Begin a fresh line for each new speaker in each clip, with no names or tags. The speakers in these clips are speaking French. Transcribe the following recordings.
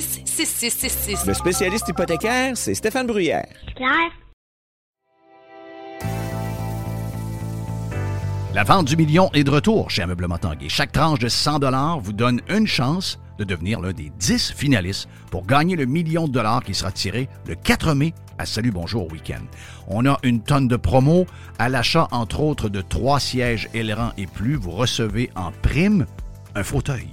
6666.
Le spécialiste hypothécaire, c'est Stéphane Bruyère.
Claire?
La vente du million est de retour chez Ameublement Tanguay. Chaque tranche de 100 vous donne une chance de devenir l'un des 10 finalistes pour gagner le million de dollars qui sera tiré le 4 mai à Salut Bonjour Week-end. On a une tonne de promos. À l'achat, entre autres, de trois sièges ailerons et plus, vous recevez en prime un fauteuil.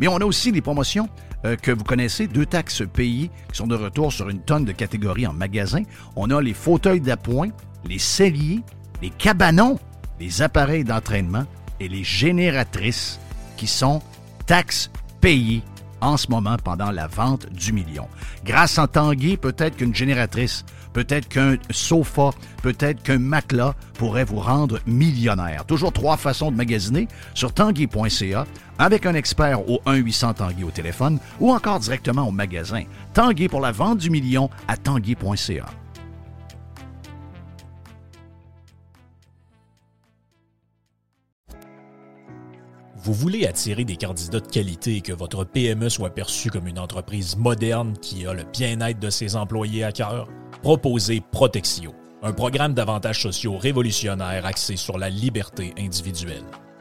Mais on a aussi des promotions euh, que vous connaissez, deux taxes payées qui sont de retour sur une tonne de catégories en magasin. On a les fauteuils d'appoint, les celliers, les cabanons, les appareils d'entraînement et les génératrices qui sont taxes payées en ce moment pendant la vente du million. Grâce à Tanguy, peut-être qu'une génératrice, peut-être qu'un sofa, peut-être qu'un matelas pourrait vous rendre millionnaire. Toujours trois façons de magasiner sur tanguy.ca avec un expert au 1-800 Tanguy au téléphone ou encore directement au magasin. Tanguy pour la vente du million à tanguy.ca.
Vous voulez attirer des candidats de qualité et que votre PME soit perçue comme une entreprise moderne qui a le bien-être de ses employés à cœur? Proposez Protexio, un programme d'avantages sociaux révolutionnaire axé sur la liberté individuelle.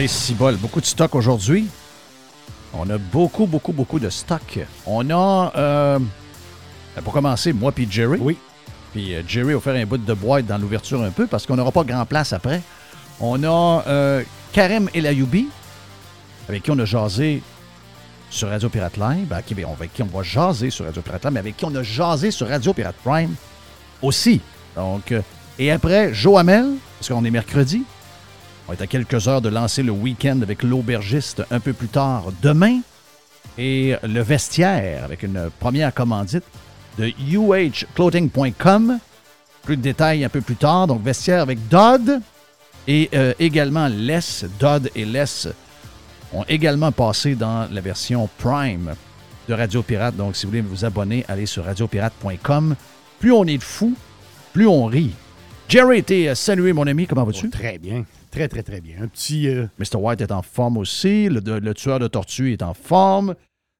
Hey, si bol, beaucoup de stock aujourd'hui. On a beaucoup, beaucoup, beaucoup de stock. On a, euh, pour commencer, moi puis Jerry.
Oui.
Puis euh, Jerry a fait un bout de boîte dans l'ouverture un peu parce qu'on n'aura pas grand place après. On a euh, Karim Elayoubi, avec qui on a jasé sur Radio Pirate Live, avec qui, ben, avec qui on va jaser sur Radio Pirate Live, mais avec qui on a jasé sur Radio Pirate Prime aussi. Donc, euh, et après, Joamel, parce qu'on est mercredi. On est à quelques heures de lancer le week-end avec l'aubergiste un peu plus tard demain. Et le vestiaire avec une première commandite de uhclothing.com. Plus de détails un peu plus tard. Donc, vestiaire avec Dodd et euh, également Les. Dodd et Les ont également passé dans la version Prime de Radio Pirate. Donc, si vous voulez vous abonner, allez sur radiopirate.com. Plus on est de fous, plus on rit. Jerry, était salué, mon ami. Comment vas-tu?
Oh, très bien. Très, très, très bien. Un petit. euh,
Mr. White est en forme aussi. Le, le tueur de tortues est en forme.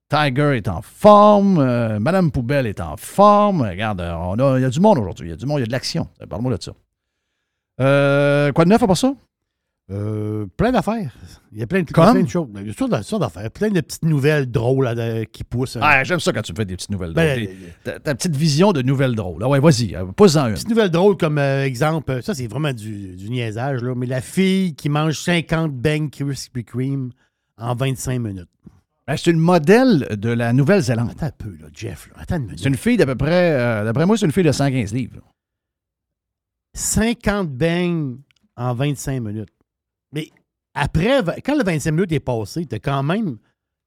Tiger est en forme. euh, Madame Poubelle est en forme. Regarde, on a, il y a du monde aujourd'hui. Il y a du monde, il y a de l'action. Parle-moi de ça. Euh, quoi de neuf à part ça?
Euh, plein d'affaires. Il y a plein de,
Comme?
plein de choses. Il y a toutes sortes sortes d'affaires. Plein de petites nouvelles drôles là, qui poussent. hein.
Ah, j'aime ça quand tu me fais des petites nouvelles
Ben,
drôles. Des- ta, ta petite vision de nouvelles drôles. Ah ouais, vas-y, euh, pose-en une.
Petite nouvelle drôle comme euh, exemple, euh, ça c'est vraiment du, du niaisage, là, mais la fille qui mange 50 beignes Krispy Kreme en 25 minutes.
Ben, c'est une modèle de la Nouvelle-Zélande.
Attends un peu, là, Jeff. là. Attends une minute.
C'est une fille d'à peu près, euh, d'après moi, c'est une fille de 115 livres.
50 beignes en 25 minutes. Mais après, quand le 25 minutes est passé, t'as quand même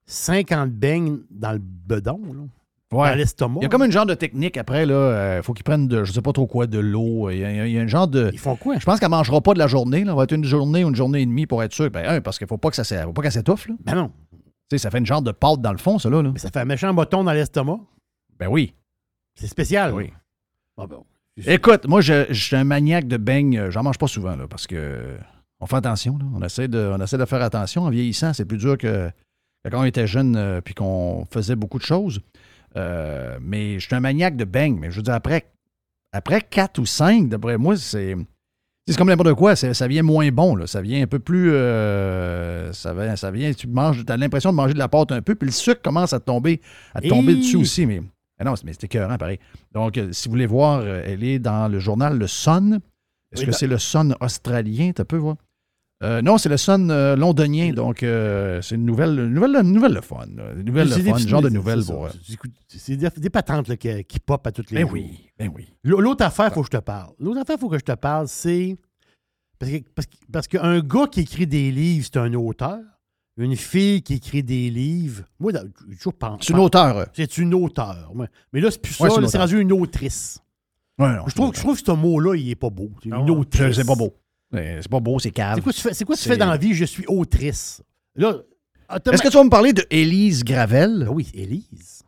50 beignes dans le bedon. là.
Ouais.
dans l'estomac.
Il y a comme une genre de technique après, là. Il faut qu'ils prennent de, je sais pas trop quoi, de l'eau. Il y, a, il y a un genre de.
Ils font quoi?
Je pense qu'elle ne mangera pas de la journée. Là. Ça va être une journée ou une journée et demie pour être sûr. Ben, un, parce qu'il ne faut pas que ça faut pas qu'elle s'étouffe. là.
Ben non.
Tu sais, ça fait une genre de pâte dans le fond, ça, là.
Mais ça fait un méchant bâton dans l'estomac.
Ben oui.
C'est spécial.
Oui.
Ah bon.
Écoute, moi, je, je suis un maniaque de beignes. Euh, J'en mange pas souvent, là, parce que on fait attention. là. On, essaie de, on essaie de faire attention. En vieillissant, c'est plus dur que, que quand on était jeune euh, puis qu'on faisait beaucoup de choses. Euh, mais je suis un maniaque de beignes. Mais je veux dire, après, après 4 ou 5, d'après moi, c'est. C'est comme n'importe quoi, ça vient moins bon, là. ça vient un peu plus. euh, ça, vient, ça vient, tu manges, as l'impression de manger de la pâte un peu, puis le sucre commence à te tomber, à te tomber dessus aussi. Mais, ah non, c'est- mais c'est écœurant, pareil. Donc, euh, si vous voulez voir, elle est dans le journal Le Sun. Est-ce
Oui,
que c'est le Sun australien? Tu peux voir? Euh, non, c'est le Sun euh, londonien. Donc, euh, c'est une nouvelle, une nouvelle, une nouvelle le fun. Une nouvelle
C'est
le fun, genre de
c'est
nouvelle pour. euh,
C'est des, des patentes là, qui, qui pop à toutes les
Ben
jours.
oui, ben oui.
L'autre affaire, il faut que je te parle. L'autre affaire, il faut que je te parle, c'est. Parce que- parce que- parce qu'un gars qui écrit des livres, c'est un auteur. Une fille qui écrit des livres. Moi, j'ai toujours pensé.
C'est une auteure.
C'est une auteure. Mais là, c'est plus
Ouais,
ça.
c'est
C'est rendu une autrice.
Ouais, non,
Je trouve, je trouve que ce mot-là, il est pas beau. C'est Une autrice.
C'est pas beau. C'est pas beau, c'est cave.
C'est quoi tu fais, c'est quoi tu fais dans la vie? Je suis autrice. Là,
Est-ce que tu vas me parler de Élise Gravel?
Ah oui, Élise.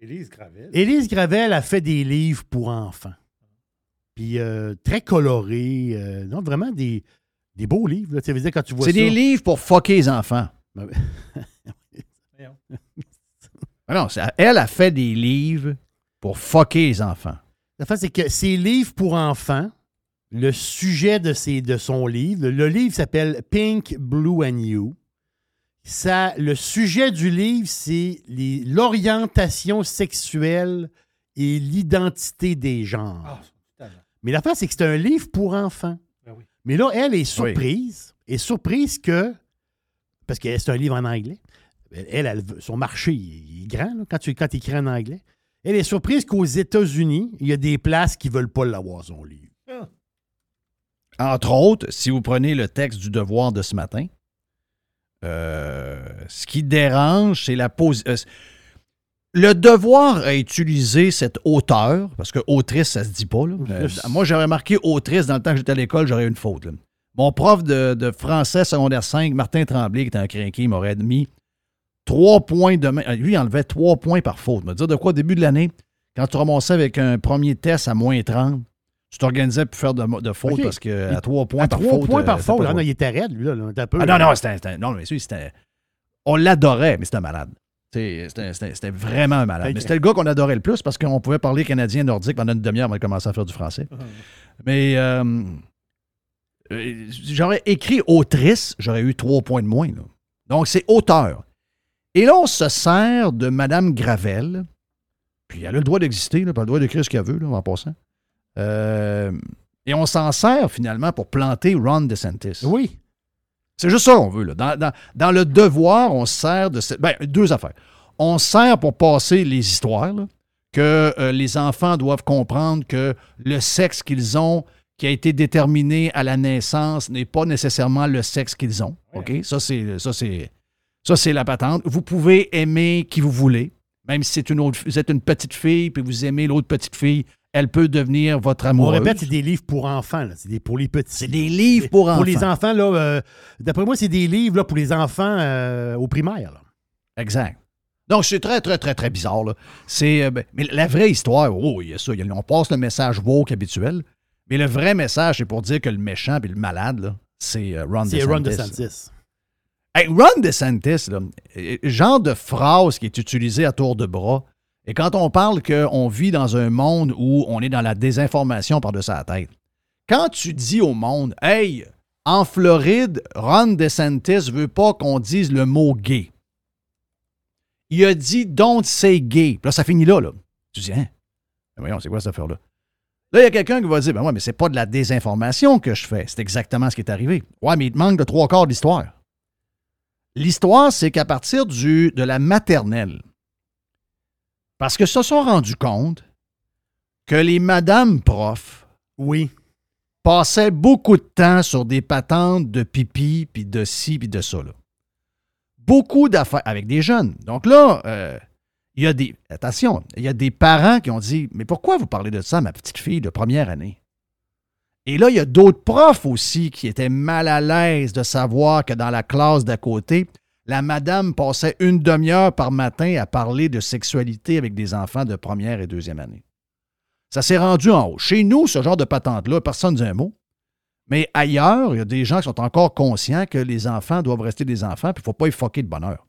Élise Gravel.
Élise Gravel a fait des livres pour enfants. Puis euh, très colorés. euh, non, vraiment des, des beaux livres. là. Veut dire, quand tu vois
C'est des livres pour fucker les enfants.
Ben,
Ah non, elle a fait des livres pour fucker les enfants.
La c'est que ces livres pour enfants, le sujet de, ces, de son livre, le livre s'appelle Pink, Blue and You. Ça, le sujet du livre, c'est l'orientation sexuelle et l'identité des genres.
Ah.
Mais l'affaire, c'est que c'est un livre pour enfants.
Ben oui.
Mais là, elle est surprise. est surprise que. Parce que c'est un livre en anglais. Elle, son marché il est grand là, quand tu quand écris en anglais. Elle est surprise qu'aux États-Unis, il y a des places qui ne veulent pas l'avoir, son livre.
Entre autres, si vous prenez le texte du devoir de ce matin, euh, ce qui dérange, c'est la position. le devoir a utilisé cette auteur, parce que autrice, ça se dit pas. là. Euh, moi, j'aurais marqué autrice dans le temps que j'étais à l'école, j'aurais eu une faute. là. Mon prof de, de français secondaire 5, Martin Tremblay, qui était un crinqué, m'aurait mis trois points de main. Lui, il enlevait trois points par faute. Me dire de quoi, au début de l'année, quand tu ramassais avec un premier test à moins 30, tu t'organisais pour faire de, de faute
OK.
parce que à trois points
À
par
trois
faute.
points
euh,
par faute. Ah non, il était raide, lui. Là, là, un peu,
Ah non, non, c'était. Non, mais c'était. On l'adorait, mais c'était un malade. C'était vraiment un malade. Mais c'était le gars qu'on adorait le plus parce qu'on pouvait parler canadien nordique pendant une demi-heure avant de commencer à faire du français. Mais euh, euh, j'aurais écrit autrice, j'aurais eu trois points de moins. là. Donc, c'est auteur. Et là, on se sert de Madame Gravel. Puis elle a le droit d'exister, elle a le droit d'écrire ce qu'elle veut, là, en passant. Euh, et on s'en sert finalement pour planter Ron DeSantis.
Oui.
C'est juste ça qu'on veut. Là. Dans, dans- dans le devoir, on se sert de... cette- Ben, deux affaires. On se sert pour passer les histoires, là, que euh, les enfants doivent comprendre que le sexe qu'ils ont, qui a été déterminé à la naissance, n'est pas nécessairement le sexe qu'ils ont. OK? Ça, c'est... Ça, c'est... Ça, c'est la patente. Vous pouvez aimer qui vous voulez, même si c'est une autre, vous êtes une petite fille, puis vous aimez l'autre petite fille, elle peut devenir votre
On
amoureuse.
répète, c'est des livres pour enfants. là. C'est des, pour les petits.
C'est des livres pour enfants.
Pour les enfants, là, euh, d'après moi, c'est des livres là, pour les enfants euh, au primaire. là.
Exact. Donc, c'est très, très, très, très bizarre. Là. C'est, euh, ben, mais la vraie histoire, oh, il y a ça. il y a- on passe le message woke habituel, mais le vrai message, c'est pour dire que le méchant et le malade, là, c'est euh, Ron
C'est
DeSantis.
Ron. DeSantis.
Hey, Ron DeSantis, là, euh, genre de phrase qui est utilisée à tour de bras. Et quand on parle qu'on vit dans un monde où on est dans la désinformation par-dessus la tête, quand tu dis au monde, hey, en Floride, Ron DeSantis veut pas qu'on dise le mot gay. Il a dit don't say gay. Là, ça finit là, là. Tu dis, hein? Ben voyons, c'est quoi cette affaire-là? Là, il y a quelqu'un qui va dire, ben ouais, mais c'est pas de la désinformation que je fais. C'est exactement ce qui est arrivé. Ouais, mais il te manque de trois quarts de l'histoire. L'histoire, c'est qu'à partir du, de la maternelle, parce que se sont rendus compte que les madames profs
Oui.
passaient beaucoup de temps sur des patentes de pipi, puis de ci, puis de ça. Beaucoup d'affaires avec des jeunes. Donc là, euh, il y a des. Attention, il y a des parents qui ont dit Mais pourquoi vous parlez de ça ma petite fille de première année? Et là, il y a d'autres profs aussi qui étaient mal à l'aise de savoir que dans la classe d'à côté, la madame passait une demi-heure par matin à parler de sexualité avec des enfants de première et deuxième année. Ça s'est rendu en haut. Chez nous, ce genre de patente-là, personne ne dit un mot. Mais ailleurs, il y a des gens qui sont encore conscients que les enfants doivent rester des enfants, puis il ne faut pas y foquer de bonheur.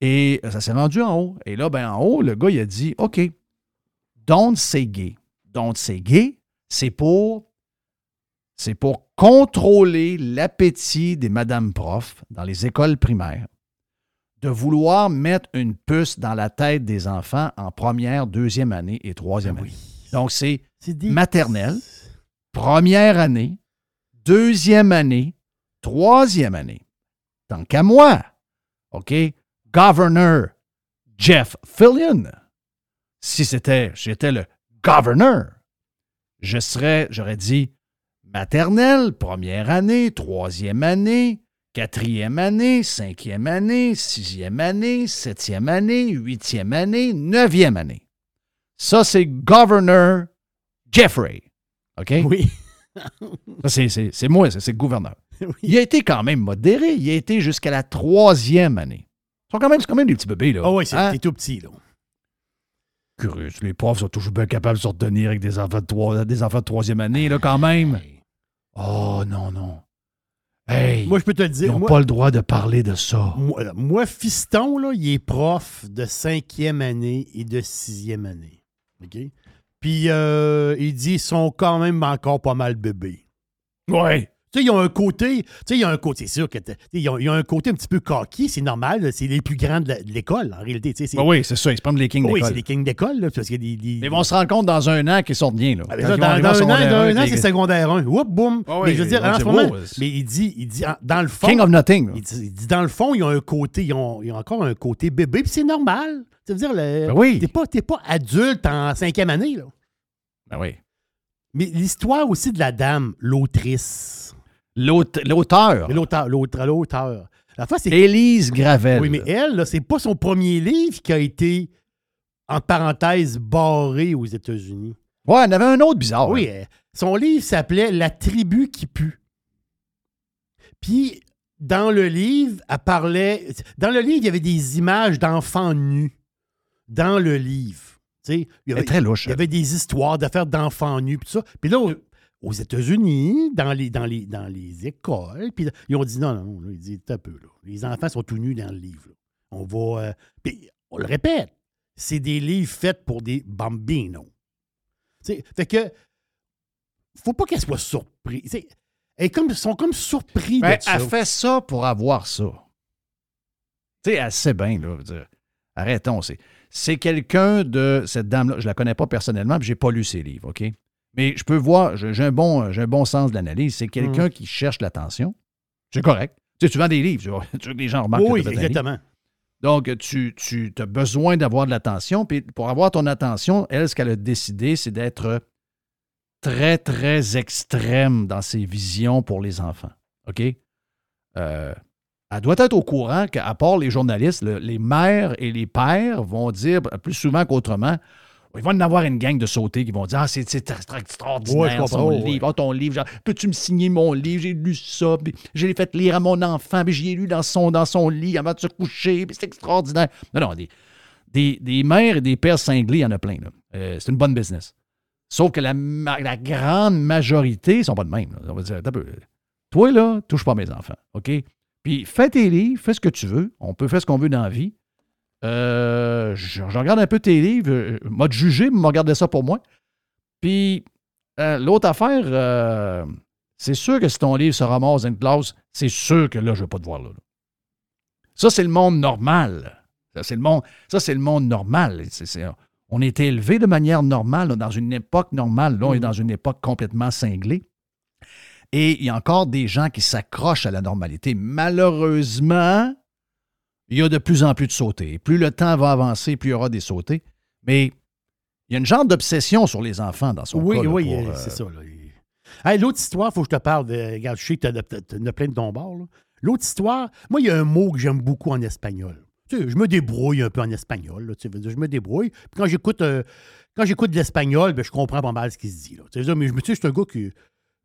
Et ça s'est rendu en haut. Et là, ben, en haut, le gars, il a dit OK, don't say gay. Don't say gay, c'est pour c'est pour contrôler l'appétit des madames profs dans les écoles primaires de vouloir mettre une puce dans la tête des enfants en première, deuxième année et troisième
Ben
année.
oui.
Donc, c'est maternelle, première année, deuxième année, troisième année. Tant qu'à moi, OK? Governor Jeff Fillion. Si c'était, j'étais le governor, je serais, j'aurais dit maternelle, première année, troisième année, quatrième année, cinquième année, sixième année, septième année, huitième année, neuvième année. Ça, c'est Governor Jeffrey. OK?
Oui.
C'est- c'est c'est moi, c'est le gouverneur.
Oui.
Il a été quand même modéré. Il a été jusqu'à la troisième année. Sont quand même, c'est quand même des petits bébés, là.
Ah oui, c'est
Hein?
tout petit, là.
Curieux. Les profs sont toujours bien capables de se retenir avec des enfants de, trois- des enfants de troisième année, là, quand même. Oh, non, non. Hey,
Moi, je peux te le
ils
dire.
n'ont
Moi,
pas le droit de parler de ça.
moi, moi, fiston, là, il est prof de cinquième année et de sixième année. OK? Puis, euh, il dit qu'ils sont quand même encore pas mal bébés.
Ouais.
Tu sais, ils ont un côté, tu sais, il y a un côté, c'est sûr que, ils ont, ils ont un côté un petit peu coquille, c'est normal, c'est les plus grands de l'école, en réalité, c'est-
Ben oui, c'est ça. Ils se prennent les kings
oui,
d'école.
c'est les kings d'école, là, parce y a des... des-
Ils vont se rendre compte dans un an qu'ils sortent bien, là.
Ah, mais
ils
dans, un an, dans un an,
les-
c'est secondaire 1. Oups, boum.
Ah oui,
mais je veux dire, en ce moment,
beau,
mais il dit, il dit, dans le fond,
King of nothing.
il dit, il dit, dans le fond, ils ont un côté, ils ont, ils ont encore un côté bébé, puis c'est normal. Ça veut dire, le,
Ben oui.
t'es pas, t'es pas adulte en cinquième année, là.
Ben oui.
Mais l'histoire aussi de la dame, l'autrice,
L'auteur,
l'auteur, l'auteur, l'auteur. La fois, c'est
Élise Gravel.
Oui, mais elle, là, c'est pas son premier livre qui a été, entre parenthèses, barré aux États-Unis.
Ouais, il y en avait un autre bizarre.
Oui,
hein.
son livre s'appelait La tribu qui pue. Puis, dans le livre, elle parlait. Dans le livre, il y avait des images d'enfants nus. Dans le livre. Tu sais, il y
Elle
avait,
très louche.
il y avait des histoires d'affaires d'enfants nus, puis ça. Puis là, aux États-Unis, dans les, dans, les, dans les écoles, puis ils ont dit non, non, non, ils disent un peu, là. Les enfants sont tout nus dans le livre. là. On va. euh, puis on le répète, c'est des livres faits pour des bambinos. Tu sais, fait que. Faut pas qu'elle soit surprise. Tu sais, Elle est comme, sont comme surpris
Ben,
de ça.
elle fait ça pour avoir ça. Tu sais, elle sait bien, là. dire, arrêtons. C'est, c'est quelqu'un de cette dame-là. Je la connais pas personnellement, puis j'ai pas lu ses livres, OK? Mais je peux voir, j'ai un bon, j'ai un bon sens de l'analyse. C'est
Mm.
quelqu'un qui cherche l'attention. C'est correct. Tu sais, tu vends des livres, tu veux, tu veux que les gens remarquent
oui,
que
exactement.
Donc, tu, tu as besoin d'avoir de l'attention. Puis pour avoir ton attention, elle, ce qu'elle a décidé, c'est d'être très, très extrême dans ses visions pour les enfants. OK? Euh, elle doit être au courant qu'à part les journalistes, le- les mères et les pères vont dire plus souvent qu'autrement. Il va y en avoir une gang de sautés qui vont dire Ah, c'est c'est extra- extraordinaire
Ouais,
son livre. Ah, ton livre, genre, peux-tu me signer mon livre? J'ai lu ça, puis je l'ai fait lire à mon enfant, puis j'y ai lu dans son, dans son lit avant de se coucher, puis c'est extraordinaire. Non, non, des, des, des mères et des pères cinglés, il y en a plein. là. Euh, c'est une bonne business. Sauf que la, la grande majorité ne sont pas de même. là. On va dire, attends un peu. Toi, là, touche pas à mes enfants, OK? Puis fais tes livres, fais ce que tu veux. On peut faire ce qu'on veut dans la vie. Euh, je, je regarde un peu tes livres. euh, M'a jugé, m'a regardé ça pour moi. Puis euh, l'autre affaire, euh, c'est sûr que si ton livre se ramasse dans une classe, c'est sûr que là, je ne vais pas te voir là. là. Ça, c'est le monde normal. Ça, c'est le monde, ça, c'est le monde normal. On est élevé de manière normale, là, dans une époque normale. Là, on est dans une époque complètement cinglée. Et il y a encore des gens qui s'accrochent à la normalité. Malheureusement, il y a de plus en plus de sautés. Plus le temps va avancer, plus il y aura des sautés. Mais il y a une genre d'obsession sur les enfants dans son
Oui,
cas. là,
oui,
pour,
euh,
euh,
c'est ça. Hey, L'autre histoire, il faut que je te parle. De, regarde, je sais que tu en as plein de ton bord. L'autre histoire, moi, il y a un mot que j'aime beaucoup en espagnol. Tu sais, je me débrouille un peu en espagnol. là, tu sais, je me débrouille. Puis quand j'écoute euh, quand j'écoute de l'espagnol, ben, je comprends pas mal ce qui se dit. Là. Tu sais, mais je me suis un gars qui.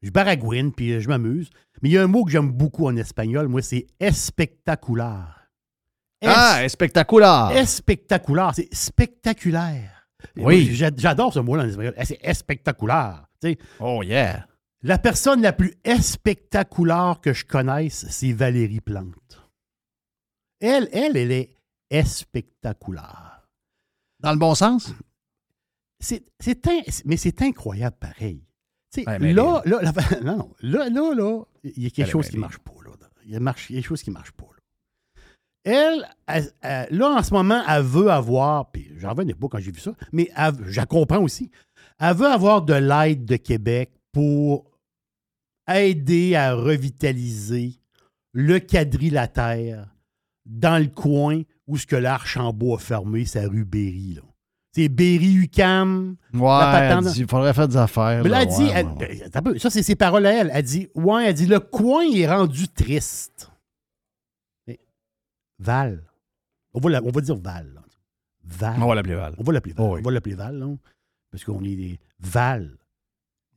Je baragouine, puis je m'amuse. Mais il y a un mot que j'aime beaucoup en espagnol, moi, c'est espectacular.
Ah, spectaculaire.
Espectaculaire, c'est spectaculaire.
Oui.
J'adore ce mot-là en espagnol. C'est espectaculaire. Tu sais,
Oh, yeah.
la personne la plus espectaculaire que je connaisse, c'est Valérie Plante. Elle, elle, elle est espectaculaire.
Dans le bon sens?
C'est, mais c'est incroyable pareil.
Ouais,
là, là, la- non, non, là, là, là, il y a quelque chose qui marche pas. Là. Il y a marche- il y a quelque chose qui marche pas. Là. Elle, elle- elle- là, en ce moment, elle veut avoir, puis j'en revenais pas quand j'ai vu ça, mais je la comprends aussi. Elle veut avoir de l'aide de Québec pour aider à revitaliser le quadrilatère dans le coin où ce que l'Archambault a fermé sa rue Berry. Là. C'est.
Ouais,
patente-
elle dit, il faudrait faire des affaires.
Mais là,
là,
elle dit,
ouais,
elle-
ouais, ouais.
ben, peu, ça c'est ses paroles à elle. Elle dit, ouais, elle dit, le coin est rendu triste. Val. On va, la- on va dire Val. là. Val.
On va l'appeler Val.
On va l'appeler Val.
Oh oui.
On va l'appeler Val, là, parce qu'on est des Val.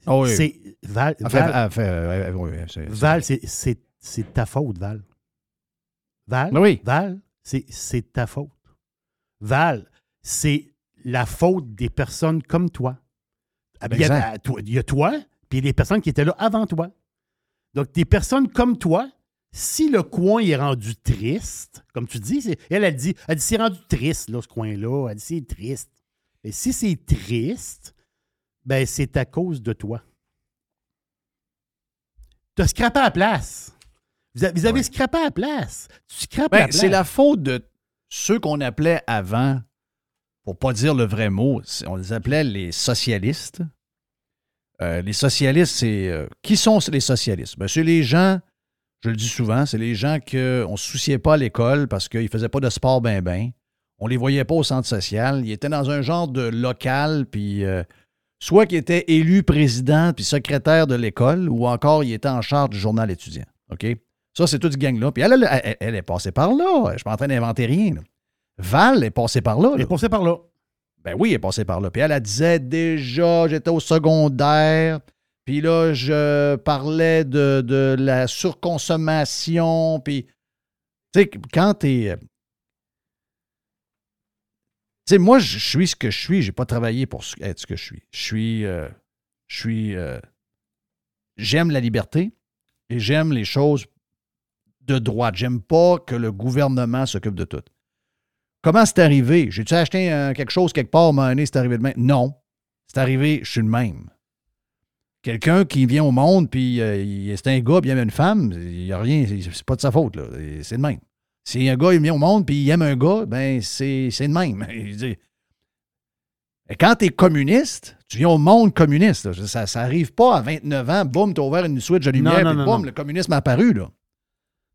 Oh oui.
C'est Val. Val,
c'est-
Val, c'est- c'est c'est ta faute, Val. Val,
Ben oui.
Val, c'est c'est ta faute. Val, c'est la faute des personnes comme toi. Ah, ben, Il y, a,
Exact.
toi- il y a toi, puis il y a des personnes qui étaient là avant toi. Donc, des personnes comme toi, si le coin est rendu triste, comme tu dis, elle a dit, elle dit c'est rendu triste, là, ce coin-là. Elle dit c'est triste. Et si c'est triste, ben c'est à cause de toi. Tu as scrappé à la place. Vous, vous avez
Ouais.
scrappé à la place. Tu scrapes à
Ben,
la place.
c'est la faute de ceux qu'on appelait avant, pour pas dire le vrai mot, on les appelait les socialistes. Euh, les socialistes, c'est. euh, qui sont les socialistes? Ben, c'est les gens, je le dis souvent, c'est les gens qu'on ne se souciait pas à l'école parce qu'ils ne faisaient pas de sport ben ben. On les voyait pas au centre social. Ils étaient dans un genre de local, puis euh, soit qu'ils étaient élus président puis secrétaire de l'école, ou encore ils étaient en charge du journal étudiant. OK? Ça, c'est toute ce gang-là. Puis elle, elle, elle- elle est passée par là. Je suis pas en train d'inventer rien. là. Val est passée par là.
Elle est passée par là.
Ben oui, elle est passée par là. Puis elle, elle disait déjà, j'étais au secondaire. Puis là, je parlais de, la surconsommation. Puis, tu sais, quand t'es. Tu sais, moi, je suis ce que je suis. J'ai pas travaillé pour être ce que je suis. Je suis. euh, je euh, j'aime la liberté et j'aime les choses de droite. J'aime pas que le gouvernement s'occupe de tout. Comment c'est arrivé? J'ai-tu acheté euh, quelque chose quelque part, à un moment c'est arrivé de même? Non. C'est arrivé, je suis le même. Quelqu'un qui vient au monde, puis euh, c'est un gars, puis il aime une femme, il n'y a rien, c'est pas de sa faute, là. C'est le même. Si un gars, il vient au monde, puis il aime un gars, ben c'est le même. Et quand tu es communiste, tu viens au monde communiste. là. Ça, ça arrive pas à 29 ans, boum, tu as ouvert une switch de lumière,
Non, non,
puis boum,
non.
le communisme a apparu. Là.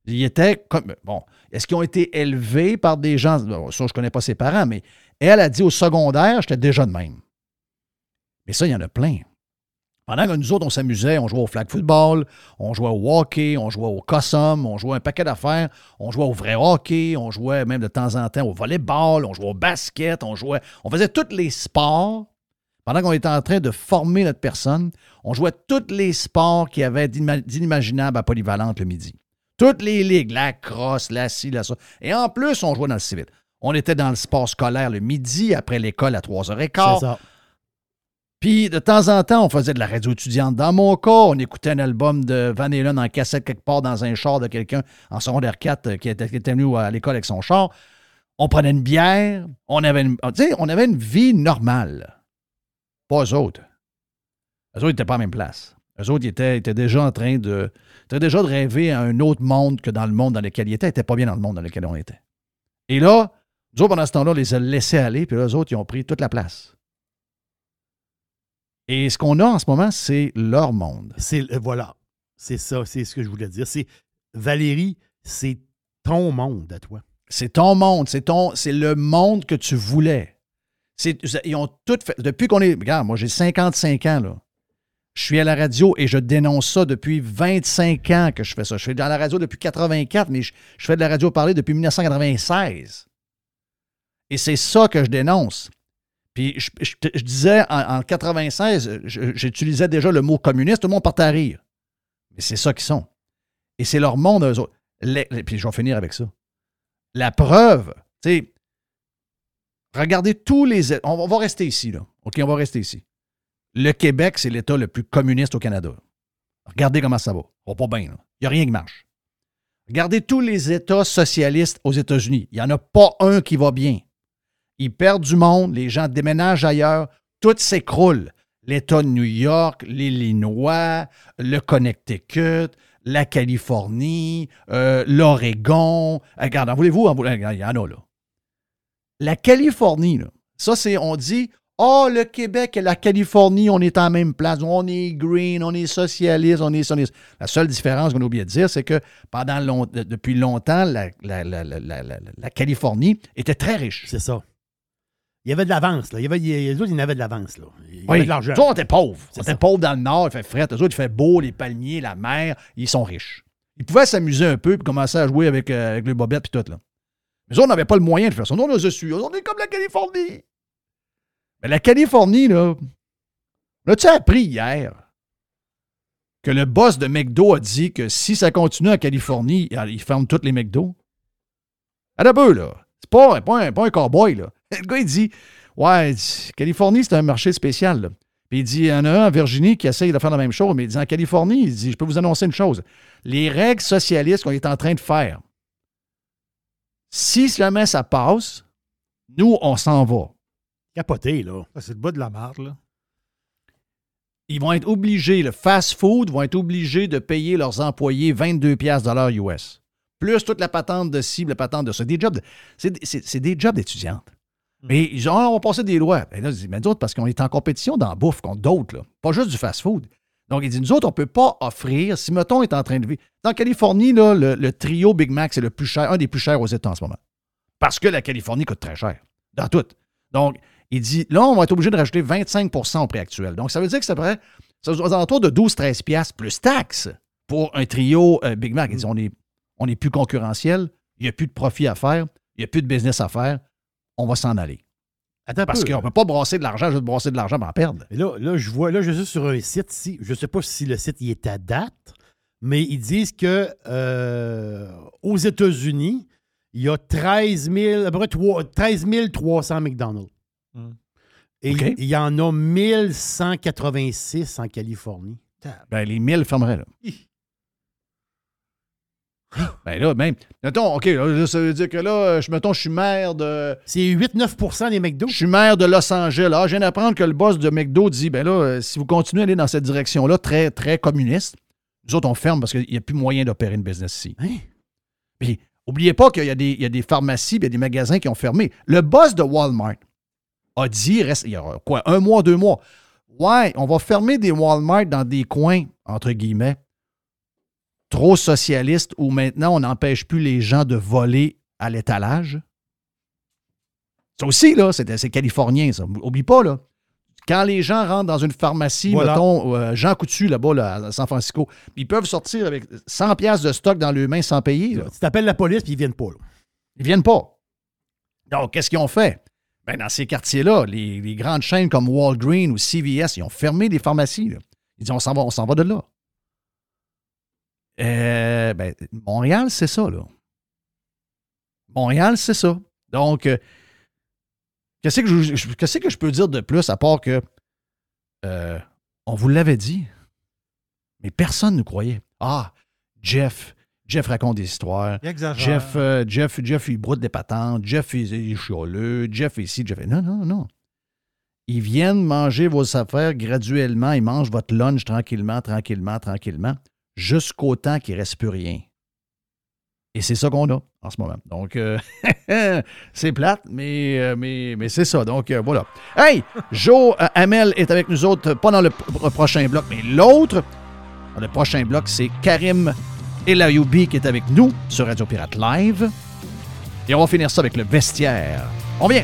Il était comme. Bon, est-ce qu'ils ont été élevés par des gens? bon, ça, je connais pas ses parents, mais elle a dit au secondaire, j'étais déjà de même. Mais ça, il y en a plein. Pendant que nous autres, on s'amusait, on jouait au flag football, on jouait au hockey, on jouait au cossum, on jouait un paquet d'affaires, on jouait au vrai hockey, on jouait même de temps en temps au volleyball, on jouait au basket, on jouait. On faisait tous les sports. Pendant qu'on était en train de former notre personne, on jouait tous les sports qui avaient d'inimaginable à Polyvalente le midi. Toutes les ligues, la crosse, la ci, la ça. Et en plus, on jouait dans le civil. On était dans le sport scolaire le midi, après l'école à 3h15. Puis de temps en temps, on faisait de la radio étudiante. Dans mon cas, on écoutait un album de Van Halen en cassette quelque part dans un char de quelqu'un en secondaire 4 euh, qui était, qui était venu à l'école avec son char. On prenait une bière. On avait une, on avait une vie normale. Pas eux autres. Eux autres n'étaient pas à la même place. Eux autres ils étaient, étaient déjà en train de, étaient déjà de rêver à un autre monde que dans le monde dans lequel ils étaient. Ils n'étaient pas bien dans le monde dans lequel on était. Et là, nous autres, pendant ce temps-là, on les a laissés aller, puis eux autres, ils ont pris toute la place. Et ce qu'on a en ce moment, c'est leur monde.
C'est voilà. C'est ça, c'est ce que je voulais dire. C'est Valérie, c'est ton monde à toi.
C'est ton monde, c'est ton, c'est le monde que tu voulais. Ils ont tout fait. Depuis qu'on est. Regarde, moi j'ai 55 ans, là. Je suis à la radio et je dénonce ça depuis 25 ans que je fais ça. Je fais dans la radio depuis 84, mais je, je fais de la radio parler depuis 1996. Et c'est ça que je dénonce. Puis je, disais en, en 96, je- j'utilisais déjà le mot communiste, tout le monde partait à rire. Mais c'est ça qu'ils sont. Et c'est leur monde, eux autres. Puis je vais finir avec ça. La preuve, tu sais, regardez tous les. On, on va rester ici, là. OK, on va rester ici. Le Québec, c'est l'État le plus communiste au Canada. Regardez comment ça va. Ça va pas bien. Il n'y a rien qui marche. Regardez tous les États socialistes aux États-Unis. Il n'y en a pas un qui va bien. Ils perdent du monde, les gens déménagent ailleurs, tout s'écroule. L'État de New York, l'Illinois, le Connecticut, la Californie, euh, l'Oregon. Regarde, voulez-vous? Il y en a, là. La Californie, là, ça, c'est, on dit, oh, le Québec et la Californie, on est en même place. On est green, on est socialiste, on est, est- La seule différence qu'on a oublié de dire, c'est que pendant long- de- depuis longtemps, la Californie était très riche.
C'est ça. Il y avait de l'avance, là. Il y avait, il les autres, ils en avaient de l'avance, là. Il y avait
Oui,
de l'argent.
Nous on était pauvres. On était pauvres dans le nord, il fait fret. Eux autres, il fait beau, les palmiers, la mer, ils sont riches. Ils pouvaient s'amuser un peu puis commencer à jouer avec, euh, avec le bobette puis tout, là. Mais autres, on n'avait pas le moyen de faire ça. Nous, on a su. On est comme la Californie. Mais la Californie, là, as-tu appris hier que le boss de McDo a dit que si ça continue en Californie, il ferme tous les McDo? À la là. C'est pas, pas, un, pas un cowboy, là. Le gars, il dit Ouais, Californie, c'est un marché spécial. là. Puis il dit, il y en a un en Virginie qui essaye de faire la même chose, mais il dit en Californie, il dit, je peux vous annoncer une chose. Les règles socialistes qu'on est en train de faire, si jamais ça passe, nous, on s'en va.
Capoté, là.
Ah, C'est le bas de la marde, là.
Ils vont être obligés, le fast-food vont être obligés de payer leurs employés 22 piastres de l'heure US. Plus toute la patente de cible, la patente de ça. Des jobs de- c'est, c'est- c'est des jobs d'étudiantes. Mais ils ont, ah, on passer des lois. Ben là, je dis, mais d'autres, parce qu'on est en compétition dans la bouffe contre d'autres, pas juste du fast-food. Donc, il dit, nous autres, on ne peut pas offrir, si mettons est en train de vivre. Dans Californie, là, le, le trio Big Mac, c'est le plus cher, un des plus chers aux États en ce moment. Parce que la Californie coûte très cher. Dans tout. Donc, il dit, là, on va être obligé de rajouter 25% au prix actuel. Donc, ça veut dire que ça pourrait, ça aux alentours de 12-13 piastres plus taxes pour un trio euh, Big Mac. Il dit, on est, on est plus concurrentiel, il n'y a plus de profit à faire, il n'y a plus de business à faire, on va s'en aller.
Attends
Parce qu'on ne peut pas brasser de l'argent, juste brasser de l'argent pour en perdre.
Mais là, là, je vois, là, je suis sur un site ici. Je ne sais pas si le site y est à date, mais ils disent que euh, aux États-Unis, il y a 13 000, à peu près trois- 13 300 McDonald's.
Hmm.
Et il y en a 1186 en Californie.
Ben, les 1000 fermeraient, là. Ben là, même. Mettons, OK, là, ça veut dire que là, je, mettons, je suis maire de.
C'est 8-9% des McDo.
Je suis maire de Los Angeles. Ah, je viens d'apprendre que le boss de McDo dit ben là, euh, si vous continuez à aller dans cette direction-là, très, très communiste, nous autres, on ferme parce qu'il n'y a plus moyen d'opérer une business ici.
Hein?
Puis, oubliez pas qu'il y, a des- il y a des pharmacies, il y a des magasins qui ont fermé. Le boss de Walmart a dit, reste, il y a quoi, un mois, deux mois, ouais, on va fermer des Walmart dans des coins, entre guillemets, trop socialistes où maintenant on n'empêche plus les gens de voler à l'étalage? Ça aussi, là, c'est californien, ça. Oublie pas, là. Quand les gens rentrent dans une pharmacie,
Voilà.
mettons, euh, Jean Coutu, là-bas, là, à San Francisco, ils peuvent sortir avec 100 pièces de stock dans leurs mains sans payer. là.
Tu t'appelles la police puis ils viennent pas. là.
Ils viennent pas. Donc, qu'est-ce qu'ils ont fait? Ben, dans ces quartiers-là, les, les grandes chaînes comme Walgreens ou CVS, ils ont fermé des pharmacies. là. Ils disent, on s'en va, on s'en va de là. Euh, ben, Montréal, c'est ça, là. Montréal, c'est ça. Donc, euh, qu'est-ce que je, que peux dire de plus à part que euh, on vous l'avait dit, mais personne ne nous croyait. Ah, Jeff, Jeff raconte des histoires.
Il.
Jeff, euh, Jeff, Jeff, il broute des patentes. Jeff, il, il est chialeux. Jeff, ici. Jeff. Non, non, non. Ils viennent manger vos affaires graduellement. Ils mangent votre lunch tranquillement, tranquillement, tranquillement, jusqu'au temps qu'il ne reste plus rien. Et c'est ça qu'on a en ce moment. Donc, euh, c'est plate, mais, euh, mais, mais c'est ça. Donc, euh, voilà. Hey, Joe euh, Hamel est avec nous autres, pas dans le pr- prochain bloc, mais l'autre. Dans le prochain bloc, c'est Karim Elayoubi qui est avec nous sur Radio Pirate Live. Et on va finir ça avec le vestiaire. On vient.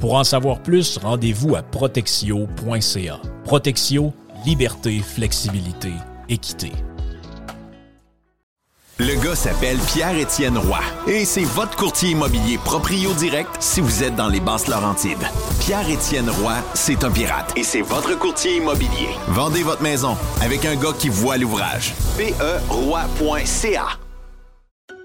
Pour en savoir plus, rendez-vous à protexio.ca. Protexio, liberté, flexibilité, équité.
Le gars s'appelle Pierre-Étienne Roy et c'est votre courtier immobilier proprio direct si vous êtes dans les basses Laurentides. Pierre-Étienne Roy, c'est un pirate et c'est votre courtier immobilier. Vendez votre maison avec un gars qui voit l'ouvrage. PERoy.ca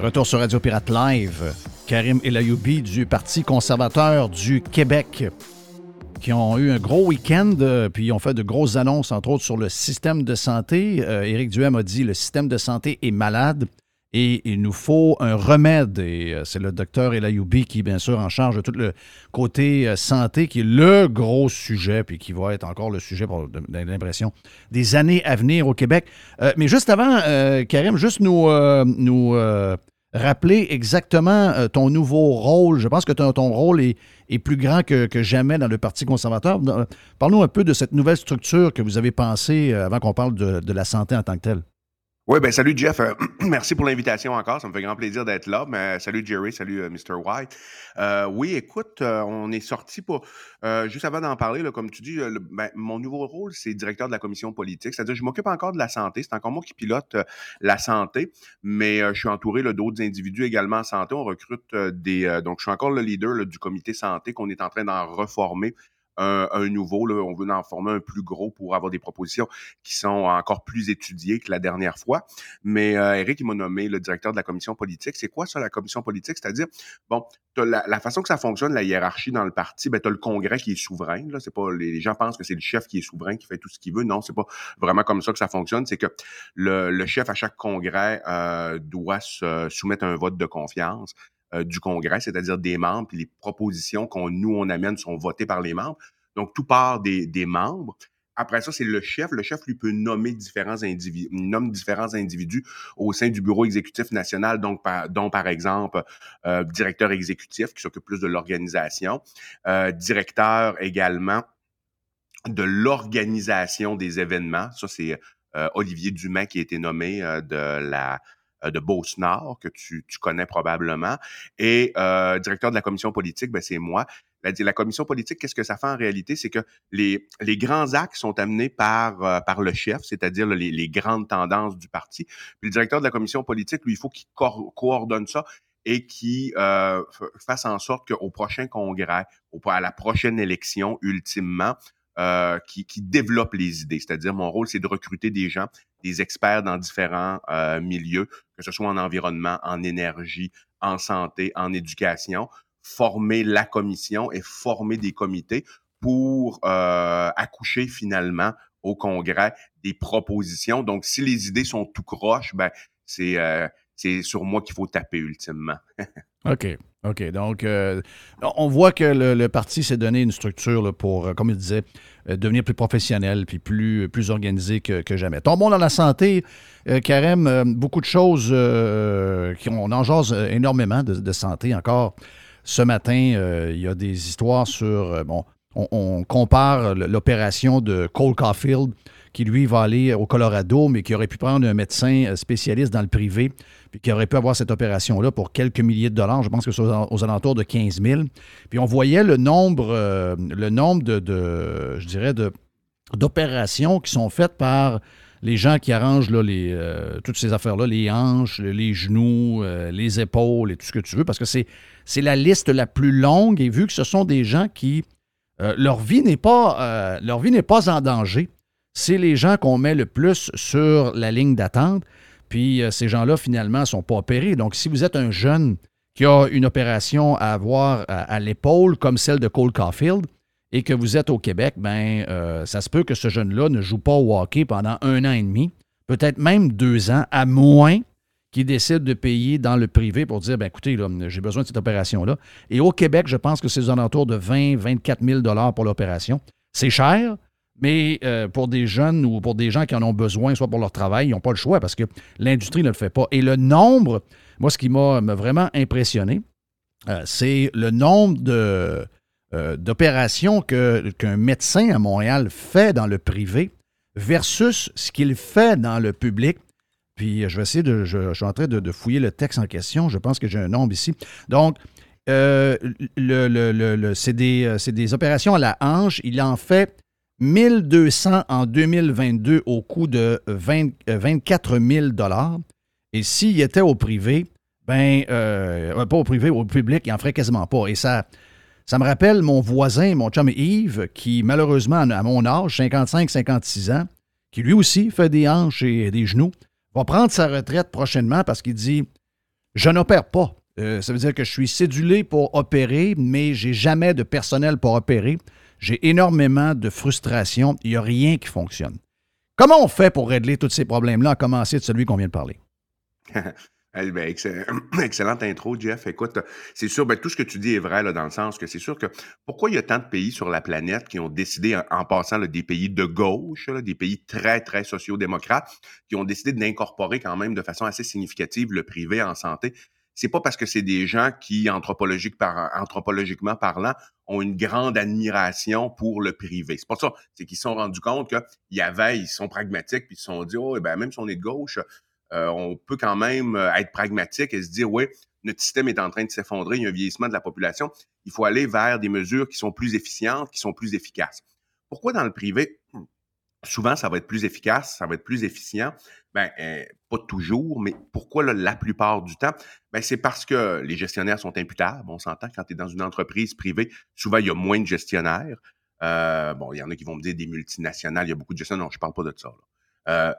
Retour sur Radio Pirate Live. Karim Elayoubi du Parti conservateur du Québec qui ont eu un gros week-end, euh, puis ils ont fait de grosses annonces, entre autres, sur le système de santé. Euh, Éric Duhem a dit le système de santé est malade et il nous faut un remède. Et euh, c'est le docteur Elayoubi qui, bien sûr, en charge de tout le côté euh, santé, qui est le gros sujet, puis qui va être encore le sujet, pour l'impression, des années à venir au Québec. Euh, mais juste avant, Karim, juste nous, nous rappeler exactement ton nouveau rôle. Je pense que ton, ton rôle est, est plus grand que, jamais dans le Parti conservateur. Parle-nous un peu de cette nouvelle structure que vous avez pensée avant qu'on parle de, de la santé en tant que telle.
Oui, ben salut Jeff. Euh, merci pour l'invitation encore. Ça me fait grand plaisir d'être là. Mais salut Jerry, salut euh, Mr. White. Euh, oui, écoute, euh, on est sorti pour euh, juste avant d'en parler, comme tu dis, ben, mon nouveau rôle, c'est directeur de la commission politique. C'est-à-dire, je m'occupe encore de la santé. C'est encore moi qui pilote la santé, mais je suis entouré d'autres individus également en santé. On recrute des. donc, je suis encore le leader là, du comité santé qu'on est en train d'en reformer. Un, nouveau, on veut en former un plus gros pour avoir des propositions qui sont encore plus étudiées que la dernière fois. Mais euh, Eric, il m'a nommé le directeur de la commission politique. C'est quoi ça, la commission politique? C'est-à-dire, bon, la, façon que ça fonctionne, la hiérarchie dans le parti, ben, tu as le congrès qui est souverain. Là. C'est pas, les, gens pensent que c'est le chef qui est souverain, qui fait tout ce qu'il veut. Non, c'est pas vraiment comme ça que ça fonctionne. C'est que le, le chef à chaque congrès euh, doit se soumettre à un vote de confiance euh, du congrès, c'est-à-dire des membres, puis les propositions qu'on nous on amène sont votées par les membres. Donc, tout part des, des membres. Après ça, c'est le chef. Le chef, lui, peut nommer différents individus, nomme différents individus au sein du bureau exécutif national, donc dont par exemple euh, directeur exécutif qui s'occupe plus de l'organisation, euh, directeur également de l'organisation des événements. Ça, c'est euh, Olivier Dumas qui a été nommé de la de Beauce Nord, que tu, tu connais probablement. Et euh, directeur de la commission politique, ben, c'est moi. La, la commission politique, qu'est-ce que ça fait en réalité? C'est que les, les grands axes sont amenés par, euh, par le chef, c'est-à-dire les, les grandes tendances du parti. Puis le directeur de la commission politique, lui, il faut qu'il co- coordonne ça et qui euh, fasse en sorte qu'au prochain congrès, au, à la prochaine élection, ultimement, euh, qui, qui développe les idées. C'est-à-dire, mon rôle, c'est de recruter des gens, des experts dans différents euh, milieux, que ce soit en environnement, en énergie, en santé, en éducation, former la commission et former des comités pour euh, accoucher finalement au Congrès des propositions. Donc, si les idées sont tout croches, ben c'est euh, sur moi qu'il faut taper ultimement.
OK. OK. Donc, euh, on voit que le, parti s'est donné une structure pour, euh, comme il disait, euh, devenir plus professionnel puis plus, organisé que, jamais. Tombons dans la santé, Karem, beaucoup de choses qui on en énormément de, santé encore. Ce matin, il y a des histoires sur, bon, on compare l'opération de Cole Caulfield qui, lui, va aller au Colorado, mais qui aurait pu prendre un médecin euh, spécialiste dans le privé, puis qui aurait pu avoir cette opération-là pour quelques milliers de dollars. Je pense que c'est aux, alentours de 15 000. Puis on voyait le nombre, euh, le nombre de, je dirais, d'opérations qui sont faites par les gens qui arrangent là, les, euh, toutes ces affaires-là, les hanches, les genoux, les épaules et tout ce que tu veux, parce que c'est, la liste la plus longue et vu que ce sont des gens qui, leur vie n'est pas, leur vie n'est pas en danger, c'est les gens qu'on met le plus sur la ligne d'attente. Puis euh, ces gens-là, finalement, ne sont pas opérés. Donc, si vous êtes un jeune qui a une opération à avoir à, l'épaule, comme celle de Cole Caulfield, et que vous êtes au Québec, ben, euh, ça se peut que ce jeune-là ne joue pas au hockey pendant un an et demi, peut-être même deux ans, à moins qu'il décide de payer dans le privé pour dire, ben, écoutez, j'ai besoin de cette opération-là. Et au Québec, je pense que c'est aux alentours de 20 24 000 pour l'opération. C'est cher, mais euh, pour des jeunes ou pour des gens qui en ont besoin, soit pour leur travail, ils n'ont pas le choix parce que l'industrie ne le fait pas. Et le nombre, moi, ce qui m'a vraiment impressionné, euh, c'est le nombre euh, d'opérations qu'un médecin à Montréal fait dans le privé versus ce qu'il fait dans le public. Puis je vais essayer de. Je, suis en train de, fouiller le texte en question. Je pense que j'ai un nombre ici. Donc, c'est, des, c'est des opérations à la hanche. Il en fait 1200 en 2022 au coût de 24 000 euh, Et s'il était au privé, ben, euh, pas au privé, au public, il n'en ferait quasiment pas. Et ça, ça me rappelle mon voisin, mon chum Yves, qui malheureusement, à mon âge, 55-56 ans, qui lui aussi fait des hanches et des genoux, va prendre sa retraite prochainement parce qu'il dit Je n'opère pas. Euh, ça veut dire que je suis cédulé pour opérer, mais j'ai jamais de personnel pour opérer. J'ai énormément de frustration. Il n'y a rien qui fonctionne. Comment on fait pour régler tous ces problèmes-là, à commencer de celui qu'on vient de parler?
Ben, excellente intro, Jeff. Écoute, c'est sûr, ben, tout ce que tu dis est vrai dans le sens que c'est sûr que pourquoi il y a tant de pays sur la planète qui ont décidé, en, passant des pays de gauche, des pays très, très sociaux-démocrates, qui ont décidé d'incorporer quand même de façon assez significative le privé en santé? C'est pas parce que c'est des gens qui, anthropologiquement parlant, ont une grande admiration pour le privé. C'est pas ça. C'est qu'ils se sont rendus compte qu'il y avait, ils sont pragmatiques, puis ils se sont dit, oh, eh ben, même si on est de gauche, euh, on peut quand même euh, être pragmatique et se dire, oui, notre système est en train de s'effondrer, il y a un vieillissement de la population, il faut aller vers des mesures qui sont plus efficientes, qui sont plus efficaces. Pourquoi dans le privé? Souvent, ça va être plus efficace, ça va être plus efficient. Ben, euh, pas toujours, mais pourquoi la plupart du temps? Ben, c'est parce que les gestionnaires sont imputables. On s'entend quand tu es dans une entreprise privée, souvent il y a moins de gestionnaires. Euh, bon, il y en a qui vont me dire des multinationales, il y a beaucoup de gestionnaires. Non, je ne parle pas de ça. Euh,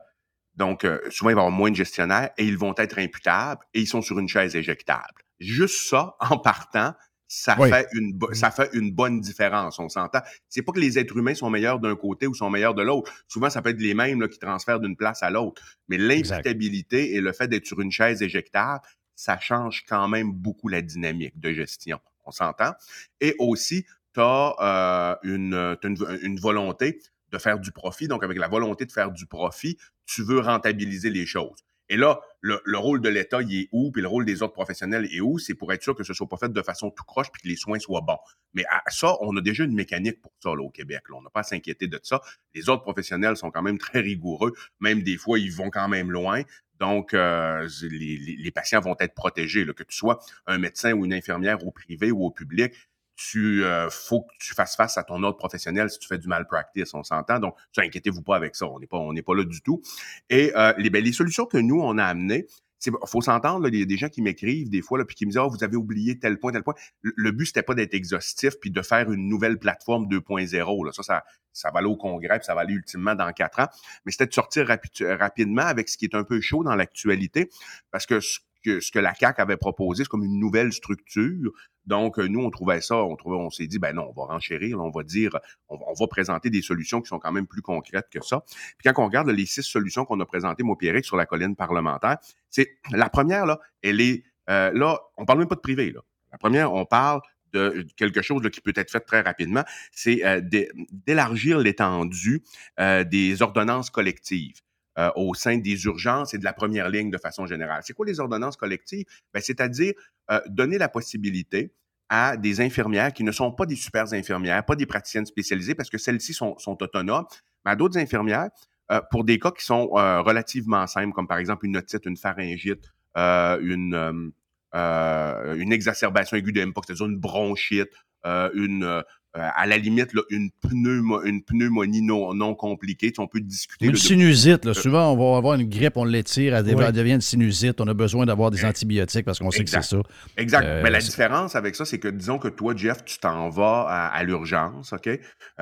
donc, souvent, il va y avoir moins de gestionnaires et ils vont être imputables et ils sont sur une chaise éjectable. Juste ça, en partant, ça, fait une, mmh. ça fait une bonne différence, on s'entend. C'est pas que les êtres humains sont meilleurs d'un côté ou sont meilleurs de l'autre. Souvent, ça peut être les mêmes là, qui transfèrent d'une place à l'autre. Mais l'imputabilité et le fait d'être sur une chaise éjectable, ça change quand même beaucoup la dynamique de gestion. On s'entend? Et aussi, tu as, euh, une, une, une volonté de faire du profit. Donc, avec la volonté de faire du profit, tu veux rentabiliser les choses. Et là, le, rôle de l'État, il est où, puis le rôle des autres professionnels est où, c'est pour être sûr que ce soit pas fait de façon tout croche, puis que les soins soient bons. Mais à ça, on a déjà une mécanique pour ça là, au Québec. On n'a pas à s'inquiéter de ça. Les autres professionnels sont quand même très rigoureux. Même des fois, ils vont quand même loin. Donc, euh, les, patients vont être protégés, là, que tu sois un médecin ou une infirmière au privé ou au public tu euh, faut que tu fasses face à ton autre professionnel si tu fais du malpractice, on s'entend. Donc, inquiétez-vous pas avec ça, on n'est pas on n'est pas là du tout. Et euh, les, ben, les solutions que nous on a amenées, c'est faut s'entendre, il y a des gens qui m'écrivent des fois là, puis qui me disent oh, vous avez oublié tel point tel point. Le, but c'était pas d'être exhaustif puis de faire une nouvelle plateforme 2.0 là. Ça ça ça va aller au congrès, puis ça va aller ultimement dans quatre ans, mais c'était de sortir rapidement avec ce qui est un peu chaud dans l'actualité parce que ce que la CAC avait proposé, c'est comme une nouvelle structure. Donc, nous, on trouvait ça, on trouvait, on s'est dit, ben non, on va renchérir, on va dire, on, va présenter des solutions qui sont quand même plus concrètes que ça. Puis quand on regarde les six solutions qu'on a présentées, moi, sur la colline parlementaire, c'est la première, là, elle est Euh, là, on parle même pas de privé. Là. La première, on parle de quelque chose qui peut être fait très rapidement, c'est euh, d'é- d'élargir l'étendue euh, des ordonnances collectives. Euh, au sein des urgences et de la première ligne de façon générale. C'est quoi les ordonnances collectives? Ben, C'est-à-dire euh, donner la possibilité à des infirmières qui ne sont pas des super infirmières, pas des praticiennes spécialisées, parce que celles-ci sont, autonomes, mais à d'autres infirmières, euh, pour des cas qui sont relativement simples, comme par exemple une otite, une pharyngite, une, une exacerbation aiguë de MPOX, c'est-à-dire une bronchite, une, à la limite, là, une, pneumo- une pneumonie non, non compliquée. Tu on peut discuter.
Une
là,
sinusite, là.
Euh,
souvent, on va avoir une grippe, on l'étire, elle,
Oui.
elle devient une sinusite, on a besoin d'avoir des antibiotiques parce qu'on sait que c'est ça.
Exact.
Euh,
Mais la différence avec ça, c'est que disons que toi, Jeff, tu t'en vas à, à l'urgence, OK? Euh,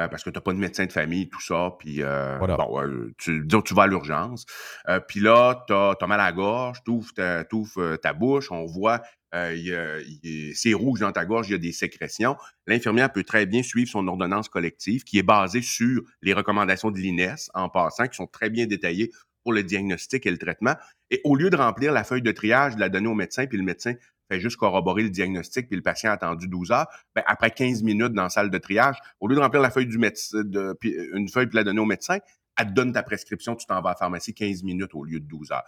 parce que tu n'as pas de médecin de famille, tout ça. Puis, euh,
Voilà.
bon, euh, tu, disons que tu vas à l'urgence. Euh, puis là, tu as, mal à la gorge, tu ouvres ta, t'ouvres, euh, ta bouche, on voit, euh, c'est rouge dans ta gorge, il y a des sécrétions. L'infirmière peut très bien suivre son ordonnance collective qui est basée sur les recommandations de l'INES, en passant, qui sont très bien détaillées pour le diagnostic et le traitement. Et au lieu de remplir la feuille de triage, de la donner au médecin, puis le médecin fait juste corroborer le diagnostic, puis le patient a attendu 12 heures, ben, après 15 minutes dans la salle de triage, au lieu de remplir la feuille du médecin, de, puis une feuille puis la donner au médecin, elle te donne ta prescription, tu t'en vas à la pharmacie 15 minutes au lieu de 12 heures.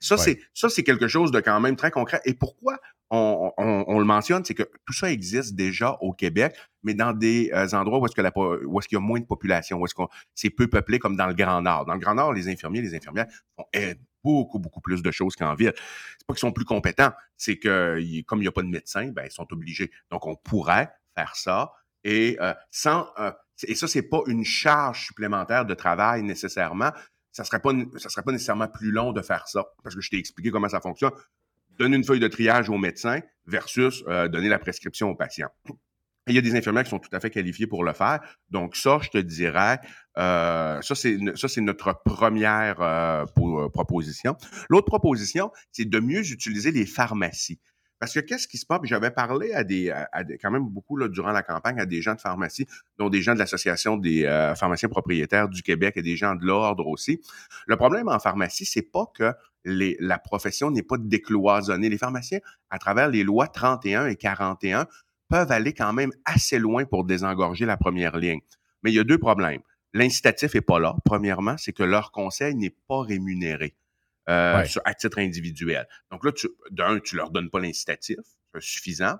Ça,
Ouais.
c'est ça, c'est quelque chose de quand même très concret. Et pourquoi on, le mentionne, c'est que tout ça existe déjà au Québec, mais dans des euh, endroits où est-ce qu'il y a moins de population, où est-ce qu'on c'est peu peuplé comme dans le Grand Nord. Dans le Grand Nord, les infirmiers, les infirmières font eh, beaucoup, beaucoup plus de choses qu'en ville. C'est pas qu'ils sont plus compétents, c'est que comme il n'y a pas de médecin, ben, ils sont obligés. Donc, on pourrait faire ça et euh, sans euh, et ça, c'est pas une charge supplémentaire de travail nécessairement. Ça serait serait pas nécessairement plus long de faire ça parce que je t'ai expliqué comment ça fonctionne. Donner une feuille de triage au médecin versus euh, donner la prescription au patient. Il y a des infirmières qui sont tout à fait qualifiées pour le faire. Donc ça, je te dirais, euh, ça c'est notre première euh, proposition. L'autre proposition, c'est de mieux utiliser les pharmacies. Parce que qu'est-ce qui se passe? J'avais parlé à des, quand même beaucoup durant la campagne à des gens de pharmacie, dont des gens de l'Association des euh, pharmaciens propriétaires du Québec et des gens de l'ordre aussi. Le problème en pharmacie, c'est pas que la profession n'est pas décloisonnée. Les pharmaciens, à travers les lois 31 et 41, peuvent aller quand même assez loin pour désengorger la première ligne. Mais il y a deux problèmes. L'incitatif est pas là. Premièrement, c'est que leur conseil n'est pas rémunéré euh,
Ouais.
sur- à titre individuel. Donc là, d'un, tu leur donnes pas l'incitatif c'est suffisant.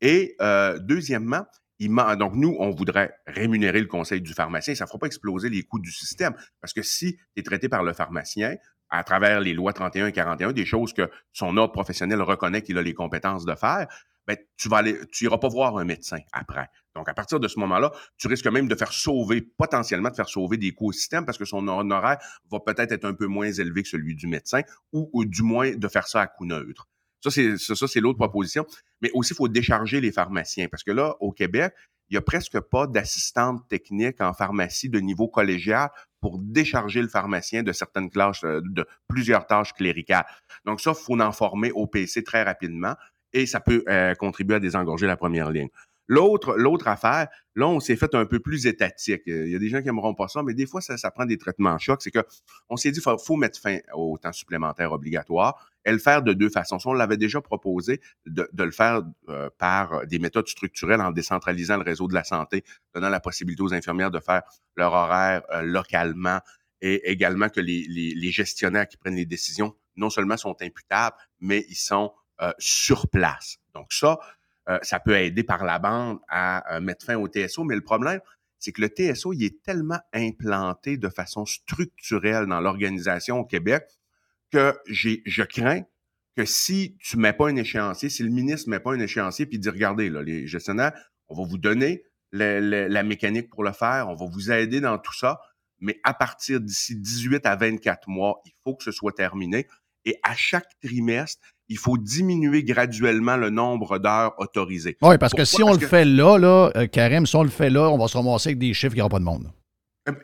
Et euh, deuxièmement, il donc nous, on voudrait rémunérer le conseil du pharmacien. Ça ne fera pas exploser les coûts du système. Parce que si tu es traité par le pharmacien, à travers les lois 31 et 41, des choses que son ordre professionnel reconnaît qu'il a les compétences de faire, ben, tu vas aller, tu iras pas voir un médecin après. Donc, à partir de ce moment-là, tu risques même de faire sauver, potentiellement de faire sauver des système parce que son honoraire va peut-être être un peu moins élevé que celui du médecin ou, du moins de faire ça à coût neutre. Ça, c'est ça, ça, c'est l'autre proposition. Mais aussi, il faut décharger les pharmaciens parce que là, au Québec, il n'y a presque pas d'assistante technique en pharmacie de niveau collégial pour décharger le pharmacien de certaines classes, euh, de plusieurs tâches cléricales. Donc ça, il faut en former au PC très rapidement et ça peut euh, contribuer à désengorger la première ligne. L'autre, affaire, là, on s'est fait un peu plus étatique. Euh, Il y a des gens qui aimeront pas ça, mais des fois, ça, prend des traitements chocs. C'est que on s'est dit, faut, faut mettre fin au temps supplémentaire obligatoire et le faire de deux façons. On l'avait déjà proposé de, le faire euh, par des méthodes structurelles en décentralisant le réseau de la santé, donnant la possibilité aux infirmières de faire leur horaire euh, localement et également que les gestionnaires qui prennent les décisions non seulement sont imputables, mais ils sont euh, sur place. Donc ça, euh, ça peut aider par la bande à euh, mettre fin au TSO, mais le problème, c'est que le TSO, il est tellement implanté de façon structurelle dans l'organisation au Québec que j'ai, je crains que si tu mets pas un échéancier, si le ministre met pas un échéancier puis dit regardez les gestionnaires, on va vous donner la mécanique pour le faire, on va vous aider dans tout ça, mais à partir d'ici 18 à 24 mois, il faut que ce soit terminé. Et à chaque trimestre, il faut diminuer graduellement le nombre d'heures autorisées.
Oui, parce que si on
Parce
le
que-
fait là, là euh, Karim, si on le fait là, on va se ramasser avec des chiffres qui n'aura pas de monde.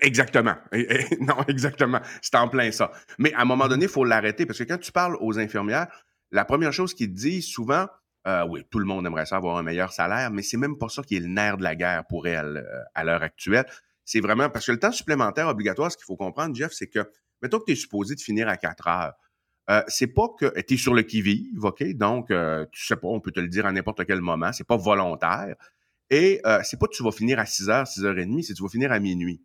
Exactement. Et- et- non, exactement. C'est en plein ça. Mais à un moment donné, il faut l'arrêter parce que quand tu parles aux infirmières, la première chose qu'ils te disent souvent, euh, oui, tout le monde aimerait ça avoir un meilleur salaire, mais c'est même pas ça qui est le nerf de la guerre pour elles euh, à l'heure actuelle. C'est vraiment parce que le temps supplémentaire obligatoire, ce qu'il faut comprendre, Jeff, c'est que, mettons que tu es supposé de finir à 4 heures. Euh, c'est pas que tu es sur le qui-vive, OK? Donc, euh, tu sais pas, on peut te le dire à n'importe quel moment, c'est pas volontaire. Et euh, c'est pas que tu vas finir à 6h, 6h30, c'est que tu vas finir à minuit.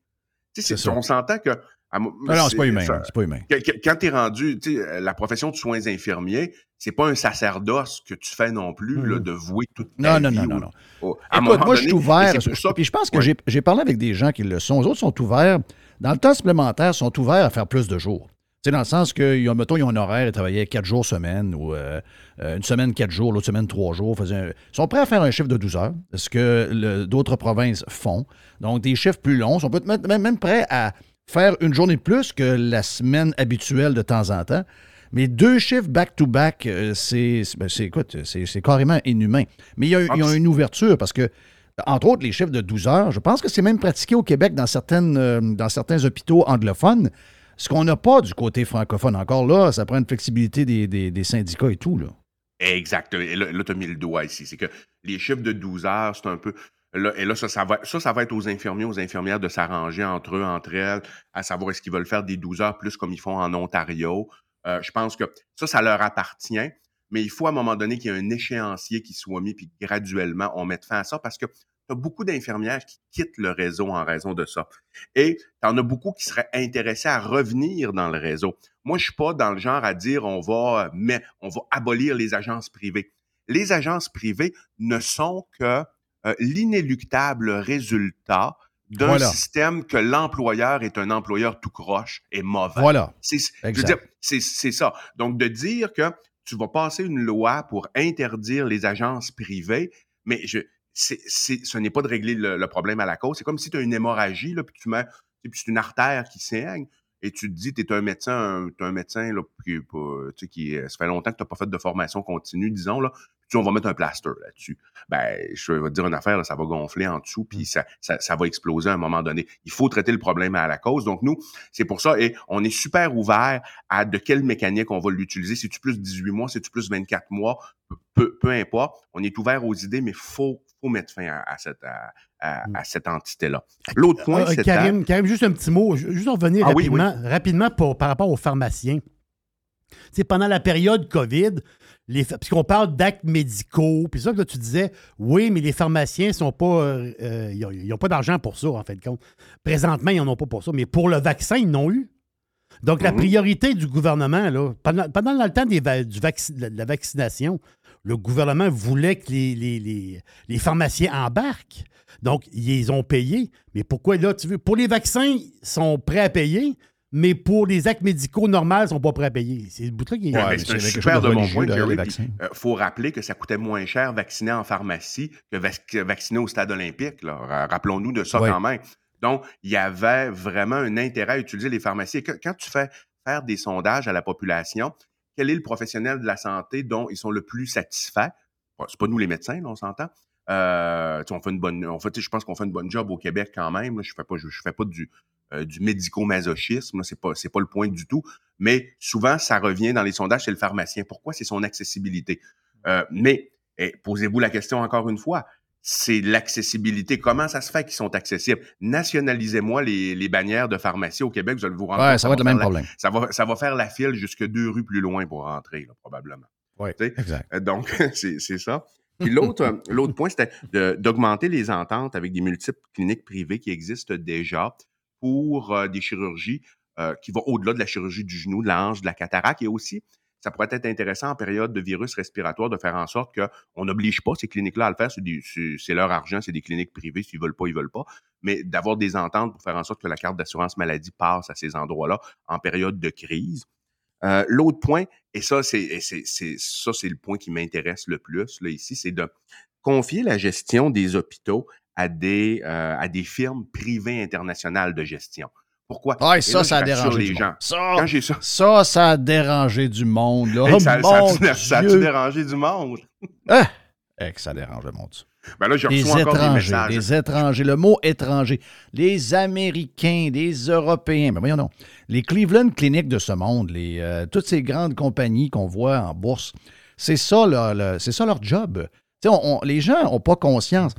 Tu sais,
C'est ça.
on s'entend que... à
Non, non, c'est pas humain. C'est pas humain.
quand tu es rendu, tu sais, euh, la profession de soins infirmiers, c'est pas un sacerdoce que tu fais non plus, là, de vouer toute ta
Non, non,
vie
non, non, non.
au- à
Écoute, moi, je suis ouvert.
pour ça
Puis je pense que
Ouais.
j'ai parlé avec des gens qui le sont. Les autres sont ouverts. Dans le temps supplémentaire, sont ouverts à faire plus de jours. Sais, dans le sens ont, mettons, ils ont un horaire, ils travaillaient quatre jours semaine ou euh, euh, une semaine quatre jours, l'autre semaine trois jours. faisaient un- Ils sont prêts à faire un chiffre de 12 heures, ce que d'autres provinces font. Donc, des chiffres plus longs. Ils sont peut-être même, même prêts à faire une journée de plus que la semaine habituelle de temps en temps. Mais deux chiffres back-to-back, euh, c'est, ben, c'est- écoute, c'est, c'est carrément inhumain. Mais il y a, il y a une ouverture parce que, entre autres, les chiffres de 12 heures, je pense que c'est même pratiqué au Québec dans, certaines, euh, dans certains hôpitaux anglophones, ce qu'on n'a pas du côté francophone. Encore là, ça prend une flexibilité des, syndicats et tout. Là.
Exact. Et là, tu as mis le doigt ici. C'est que les chiffres de 12 heures, c'est un peu. Et là, ça, ça va, ça, ça va être aux infirmiers, aux infirmières de s'arranger entre eux, entre elles, à savoir est-ce qu'ils veulent faire des 12 heures plus comme ils font en Ontario. Euh, je pense que ça, ça leur appartient. Mais il faut à un moment donné qu'il y ait un échéancier qui soit mis, puis graduellement, on mette fin à ça parce que tu as beaucoup d'infirmières qui quittent le réseau en raison de ça. Et tu en as beaucoup qui seraient intéressés à revenir dans le réseau. Moi, je suis pas dans le genre à dire on va, mais on va abolir les agences privées. Les agences privées ne sont que euh, l'inéluctable résultat d'un
Voilà.
système que l'employeur est un employeur tout croche et mauvais.
Voilà.
C'est, je veux dire, c'est, c'est ça. Donc, de dire que tu vas passer une loi pour interdire les agences privées, mais je, c'est, c'est- ce n'est pas de régler le, le problème à la cause. C'est comme si tu as une hémorragie, là, puis tu mets, tu puis c'est une artère qui saigne, et tu te dis, tu es un médecin, t'es un médecin là, qui, est pas- tu qui ça fait longtemps que tu n'as pas fait de formation continue, disons, là, puis on va mettre un plaster là-dessus. Ben, je vais te dire une affaire, là, ça va gonfler en dessous, puis ça, ça, ça va exploser à un moment donné. Il faut traiter le problème à la cause. Donc, nous, c'est pour ça, et on est super ouvert à de quelle mécanique on va l'utiliser. C'est-tu plus 18 mois, c'est-tu plus 24 mois, peu, peu importe. On est ouvert aux idées, mais faut, faut mettre fin à, à cette, à, à- à cette entité-là. L'autre point,
Euh,
c'est
Karim, Karim, juste un petit mot, ju- juste en revenir
Ah oui,
rapidement, rapidement pour- par rapport aux pharmaciens. Pendant la période COVID, les, ph- puisqu'on parle d'actes médicaux, puis ça que là, tu disais, oui, mais les pharmaciens sont pas, euh, euh, ils n'ont pas d'argent pour ça, en fait de compte. Présentement, ils n'en ont pas pour ça, mais pour le vaccin, ils n'ont eu. Donc, la
Mhm.
priorité du gouvernement, là, pendant, pendant le temps des du de la vaccination, le gouvernement voulait que les, les- les- les pharmaciens embarquent. Donc, ils les ont payés. Mais pourquoi là, tu veux. Pour les vaccins, ils sont prêts à payer, mais pour les actes médicaux normaux, ils ne sont pas prêts à payer. C'est le bout de là qui est.
Ouais,
mais
mais
c'est
c'est un super
de religieux
point, Jerry. Il faut rappeler que ça coûtait moins cher vacciner en pharmacie que vac- que vacciner au stade olympique. Rappelons-nous de ça
Ouais.
quand même. Donc, il y avait vraiment un intérêt à utiliser les pharmacies. Et que- quand tu fais faire des sondages à la population, quel est le professionnel de la santé dont ils sont le plus satisfaits? Bon, c'est pas nous les médecins, on s'entend. Euh, on fait une bonne, on fait, je pense qu'on fait une bonne job au Québec quand même. Je fais je, fais pas du, euh, du médico-masochisme. C'est pas, pas le point du tout. Mais souvent, ça revient dans les sondages chez le pharmacien. Pourquoi? C'est son accessibilité. Euh, mais eh, posez-vous la question encore une fois. C'est l'accessibilité. Comment ça se fait qu'ils sont accessibles? Nationalisez-moi les, les bannières de pharmacie au Québec, vous allez vous rendre
Ouais,
compte,
ça va être le même
la-
problème.
ça va, ça va faire la file jusque deux rues plus loin pour rentrer, là, probablement.
Oui, exact.
Euh, Donc, c'est ça. Puis l'autre, euh, l'autre point, c'était d'augmenter les ententes avec des multiples cliniques privées qui existent déjà pour euh, des chirurgies euh, qui vont au-delà de la chirurgie du genou, de la hanche, de la cataracte. Et aussi, ça pourrait être intéressant en période de virus respiratoire de faire en sorte qu'on n'oblige pas ces cliniques-là à le faire. C'est leur argent, c'est des cliniques privées. S'ils veulent pas, ils veulent pas. Mais d'avoir des ententes pour faire en sorte que la carte d'assurance maladie passe à ces endroits-là en période de crise. Euh, L'autre point, et ça, c'est ça, c'est le point qui m'intéresse le plus ici, c'est de confier la gestion des hôpitaux à des, euh, à des firmes privées internationales de gestion. Pourquoi?
Ah, et ça,
là,
ça a dérangé
les
du
gens.
monde. Ça,
Quand ça,
ça, ça a dérangé du monde. Là.
Hey,
Oh,
ça, ça
mon Dieu.
dérangé du monde?
Ah! Eh, que ça dérange le monde.
Ben là, je encore des
étrangers,
messages.
des étrangers. Le mot étranger. Les Américains, les Européens. Mais voyons donc. Les Cleveland Clinic de ce monde, les, euh, toutes ces grandes compagnies qu'on voit en bourse, c'est ça, leur- ça job. On- on- les gens n'ont pas conscience.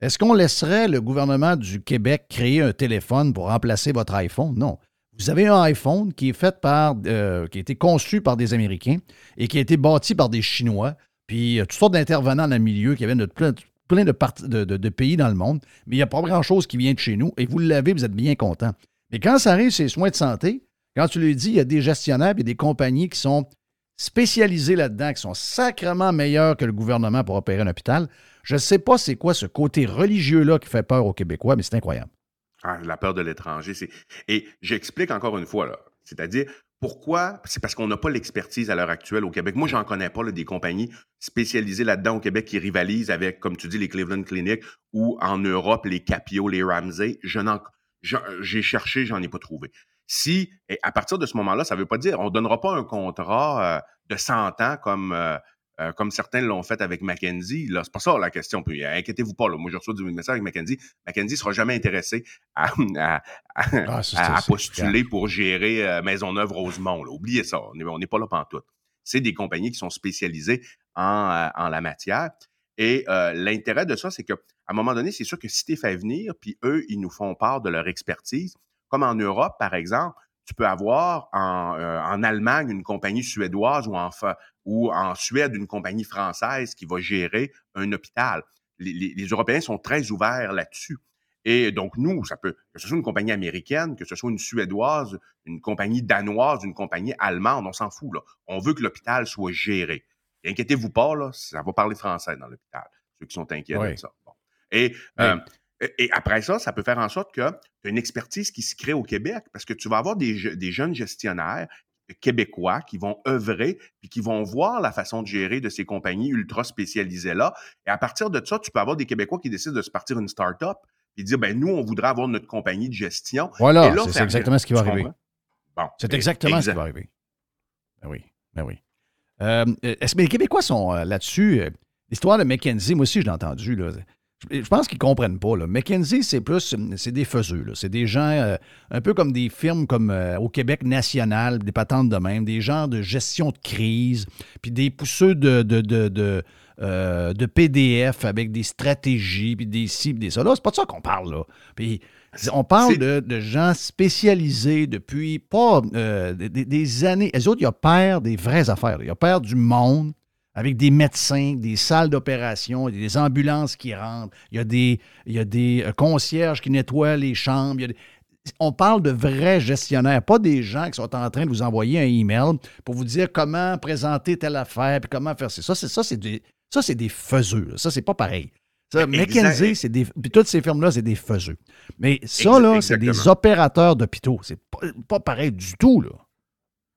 Est-ce qu'on laisserait le gouvernement du Québec créer un téléphone pour remplacer votre iPhone? Non. Vous avez un iPhone qui est fait par, euh, qui a été conçu par des Américains et qui a été bâti par des Chinois, puis toutes sortes d'intervenants dans le milieu qui viennent de plein, de, pays dans le monde, mais il n'y a pas grand-chose qui vient de chez nous et vous l'avez, vous êtes bien content. Mais quand ça arrive, ces soins de santé, quand tu lui dis, il y a des gestionnaires et des compagnies qui sont spécialisés là-dedans, qui sont sacrément meilleurs que le gouvernement pour opérer un hôpital. Je ne sais pas c'est quoi ce côté religieux-là qui fait peur aux Québécois, mais c'est incroyable.
Ah, la peur de l'étranger. Et j'explique encore une fois, c'est-à-dire, pourquoi? C'est parce qu'on n'a pas l'expertise à l'heure actuelle au Québec. Moi, j'en connais pas des compagnies spécialisées là-dedans au Québec qui rivalisent avec, comme tu dis, les Cleveland Clinic ou en Europe, les Capio, les Ramsey. Je j'ai cherché, j'en ai pas trouvé. Si, et à partir de ce moment-là, ça ne veut pas dire, on ne donnera pas un contrat euh, de 100 ans comme, euh, euh, comme certains l'ont fait avec Mackenzie. Ce n'est pas ça la question. Puis, inquiétez-vous pas. Là. Moi, je reçois du message avec Mackenzie. Mackenzie ne sera jamais intéressé à, ah, postuler pour gérer Maisonneuve-Rosemont. Oubliez ça. On n'est pas là tout. C'est des compagnies qui sont spécialisées en, en la matière. Et l'intérêt de ça, c'est qu'à un moment donné, c'est sûr que si tu es fait venir, puis eux, ils nous font part de leur expertise, comme en Europe, par exemple, tu peux avoir en, euh, Allemagne une compagnie suédoise ou en, ou en Suède une compagnie française qui va gérer un hôpital. Les, Européens sont très ouverts là-dessus. Et donc, nous, ça peut, que ce soit une compagnie américaine, que ce soit une suédoise, une compagnie danoise, une compagnie allemande, on s'en fout. Là. On veut que l'hôpital soit géré. inquiétez-vous pas, là, ça va parler français dans l'hôpital, ceux qui sont inquiets de ça. Et euh, et après ça, ça peut faire en sorte que tu as une expertise qui se crée au Québec parce que tu vas avoir des, jeunes gestionnaires québécois qui vont œuvrer puis qui vont voir la façon de gérer de ces compagnies ultra spécialisées-là. Et à partir de ça, tu peux avoir des Québécois qui décident de se partir une start-up et dire, ben nous, on voudrait avoir notre compagnie de gestion.
Voilà, c'est exactement ce qui va arriver. Bon, c'est exactement ce qui va arriver. Ben oui, ben oui. Euh, est-ce que les Québécois sont euh, là-dessus? Euh, l'histoire de McKenzie, moi aussi, je l'ai entendu. Là. Je pense qu'ils ne comprennent pas. Là. McKinsey, c'est plus, c'est des faiseux. C'est des gens, euh, un peu comme des firmes comme euh, au Québec national, des patentes de même, des gens de gestion de crise, puis des pousseux de, de, de, euh, PDF avec des stratégies, puis des cibles, des ça. Là, c'est pas de ça qu'on parle. Là. Puis, on parle de, gens spécialisés depuis pas des, des, années. Les autres, ils opèrent des vraies affaires. Ils opèrent du monde avec des médecins, des salles d'opération, des ambulances qui rentrent, il y a des, il y a des euh, concierges qui nettoient les chambres. On parle de vrais gestionnaires, pas des gens qui sont en train de vous envoyer un email pour vous dire comment présenter telle affaire, puis comment faire ça. Ça, c'est, des, ça, c'est des faiseux. Ça, c'est pas pareil. Ça, c'est des. Puis toutes ces firmes-là, c'est des faiseux. Mais ça, là, c'est des opérateurs d'hôpitaux. C'est pas, pas, pareil du tout, là.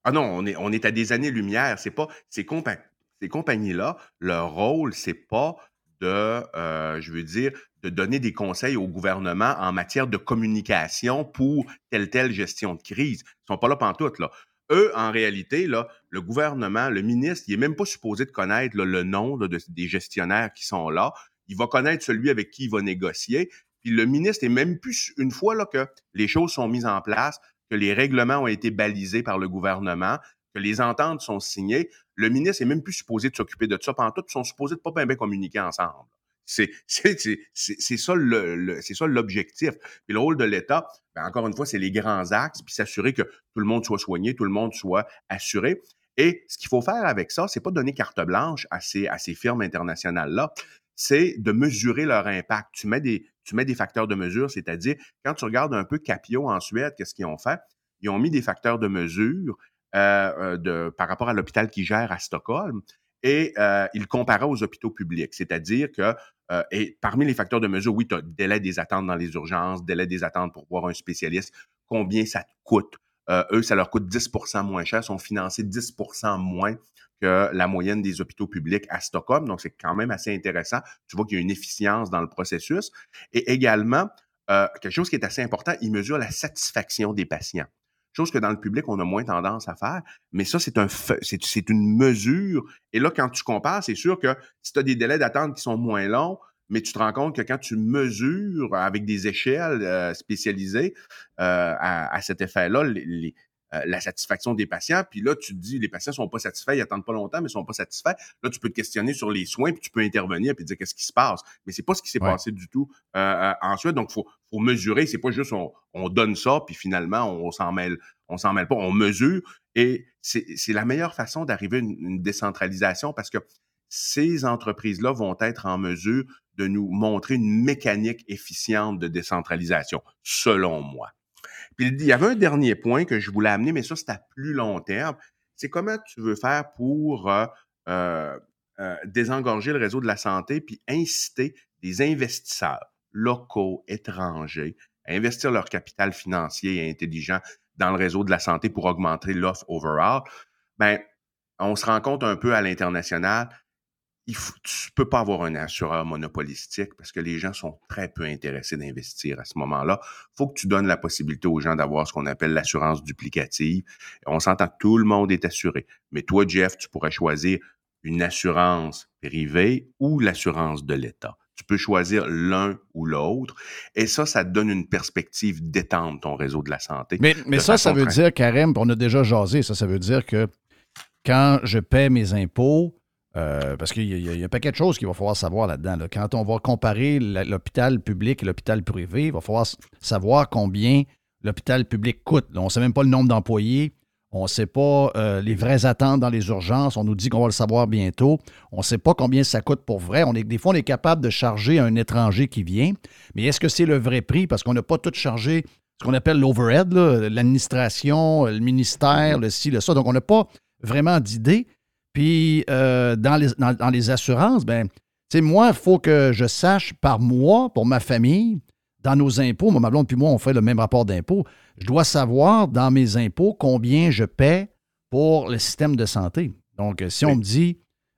Ah non, on est, on est à des années-lumière. C'est pas. C'est compact ces compagnies-là, leur rôle, c'est pas de, euh, je veux dire, de donner des conseils au gouvernement en matière de communication pour telle telle gestion de crise. Ils sont pas là pantoute, là. Eux, en réalité, là, le gouvernement, le ministre, il est même pas supposé de connaître le nom des gestionnaires qui sont là. Il va connaître celui avec qui il va négocier. Puis le ministre est même plus, une fois là, que les choses sont mises en place, que les règlements ont été balisés par le gouvernement, que les ententes sont signées, le ministre est même plus supposé de s'occuper de ça. Pendant tout, ils sont supposés de pas bien, communiquer ensemble. C'est ça l'objectif. Puis le rôle de l'État, ben, encore une fois, c'est les grands axes, puis s'assurer que tout le monde soit soigné, tout le monde soit assuré. Et ce qu'il faut faire avec ça, c'est pas donner carte blanche à ces, à ces firmes internationales-là, c'est de mesurer leur impact. Tu mets des, tu mets des facteurs de mesure, c'est-à-dire, quand tu regardes un peu Capio en Suède, qu'est-ce qu'ils ont fait? Ils ont mis des facteurs de mesure de, par rapport à l'hôpital qui gère à Stockholm. Et euh, il comparait aux hôpitaux publics, c'est-à-dire que, et parmi les facteurs de mesure, oui, tu as délai des attentes dans les urgences, délai des attentes pour voir un spécialiste, combien ça te coûte? eux, ça leur coûte 10% moins cher, sont financés 10% moins que la moyenne des hôpitaux publics à Stockholm. Donc, c'est quand même assez intéressant. Tu vois qu'il y a une efficience dans le processus. Et également, quelque chose qui est assez important, ils mesurent la satisfaction des patients. Chose que dans le public, on a moins tendance à faire. Mais ça, c'est un c'est une mesure. Et là, quand tu compares, c'est sûr que si tu as des délais d'attente qui sont moins longs, mais tu te rends compte que quand tu mesures avec des échelles euh, spécialisées euh, à, cet effet-là, euh, la satisfaction des patients. Puis là, tu te dis, les patients sont pas satisfaits, ils attendent pas longtemps, mais ils sont pas satisfaits. Là, tu peux te questionner sur les soins, puis tu peux intervenir, puis dire qu'est-ce qui se passe. Mais c'est pas ce qui s'est
Ouais.
passé du tout euh, euh, ensuite. Donc, faut, faut mesurer. C'est pas juste on, on donne ça, puis finalement, on s'en mêle, on s'en mêle pas. On mesure. Et c'est c'est la meilleure façon d'arriver à une, une décentralisation parce que ces entreprises-là vont être en mesure de nous montrer une mécanique efficiente de décentralisation, selon moi. Puis il y avait un dernier point que je voulais amener, mais ça, c'est à plus long terme. C'est comment tu veux faire pour euh, euh, euh, désengorger le réseau de la santé puis inciter des investisseurs locaux, étrangers, à investir leur capital financier et intelligent dans le réseau de la santé pour augmenter l'offre overall? Ben, on se rend compte un peu à l'international, il faut, tu peux pas avoir un assureur monopolistique parce que les gens sont très peu intéressés d'investir à ce moment-là. faut que tu donnes la possibilité aux gens d'avoir ce qu'on appelle l'assurance duplicative. On s'entend que tout le monde est assuré. Mais toi, Jeff, tu pourrais choisir une assurance privée ou l'assurance de l'État. Tu peux choisir l'un ou l'autre. Et ça, ça te donne une perspective d'étendre ton réseau de la santé.
Mais, mais ça, ça veut dire, Karim, on a déjà jasé, ça, ça veut dire que quand je paie mes impôts, euh, parce qu'il y, a- un paquet de choses qu'il va falloir savoir là-dedans. là. Quand on va comparer l'hôpital public et l'hôpital privé, il va falloir savoir combien l'hôpital public coûte. On ne sait même pas le nombre d'employés. On ne sait pas euh, les vraies attentes dans les urgences. On nous dit qu'on va le savoir bientôt. On ne sait pas combien ça coûte pour vrai. Des fois, on est capable de charger un étranger qui vient. Mais est-ce que c'est le vrai prix? Parce qu'on n'a pas tout chargé ce qu'on appelle l'overhead, l'administration, le ministère, le ci, le ça. Donc, on n'a pas vraiment d'idée. Puis, euh, dans, les, dans, dans les assurances, ben, tu sais, moi, il faut que je sache par mois, pour ma famille, dans nos impôts, moi, ma blonde puis moi, on fait le même rapport d'impôts. Je dois savoir dans mes impôts combien je paie pour le système de santé. Donc, si on me dit,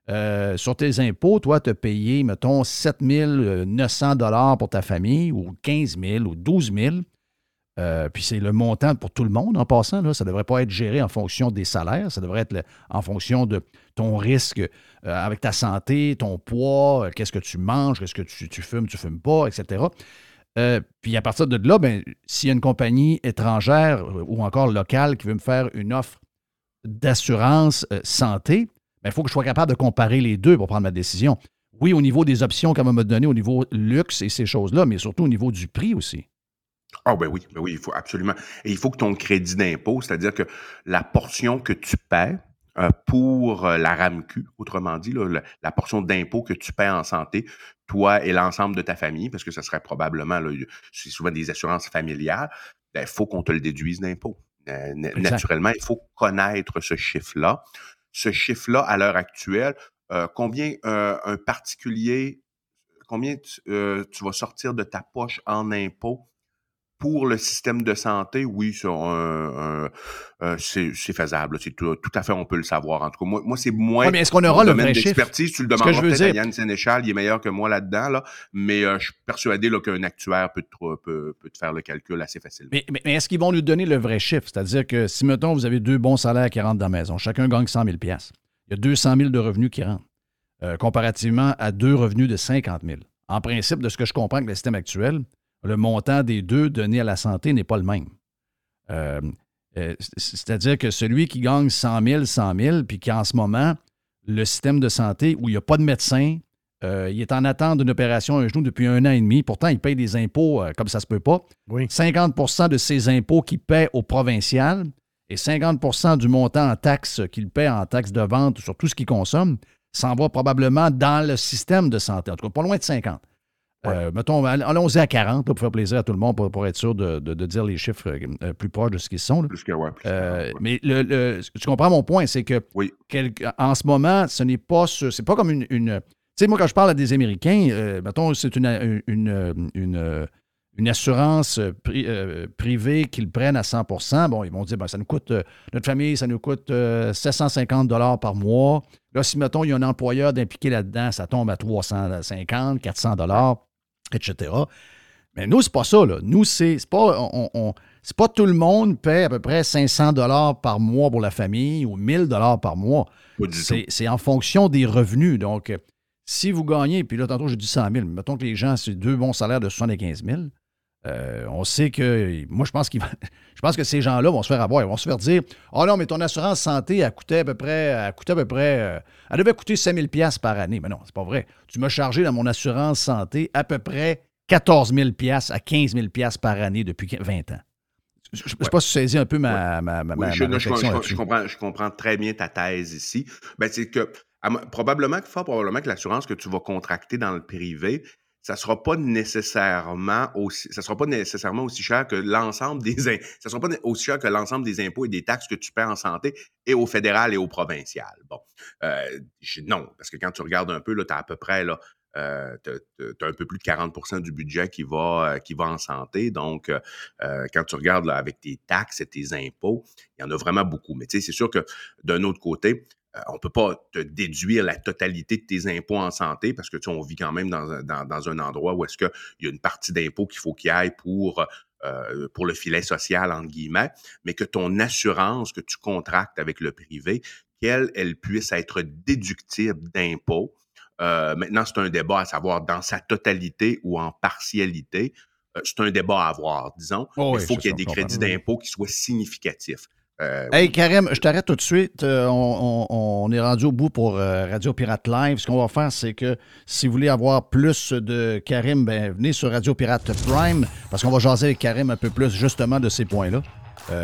euh, sur tes impôts, toi, tu as payé, mettons, 7 900 pour ta famille, ou 15 000, ou 12 000, euh, puis c'est le montant pour tout le monde en passant. Là. Ça ne devrait pas être géré en fonction des salaires. Ça devrait être en fonction de ton risque euh, avec ta santé, ton poids, euh, qu'est-ce que tu manges, qu'est-ce que tu, fumes, tu fumes pas, etc. Puis à partir de là, ben, s'il y a une compagnie étrangère ou encore locale qui veut me faire une offre d'assurance santé, il faut que je sois capable de comparer les deux pour prendre ma décision. Oui, au niveau des options qu'elle va me donner, au niveau luxe et ces choses-là, mais surtout au niveau du prix aussi.
Ah ben oui, ben oui, il faut absolument. Et il faut que ton crédit d'impôt, c'est-à-dire que la portion que tu paies euh, pour euh, la RAMQ, autrement dit, là, la, la portion d'impôt que tu paies en santé, toi et l'ensemble de ta famille, parce que ce serait probablement, là, c'est souvent des assurances familiales, il faut qu'on te le déduise d'impôt. Euh, naturellement, il faut connaître ce chiffre-là. Ce chiffre-là, à l'heure actuelle, euh, combien euh, un particulier, combien tu, euh, tu vas sortir de ta poche en impôt pour le système de santé, oui, euh, c'est faisable. C'est tout, tout à fait, on peut le savoir. En tout cas, moi, moi c'est moins.
Ouais, mais est-ce qu'on aura le
domaine
vrai chiffre?
d'expertise. Tu le demandes peut-être à Yann Sénéchal, il est meilleur que moi là-dedans, là, mais euh, je suis persuadé qu'un actuaire peut te, peut, peut te faire le calcul assez facilement.
Mais, mais- mais est-ce qu'ils vont nous donner le vrai chiffre? C'est-à-dire que si, mettons, vous avez deux bons salaires qui rentrent dans la maison, chacun gagne 100 000 Il y a 200 000 de revenus qui rentrent, euh, comparativement à deux revenus de 50 000 En principe, de ce que je comprends avec le système actuel, le montant des deux donnés à la santé n'est pas le même. Euh, euh, C'est-à-dire que celui qui gagne 100 000, 100 000, puis qui en ce moment, le système de santé où il n'y a pas de médecin, euh, il est en attente d'une opération à un genou depuis un an et demi. Pourtant, il paye des impôts comme ça se peut pas. 50% de ses impôts qu'il paie au provincial et 50% du montant en taxes qu'il paie en taxes de vente sur tout ce qu'il consomme s'en va probablement dans le système de santé. En tout cas, pas loin de 50. Euh, mettons, all- allons-y à 40 là, pour faire plaisir à tout le monde, pour, pour être sûr de, de- de dire les chiffres euh, plus proches de ce qu'ils sont. là.
Plus que, ouais, plus que-
Euh, Mais le, le- tu comprends mon point, c'est que quel- en ce moment, ce n'est pas ce- c'est pas comme une. une- tu sais, moi, quand je parle à des Américains, euh, mettons, c'est une, une, une- une assurance euh, pri- euh, privée qu'ils prennent à 100 Bon, ils vont dire, ben, ça nous coûte, euh, notre famille, ça nous coûte euh, 750 par mois. Là, si, mettons, il y a un employeur d'impliqué là-dedans, ça tombe à 350, 400 etc. Mais nous, c'est pas ça. Là. Nous, c'est c'est pas, on, on- c'est pas tout le monde paie à peu près 500 dollars par mois pour la famille ou 1000 dollars par mois. C'est en fonction des revenus. Donc, si vous gagnez, puis là, tantôt, j'ai dit 100 000, mais mettons que les gens, c'est deux bons salaires de 75 000, Euh, on sait que. Moi, je pense, qu'il va- je pense que ces gens-là vont se faire avoir. Ils vont se faire dire Oh non, mais ton assurance santé, elle coûtait à peu près. Elle, coûtait à peu près, euh, elle devait coûter 5 000 par année. Mais non, c'est pas vrai. Tu m'as chargé dans mon assurance santé à peu près 14 000 à 15 000 par année depuis 20 ans. Je ne sais pas si tu saisis un peu ma, ma, ma,
Oui,
ma-
je,
ma
non, je-
réflexion
je-
là-dessus.
je comprends, je comprends très bien ta thèse ici. Ben, c'est que à probablement, fort probablement que l'assurance que tu vas contracter dans le privé, ça sera pas nécessairement aussi, ça sera pas nécessairement aussi cher que l'ensemble des, ça sera pas aussi cher que l'ensemble des impôts et des taxes que tu paies en santé et au fédéral et au provincial. Bon, euh, non, parce que quand tu regardes un peu, là, tu as à peu près là. Euh, un peu plus de 40% du budget qui va, euh, qui va en santé. Donc, euh, euh, quand tu regardes là, avec tes taxes et tes impôts, il y en a vraiment beaucoup. Mais tu sais, c'est sûr que d'un autre côté, on ne peut pas te déduire la totalité de tes impôts en santé parce que tu sais, on vit quand même dans, un- dans, dans un endroit où est-ce qu'il y a une partie d'impôts qu'il faut qu'il y aille pour, euh, pour le filet social, entre guillemets, mais que ton assurance que tu contractes avec le privé, qu'elle, elle puisse être déductible d'impôts. Euh, maintenant, c'est un débat à savoir dans sa totalité ou en partialité. Euh, c'est un débat à avoir, disons.
Oh oui,
il faut qu'il y ait des crédits d'impôt qui soient significatifs. Euh,
Hey Karim, je t'arrête tout de suite. Euh, on, on- on est rendu au bout pour euh, Radio Pirate Live. Ce qu'on va faire, c'est que si vous voulez avoir plus de Karim, ben, venez sur Radio Pirate Prime parce qu'on va jaser avec Karim un peu plus justement de ces points-là.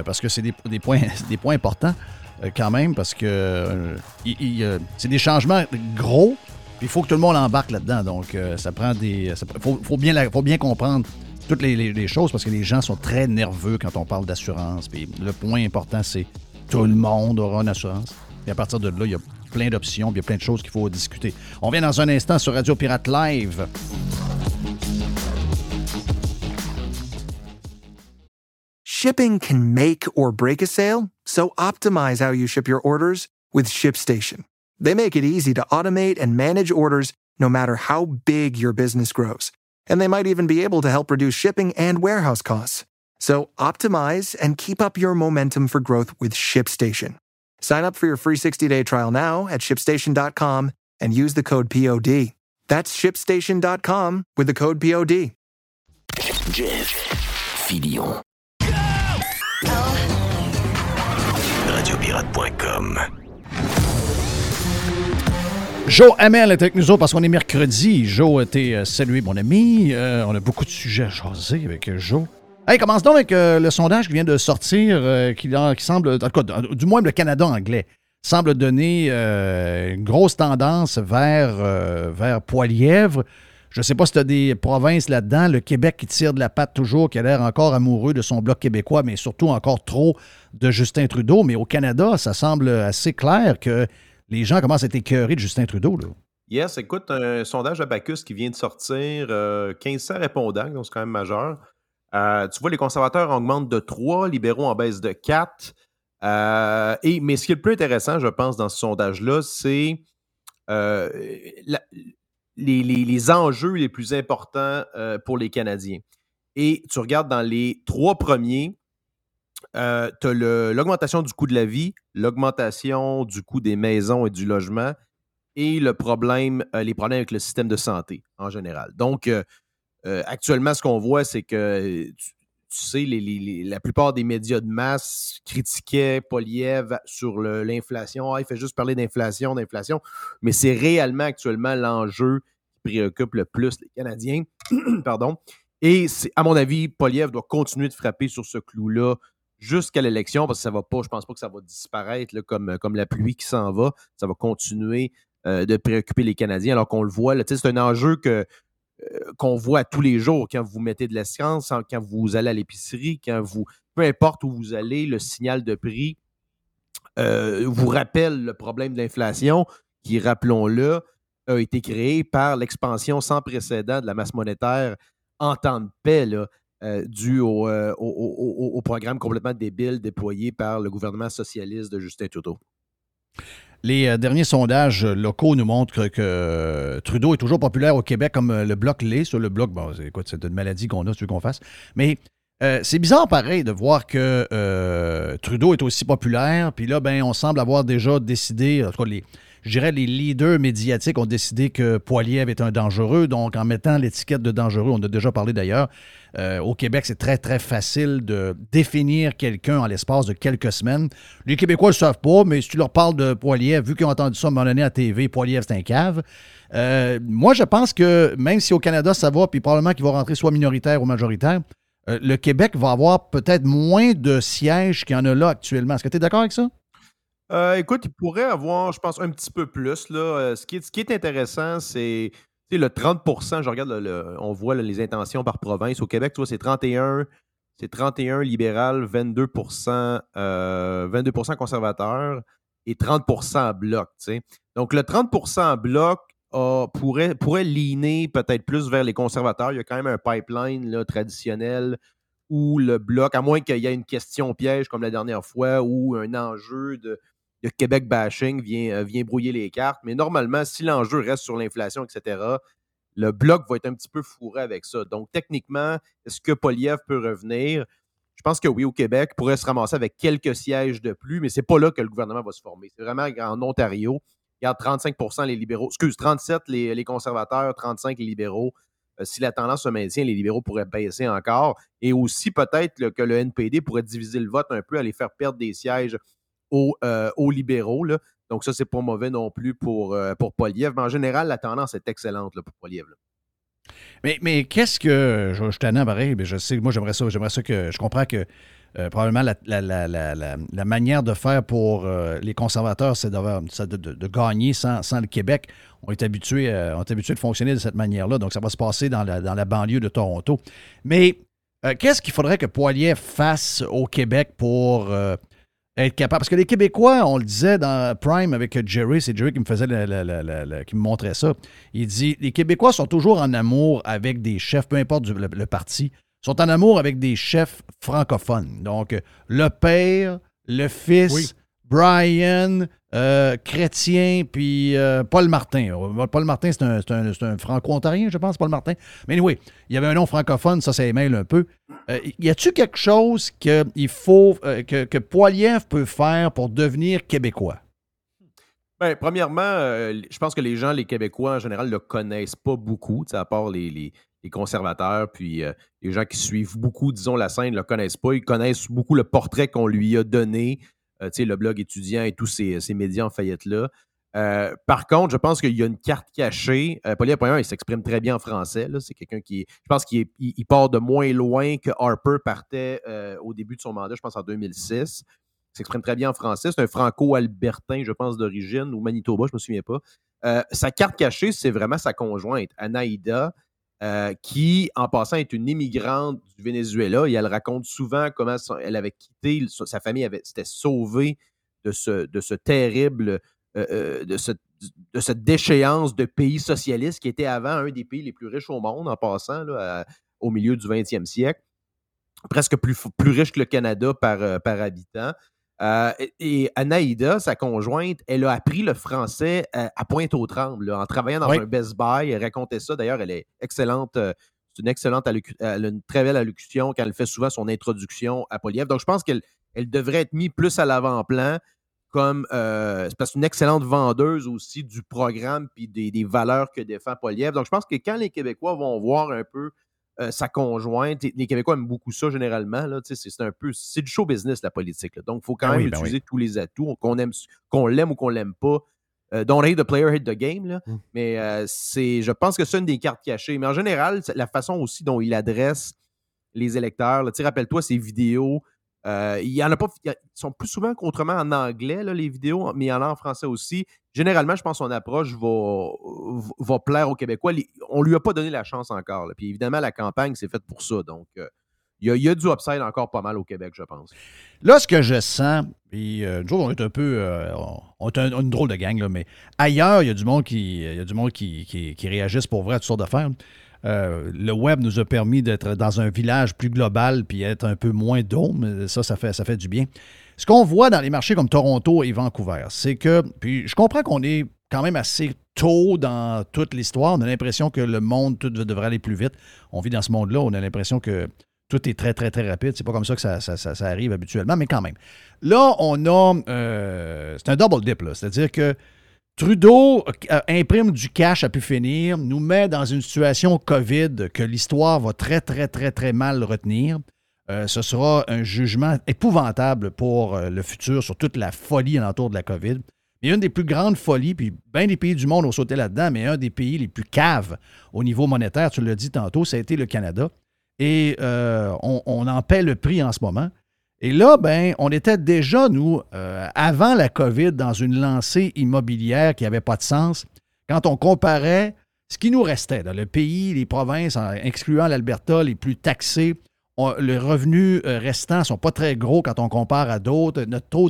Parce que c'est des, des points, des points importants quand même parce que c'est des changements gros. Il faut que tout le monde embarque là-dedans. Donc, ça prend des. Il faut, faut bien, la- faut bien comprendre toutes les, choses parce que les gens sont très nerveux quand on parle d'assurance. Puis le point important, c'est tout le monde aura une assurance. Et à partir de là, il y a plein d'options, il y a plein de choses qu'il faut discuter. On vient dans un instant sur Radio Pirate Live.
Shipping can make or break a sale, so optimize how you ship your orders with ShipStation. They make it easy to automate and manage orders no matter how big your business grows. And they might even be able to help reduce shipping and warehouse costs. So optimize and keep up your momentum for growth with ShipStation. Sign up for your free 60-day trial now at shipstation.com and use the code POD. That's shipstation.com with the code POD.
Jeff Filion. Radiopirate.com.
Joe Hamel est avec nous autres parce qu'on est mercredi. Joe, t'es euh, salué, mon ami. Euh, on a beaucoup de sujets à jaser avec euh, Joe. Hey, commence donc avec le sondage qui vient de sortir, qui, semble, en tout cas, du moins le Canada anglais, semble donner une grosse tendance vers, vers Poilièvre. Je ne sais pas si tu as des provinces là-dedans. Le Québec qui tire de la patte toujours, qui a l'air encore amoureux de son bloc québécois, mais surtout encore trop de Justin Trudeau. Mais au Canada, ça semble assez clair que les gens commencent à être écœurés de Justin Trudeau. Là.
Yes, écoute, un sondage Abacus qui vient de sortir, euh, 1500 répondants, donc c'est quand même majeur. Euh, tu vois, les conservateurs augmentent de 3, libéraux en baisse de 4. Euh, et, mais ce qui est le plus intéressant, je pense, dans ce sondage-là, c'est euh, les, enjeux les plus importants pour les Canadiens. Et tu regardes dans les trois premiers, tu as l'augmentation du coût de la vie, l'augmentation du coût des maisons et du logement et le problème, euh, les problèmes avec le système de santé en général. Donc, euh, euh, actuellement, ce qu'on voit, c'est que euh, tu, sais, la plupart des médias de masse critiquaient Poliev sur l'inflation. Ah, il fait juste parler d'inflation, d'inflation. Mais c'est réellement actuellement l'enjeu qui préoccupe le plus les Canadiens. Pardon. Et à mon avis, Poliev doit continuer de frapper sur ce clou-là jusqu'à l'élection parce que ça va pas, je pense pas que ça va disparaître là, comme, comme la pluie qui s'en va. Ça va continuer euh, de préoccuper les Canadiens alors qu'on le voit. c'est un enjeu que, euh, qu'on voit tous les jours quand vous mettez de l'essence, quand vous allez à l'épicerie, quand vous. Peu importe où vous allez, le signal de prix euh, vous rappelle le problème de l'inflation qui, rappelons-le, a été créé par l'expansion sans précédent de la masse monétaire en temps de paix, là, euh, dû au, euh, au- au- au- au programme complètement débile déployé par le gouvernement socialiste de Justin Trudeau.
Les euh, derniers sondages locaux nous montrent que, Trudeau est toujours populaire au Québec comme le bloc l'est. Sur le bloc, bon, écoute, c'est une maladie qu'on a, tu veux qu'on fasse. Mais c'est bizarre pareil de voir que Trudeau est aussi populaire. Puis là, ben, on semble avoir déjà décidé, en tout cas, les, je dirais, les leaders médiatiques ont décidé que Poiliev est un dangereux. Donc, en mettant l'étiquette de dangereux, on a déjà parlé d'ailleurs, euh, au Québec, c'est très, très facile de définir quelqu'un en l'espace de quelques semaines. Les Québécois ne le savent pas, mais si tu leur parles de Poiliev, vu qu'ils ont entendu ça à un moment donné à TV, Poiliev, c'est un cave. Euh, moi, je pense que même si au Canada, ça va, puis probablement qu'il va rentrer soit minoritaire ou majoritaire, euh, le Québec va avoir peut-être moins de sièges qu'il y en a là actuellement. Est-ce que tu es d'accord avec ça?
Écoute, il pourrait avoir, je pense, un petit peu plus. Là. Ce qui est intéressant, c'est le 30% Je regarde, on voit les intentions par province. Au Québec, tu vois, c'est 31, c'est 31 libéral, 22 22 conservateur et 30% bloc. Donc, le 30% bloc pourrait, pourrait leaner peut-être plus vers les conservateurs. Il y a quand même un pipeline traditionnel où le bloc, à moins qu'il y ait une question piège comme la dernière fois ou un enjeu de, Québec bashing vient, euh, vient brouiller les cartes. Mais normalement, si l'enjeu reste sur l'inflation, etc., le bloc va être un petit peu fourré avec ça. Donc, techniquement, est-ce que Poliev peut revenir? Je pense que oui, au Québec, pourrait se ramasser avec quelques sièges de plus, mais c'est pas là que le gouvernement va se former. C'est vraiment en Ontario. Il y a 35% les libéraux, excuse, 37 les, les conservateurs, 35 les libéraux. Euh, si la tendance se maintient, les libéraux pourraient baisser encore. Et aussi, peut-être que le NPD pourrait diviser le vote un peu, aller faire perdre des sièges aux, euh, libéraux. Donc, ça, c'est pas mauvais non plus pour, euh. Mais en général, la tendance est excellente pour Poliev.
Mais, mais qu'est-ce que. Je, je t'en pareil, mais je sais, moi, j'aimerais ça, j'aimerais ça que. Je comprends que euh, probablement la, manière de faire pour euh, les conservateurs, c'est de, gagner sans, le Québec. On est habitué, on est habitué de fonctionner de cette manière-là. Donc, ça va se passer dans la, banlieue de Toronto. Mais qu'est-ce qu'il faudrait que Poilier fasse au Québec pour être capable? Parce que les Québécois, on le disait dans Prime avec Jerry, c'est Jerry qui me faisait qui me montrait ça. Il dit les Québécois sont toujours en amour avec des chefs, peu importe le parti sont en amour avec des chefs francophones. Donc, le père, le fils, Brian, euh, Chrétien, puis euh, Paul Martin. Euh, Paul Martin, c'est un, franco-ontarien, je pense, Paul Martin. Mais oui, il y avait un nom francophone, ça, ça émaille un peu. y a-tu quelque chose qu'il faut, que, que Poiliev peut faire pour devenir québécois?
Bien, premièrement, je pense que les gens, les Québécois en général, ne le connaissent pas beaucoup, à part les, les conservateurs, puis les gens qui suivent beaucoup, disons, la scène ne le connaissent pas. Ils connaissent beaucoup le portrait qu'on lui a donné, euh, le blog étudiant et tous ces, médias en faillite-là. Euh, par contre, je pense qu'il y a une carte cachée. Euh, Paulie il s'exprime très bien en français. C'est quelqu'un qui, je pense qu'il il part de moins loin que Harper partait au début de son mandat, je pense en 2006. Il s'exprime très bien en français. C'est un franco-albertain, je pense, d'origine, ou Manitoba, je ne me souviens pas. sa carte cachée, c'est vraiment sa conjointe, Anaïda. Euh, qui, en passant, est une immigrante du Venezuela et elle raconte souvent comment elle avait quitté, sa famille s'était sauvée de ce, de ce terrible, euh, euh, de, de, cette déchéance de pays socialistes qui était avant un des pays les plus riches au monde, en passant, au milieu du 20e siècle. Presque plus, plus riche que le Canada par, par habitant. Euh, et Anaïda, sa conjointe, elle a appris le français euh, à, Pointe-aux-Trembles, en travaillant dans un Best Buy. Elle racontait ça. D'ailleurs, elle est excellente. Euh, c'est une excellente elle a une très belle allocution quand elle fait souvent son introduction à Poliev. Donc, je pense qu'elle elle devrait être mise plus à l'avant-plan comme parce une excellente vendeuse aussi du programme puis des, des, valeurs que défend Poliev. Donc, je pense que quand les Québécois vont voir un peu euh, sa conjointe. Les Québécois aiment beaucoup ça généralement. C'est un peu. C'est du show business, la politique. Donc, il faut quand ben même ben utiliser tous les atouts, qu'on aime qu'on l'aime ou qu'on l'aime pas. Euh, don't hate the player, hate the game. Là. Mmh. Mais euh, c'est. Je pense que c'est une des cartes cachées. Mais en général, la façon aussi dont il adresse les électeurs. Rappelle-toi ces vidéos euh, il y en a pas. Ils sont plus souvent qu'autrement en anglais, là, les vidéos, mais il y en a en français aussi. Généralement, je pense que son approche va, va plaire aux Québécois. On lui a pas donné la chance encore. Puis évidemment, la campagne, c'est faite pour ça. Donc, euh, il, y a, du upside encore pas mal au Québec, je pense.
Là, ce que je sens, puis euh, nous on est un peu. on est une drôle de gang, là, mais ailleurs, il y a du monde qui, y a du monde qui, qui, réagissent pour vrai à toutes sortes d'affaires. Euh, le web nous a permis d'être dans un village plus global puis être un peu moins dôme. Ça, ça fait, ça fait du bien. Ce qu'on voit dans les marchés comme Toronto et Vancouver, c'est que, puis je comprends qu'on est quand même assez tôt dans toute l'histoire. On a l'impression que le monde tout devrait aller plus vite. On vit dans ce monde-là, on a l'impression que tout est très, très, très rapide. C'est pas comme ça que ça, arrive habituellement, mais quand même. Là, on a. Euh, c'est un double dip, là. C'est-à-dire que Trudeau euh, imprime du cash à pu finir, nous met dans une situation COVID que l'histoire va très, très, très, très mal retenir. Euh, ce sera un jugement épouvantable pour euh, le futur sur toute la folie alentour de la COVID. Mais une des plus grandes folies, puis bien des pays du monde ont sauté là-dedans, mais un des pays les plus caves au niveau monétaire, tu l'as dit tantôt, ça a été le Canada. Et on, on en paie le prix en ce moment. Et là, ben, on était déjà, nous, euh, avant la COVID, dans une lancée immobilière qui n'avait pas de sens. Quand on comparait ce qui nous restait dans le pays, les provinces, excluant l'Alberta, les plus taxées, les revenus euh, restants ne sont pas très gros quand on compare à d'autres. Notre taux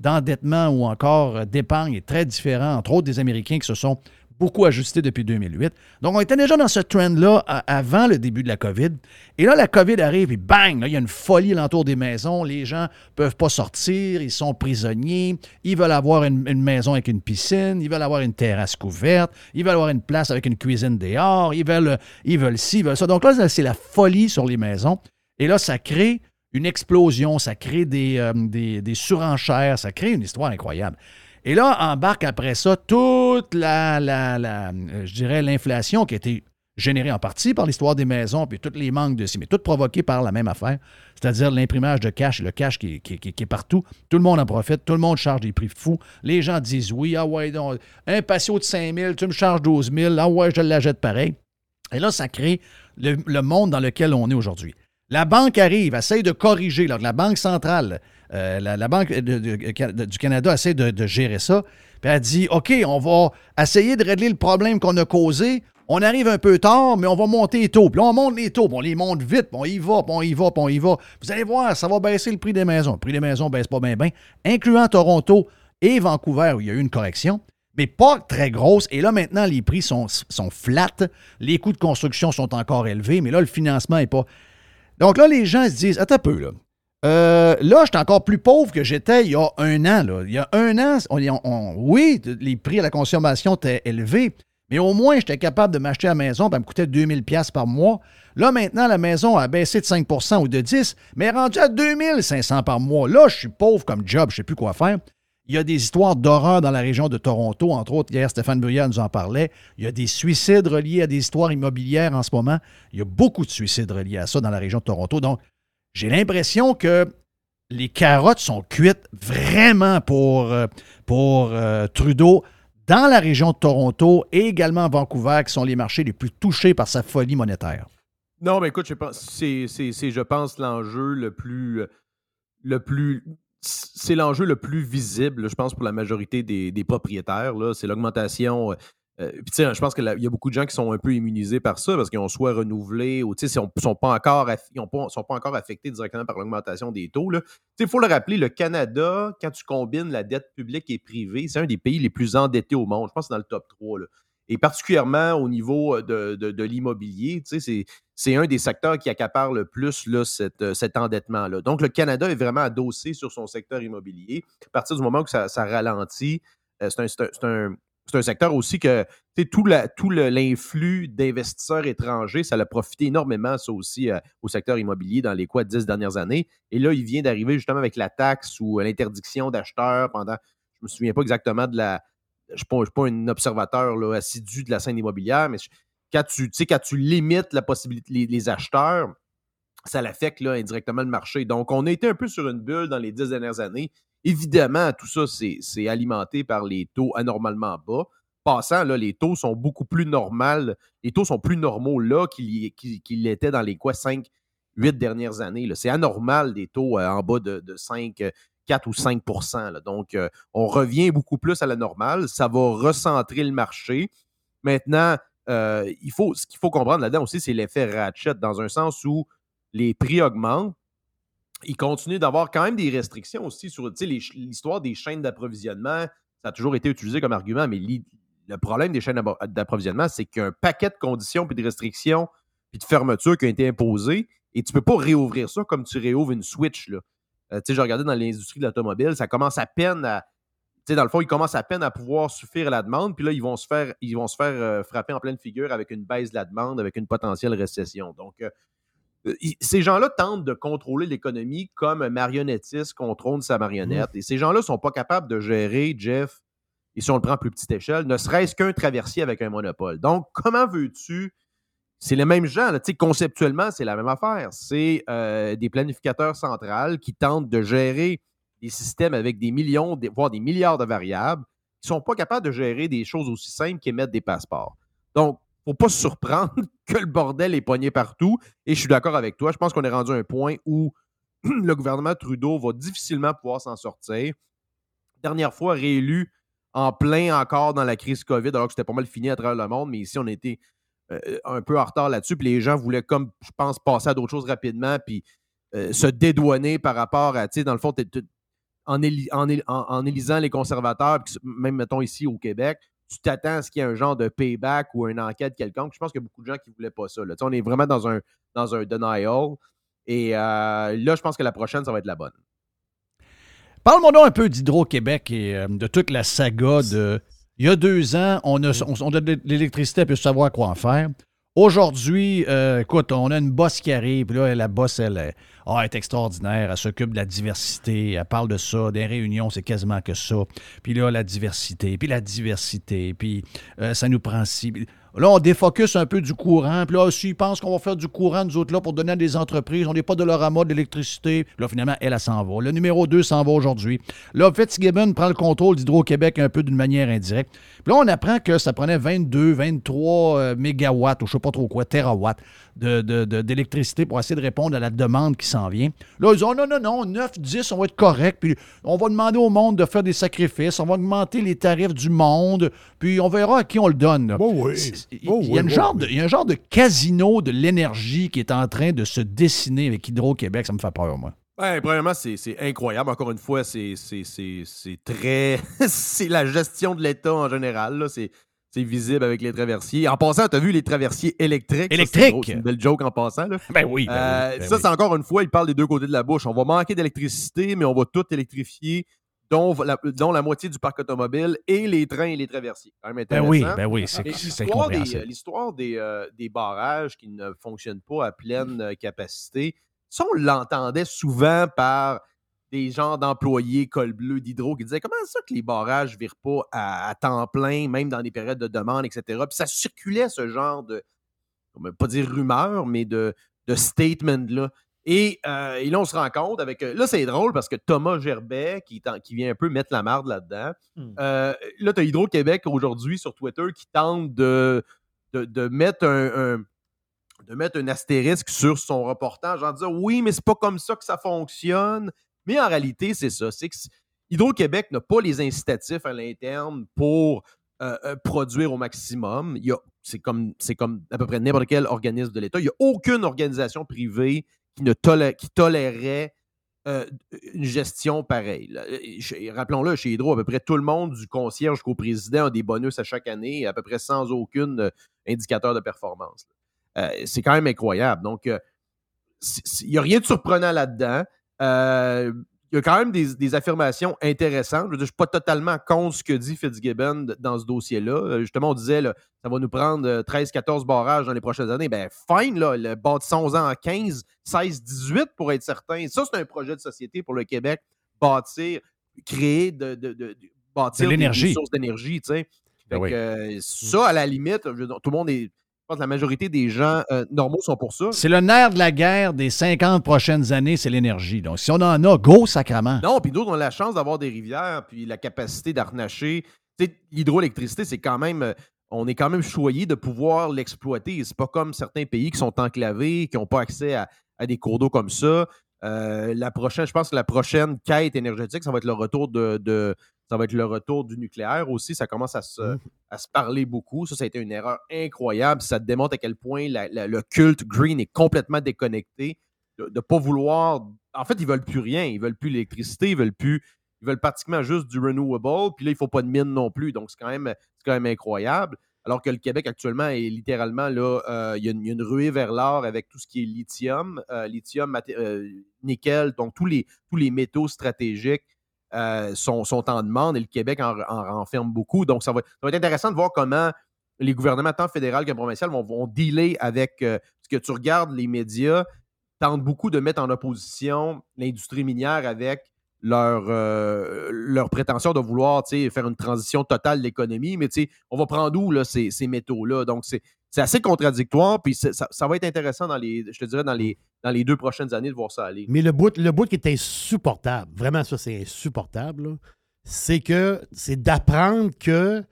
d'endettement ou encore euh, d'épargne est très différent, entre autres des Américains qui se sont beaucoup ajusté depuis 2008. Donc, on était déjà dans ce trend-là avant le début de la COVID. Et là, la COVID arrive et bang, il y a une folie alentour des maisons. Les gens ne peuvent pas sortir, ils sont prisonniers. Ils veulent avoir une, maison avec une piscine, ils veulent avoir une terrasse couverte, ils veulent avoir une place avec une cuisine dehors, ils veulent, ils veulent ci, ils veulent ça. Donc là, c'est la folie sur les maisons. Et là, ça crée une explosion, ça crée des, euh, des, surenchères, ça crée une histoire incroyable. Et là, embarque après ça toute la, la, euh, je dirais, l'inflation qui a été générée en partie par l'histoire des maisons, puis tous les manques de mais tout provoqué par la même affaire, c'est-à-dire l'imprimage de cash, le cash qui, est partout. Tout le monde en profite, tout le monde charge des prix fous. Les gens disent oui, ah ouais, un patio de 5 000, tu me charges 12 000, ah ouais, je l'achète pareil. Et là, ça crée le, monde dans lequel on est aujourd'hui. La banque arrive, essaye de corriger, la Banque centrale euh, la, Banque du Canada essaie de, gérer ça. Puis elle dit OK, on va essayer de régler le problème qu'on a causé. On arrive un peu tard, mais on va monter les taux. Puis là, on monte les taux, puis on les monte vite, puis on y va, puis on y va, puis on y va. Vous allez voir, ça va baisser le prix des maisons. Le prix des maisons ne baisse pas bien, bien, incluant Toronto et Vancouver, où il y a eu une correction, mais pas très grosse. Et là, maintenant, les prix sont, sont flats. Les coûts de construction sont encore élevés, mais là, le financement n'est pas. Donc là, les gens se disent Attends un peu, là. Euh, là, j'étais encore plus pauvre que j'étais il y a un an. Il y a un an, oui, les prix à la consommation étaient élevés, mais au moins, j'étais capable de m'acheter la maison, ça me coûtait 2000 pièces par mois. Là, maintenant, la maison a baissé de 5 ou de 10 mais est rendue à 2500 par mois. Là, je suis pauvre comme job, je ne sais plus quoi faire. Il y a des histoires d'horreur dans la région de Toronto, entre autres. Hier, Stéphane Bruyère nous en parlait. Il y a des suicides reliés à des histoires immobilières en ce moment. Il y a beaucoup de suicides reliés à ça dans la région de Toronto. Donc, j'ai l'impression que les carottes sont cuites vraiment pour, euh, euh, Trudeau dans la région de Toronto et également Vancouver, qui sont les marchés les plus touchés par sa folie monétaire.
Non, mais écoute, c'est, je pense, l'enjeu le plus, le plus, c'est l'enjeu le plus visible, je pense, pour la majorité des, propriétaires. C'est l'augmentation euh, je pense qu'il y a beaucoup de gens qui sont un peu immunisés par ça parce qu'ils ont soit renouvelé ou ne sont, pas encore sont pas encore affectés directement par l'augmentation des taux. Il faut le rappeler, le Canada, quand tu combines la dette publique et privée, c'est un des pays les plus endettés au monde. Je pense que c'est dans le top 3. Et particulièrement au niveau euh, de, l'immobilier, c'est un des secteurs qui accapare le plus euh, cet endettement-là. Donc, le Canada est vraiment adossé sur son secteur immobilier. À partir du moment où ça, ralentit, c'est un, c'est un secteur aussi que tout, tout l'influx d'investisseurs étrangers, ça a profité énormément, ça aussi, euh, au secteur immobilier dans les quoi, dix dernières années. Et là, il vient d'arriver justement avec la taxe ou l'interdiction d'acheteurs pendant, je ne me souviens pas exactement de la. Je ne suis, pas un observateur assidu de la scène immobilière, mais quand tu, quand tu limites la possibilité, les, acheteurs, ça l'affecte là, indirectement le marché. Donc, on a été un peu sur une bulle dans les dix dernières années. Évidemment, tout ça, c'est alimenté par les taux anormalement bas. Passant, là, les taux sont beaucoup plus normaux. Les taux sont plus normaux là qu'ils l'étaient dans les quoi, 5, 8 dernières années. C'est anormal des taux euh, en bas de, 5, 4 ou 5 Donc, euh, on revient beaucoup plus à la normale. Ça va recentrer le marché. Maintenant, euh, il faut, ce qu'il faut comprendre là-dedans aussi, c'est l'effet ratchet, dans un sens où les prix augmentent, il continue d'avoir quand même des restrictions aussi sur l'histoire des chaînes d'approvisionnement. Ça a toujours été utilisé comme argument, mais le problème des chaînes d'approvisionnement, c'est qu'il y a un paquet de conditions, puis de restrictions, puis de fermetures qui ont été imposées, et tu ne peux pas réouvrir ça comme tu réouvres une Switch. Là. Euh, j'ai regardé dans l'industrie de l'automobile, ça commence à peine à. Dans le fond, ils commencent à peine à pouvoir suffire à la demande, puis là, ils vont se faire, ils vont se faire euh, frapper en pleine figure avec une baisse de la demande, avec une potentielle récession. Donc, euh, euh, ces gens-là tentent de contrôler l'économie comme un marionnettiste contrôle sa marionnette. Mmh. Et ces gens-là ne sont pas capables de gérer, Jeff, et si on le prend à plus petite échelle, ne serait-ce qu'un traversier avec un monopole. Donc, comment veux-tu? C'est les mêmes gens. Là. Conceptuellement, c'est la même affaire. C'est euh, des planificateurs centrales qui tentent de gérer des systèmes avec des millions, voire des milliards de variables, qui ne sont pas capables de gérer des choses aussi simples qu'émettre des passeports. Donc, il ne faut pas se surprendre que le bordel est poigné partout. Et je suis d'accord avec toi. Je pense qu'on est rendu à un point où le gouvernement Trudeau va difficilement pouvoir s'en sortir. Dernière fois réélu en plein encore dans la crise COVID, alors que c'était pas mal fini à travers le monde, mais ici, on était euh, un peu en retard là-dessus. Puis les gens voulaient, comme je pense, passer à d'autres choses rapidement, puis euh, se dédouaner par rapport à, tu sais, dans le fond, en, en, élisant les conservateurs, même mettons ici au Québec, tu t'attends à ce qu'il y ait un genre de payback ou une enquête quelconque. Je pense qu'il y a beaucoup de gens qui ne voulaient pas ça. Là. On est vraiment dans un, dans un denial. Et euh, là, je pense que la prochaine, ça va être la bonne.
Parle-moi un peu d'Hydro-Québec et de toute la saga de il y a deux ans, on a, on, de l'électricité pour savoir quoi en faire. Aujourd'hui, euh, écoute, on a une bosse qui arrive, là, la bosse, elle, ah, est extraordinaire, elle s'occupe de la diversité, elle parle de ça, des réunions, c'est quasiment que ça. Puis là, la diversité, puis la diversité, puis euh, ça nous prend si. Là, on défocus un peu du courant. Puis là, s'ils pensent qu'on va faire du courant, nous autres, là, pour donner à des entreprises, on n'est pas de leur amas d'électricité. Là, finalement, elle, elle s'en va. Le numéro 2 s'en va aujourd'hui. Là, Fitzgibbon prend le contrôle d'Hydro-Québec un peu d'une manière indirecte. Puis là, on apprend que ça prenait 22, 23 euh, mégawatts, ou je ne sais pas trop quoi, terawatts d'électricité de, pour essayer de répondre à la demande qui s'en vient. Là, ils disent oh, non, non, non, 9, 10, on va être correct. Puis on va demander au monde de faire des sacrifices. On va augmenter les tarifs du monde. Puis on verra à qui on le donne.
oui.
Il y, a genre de, il y a un genre de casino de l'énergie qui est en train de se dessiner avec Hydro-Québec. Ça me fait peur, moi.
Ouais, premièrement, c'est incroyable. Encore une fois, c'est très. c'est la gestion de l'État en général. C'est c'est visible avec les traversiers. En passant, tu as vu les traversiers électriques?
Électriques!
C'est une belle joke en passant. Là.
Ben oui. Ben
euh,
ben
ça, c'est encore une fois, il parle des deux côtés de la bouche. On va manquer d'électricité, mais on va tout électrifier, dont la, dont la moitié du parc automobile et les trains et les traversiers.
ben oui, ben oui, c'est L'histoire
des, des, euh, des, barrages qui ne fonctionnent pas à pleine euh, capacité, ça, on l'entendait souvent par des genres d'employés col bleu d'hydro qui disaient comment ça que les barrages ne virent pas à, temps plein, même dans des périodes de demande, etc. Puis ça circulait ce genre de, pas dire rumeur, mais de, de statement-là. Et, euh, et, là, on se rend compte avec. Euh, là, c'est drôle parce que Thomas Gerbet, qui, qui vient un peu mettre la marde là-dedans, hmm. euh, là, tu as Hydro-Québec aujourd'hui sur Twitter qui tente de, de, mettre un, de mettre un astérisque sur son reportage en disant oui, mais c'est pas comme ça que ça fonctionne. Mais en réalité, c'est ça. C'est que Hydro-Québec n'a pas les incitatifs à l'interne pour euh, produire au maximum. C'est comme, comme à peu près n'importe quel organisme de l'État. Il n'y a aucune organisation privée qui, tolérerait euh, une gestion pareille. Rappelons-le, chez Hydro, à peu près tout le monde, du concierge jusqu'au président, a des bonus à chaque année, à peu près sans aucun indicateur de performance. c'est quand même incroyable. Donc, il n'y a rien de surprenant là-dedans. Euh, il y a quand même des, affirmations intéressantes. Je ne suis pas totalement contre ce que dit Fitzgibbon dans ce dossier-là. Euh, justement, on disait que ça va nous prendre 13-14 euh, barrages dans les prochaines années. Ben, fine, là, le bâtissons en 15, 16, 18 pour être certain. Ça, c'est un projet de société pour le Québec. Bâtir, créer, de, de, bâtir
des
sources d'énergie. Ben ça, à la limite, tout le monde est que la majorité des gens euh, normaux sont pour ça.
C'est le nerf de la guerre des 50 prochaines années, c'est l'énergie. Donc, si on en a, go sacrament.
Non, puis d'autres ont la chance d'avoir des rivières, puis la capacité d'arnacher. L'hydroélectricité, c'est quand même. Euh, on est quand même choyé de pouvoir l'exploiter. C'est pas comme certains pays qui sont enclavés, qui n'ont pas accès à, des cours d'eau comme ça. Euh, la prochaine, je pense que la prochaine quête énergétique, ça va être le retour de ça va être le retour du nucléaire aussi. Ça commence à se, mmh. à se parler beaucoup. Ça, ça a été une erreur incroyable. Ça démontre à quel point le culte green est complètement déconnecté. De ne pas vouloir. En fait, ils ne veulent plus rien. Ils ne veulent plus l'électricité. Ils veulent plus. Ils veulent pratiquement juste du renewable. Puis là, il ne faut pas de mine non plus. Donc, c'est quand, même, quand même incroyable. Alors que le Québec, actuellement, est littéralement là, euh, il, y a une, ruée vers l'or avec tout ce qui est lithium, euh, lithium, euh, nickel, donc tous les, tous les métaux stratégiques euh, sont, en demande et le Québec en, renferme beaucoup. Donc, ça va, être intéressant de voir comment les gouvernements, tant fédéraux que provinciaux, vont, dealer avec ce que tu regardes, les médias tentent beaucoup de mettre en opposition l'industrie minière avec leur, euh, prétention de vouloir faire une transition totale de l'économie, mais on va prendre où là, ces, ces métaux-là? Donc, c'est c'est assez contradictoire, puis ça, ça va être intéressant dans les, je te dirais, dans les, dans les deux prochaines années de voir ça aller.
Mais le bout, le bout qui est insupportable, vraiment ça c'est insupportable, c'est que c'est d'apprendre que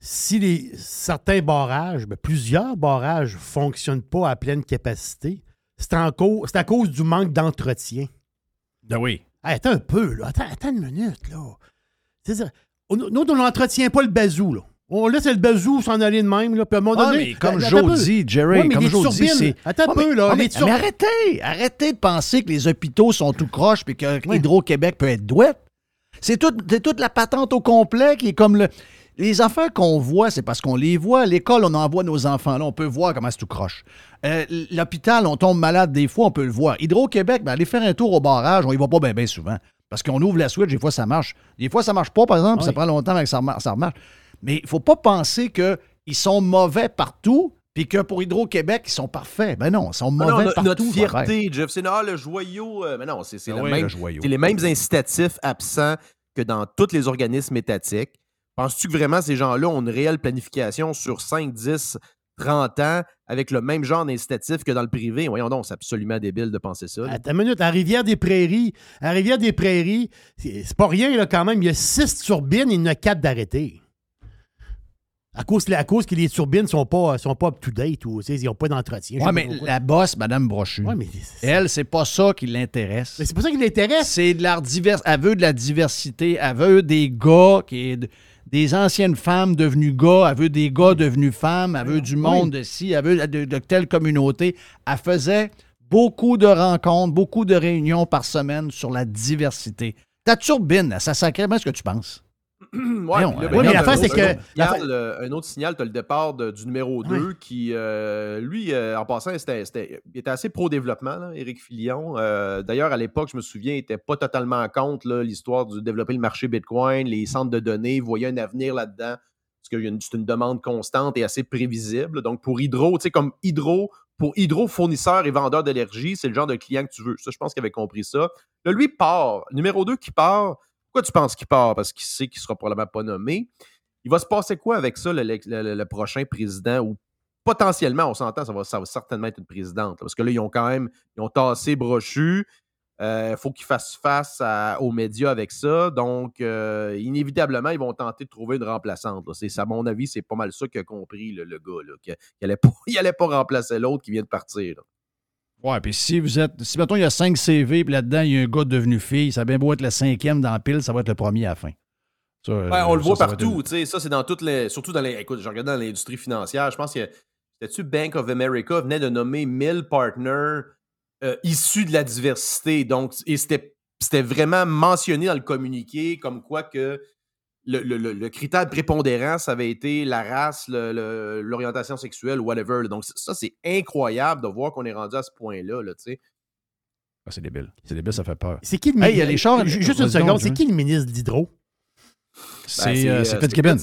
si les, certains barrages, ben, plusieurs barrages ne fonctionnent pas à pleine capacité, c'est à cause du manque d'entretien.
Ben oui.
Hey, attends un peu, là. Attends, attends une minute, là. C'est ça. Nous, on n'entretient pas le bazou, là. On laisse le bazou s'en aller de même, là. Puis à un moment
Ah,
donné.
mais comme Joe dit, Jerry,
Ouais,
comme Joe dit, c'est.
Attends un
Ah,
peu, là.
ah, mais, arrêtez! Arrêtez de penser que les hôpitaux sont tout croches et que Hydro-Québec peut être douette. C'est tout- c'est toute la patente au complet qui est comme le. Les affaires qu'on voit, c'est parce qu'on les voit. À l'école, on envoie nos enfants là. On peut voir comment c'est tout croche. Euh, L'hôpital, on tombe malade des fois, on peut le voir. Hydro-Québec, ben, aller faire un tour au barrage, on y va pas bien souvent. Parce qu'on ouvre la switch, des fois ça marche. Des fois ça marche pas, par exemple, puis ça
Oui.
prend longtemps avant que ça, remar- ça remarche. Mais il faut pas penser qu'ils sont mauvais partout, puis que pour Hydro-Québec, ils sont parfaits. Ben non, ils sont
Ah
mauvais
non, no-
partout.
notre
pareil.
fierté, Jeff, c'est ah, le joyau. euh, mais non, c'est
Ah
le
oui,
même-
le joyau.
c'est les mêmes incitatifs absents que dans tous les organismes étatiques. Penses-tu que vraiment ces gens-là ont une réelle planification sur 5, 10, 30 ans avec le même genre d'incitatif que dans le privé? Voyons donc, c'est absolument débile de penser ça. là.
Attends une minute. À Rivière-des-Prairies, à Rivière-des-Prairies, c'est c'est pas rien, là, quand même. Il y a six turbines et il y en a quatre d'arrêtés. À cause, à cause que les turbines sont pas, sont pas up-to-date ou ils n'ont pas d'entretien. sais
mais la bosse, Mme Brochu,
Ouais, mais
elle, c'est pas ça qui l'intéresse.
c'est pas ça qui l'intéresse.
C'est de la divers... Elle veut de la diversité. Elle veut des gars qui des anciennes femmes devenues gars. Elle veut des gars devenus femmes. Elle veut du monde de ci. Elle veut de, de telle communauté. Elle faisait beaucoup de rencontres, beaucoup de réunions par semaine sur la diversité. Ta turbine, ça sacrément ce que tu penses.
Ouais, puis là,
euh,
ben,
ouais, mais l'affaire, c'est que-
Un autre,
l'affaire-
signal, euh, un autre signal, tu as le départ de- du numéro 2 qui, euh, lui, euh, en passant, c'était, il était assez pro-développement, Éric Filion. Euh, d'ailleurs, à l'époque, je me souviens, il n'était pas totalement contre l'histoire de développer le marché Bitcoin, les centres de données, il voyait un avenir là-dedans. Parce que c'est une demande constante et assez prévisible. Donc, pour Hydro, tu sais, comme Hydro, pour Hydro, fournisseur et vendeur d'énergie, c'est le genre de client que tu veux. Ça, je pense qu'il avait compris ça. Là, lui part. Numéro 2 qui part. Pourquoi tu penses qu'il part? Parce qu'il sait qu'il sera probablement pas nommé. Il va se passer quoi avec ça, le, prochain président? Ou potentiellement, on s'entend, ça va, ça va certainement être une présidente. parce que là, ils ont quand même ils ont tassé Brochu. Il faut qu'ils fassent face aux médias avec ça. Donc, euh, inévitablement, ils vont tenter de trouver une remplaçante. C'est, à mon avis, c'est pas mal ça qu'a compris le, gars. Là, n'allait pas, pas remplacer l'autre qui vient de partir.
Ouais, puis si vous êtes. Si, mettons, il y a 5 CV, puis là-dedans, il y a un gars devenu fille, ça a bien beau être le cinquième dans la pile, ça va être le premier à la fin. Ça,
Ouais,
euh,
on le voit
ça va
partout, tu sais, ça c'est dans toutes les, surtout dans les, écoute, je regardais dans l'industrie financière, je pense que c'était-tu Bank of America venait de nommer 1000 partners euh, issus de la diversité, donc, et c'était, c'était vraiment mentionné dans le communiqué comme quoi que le, le- le- le critère de prépondérance avait été la race, le- le- l'orientation sexuelle, whatever, là. donc ça c'est incroyable de voir qu'on est rendu à ce point-là, là, tu sais.
Ah, c'est débile. C'est débile, ça fait peur.
C'est qui le
Hey, il y a
ministre-
les chars.
Ju- Juste une seconde, c'est qui le ministre d'Hydro?
C'est euh, c'est Fitzgibbon.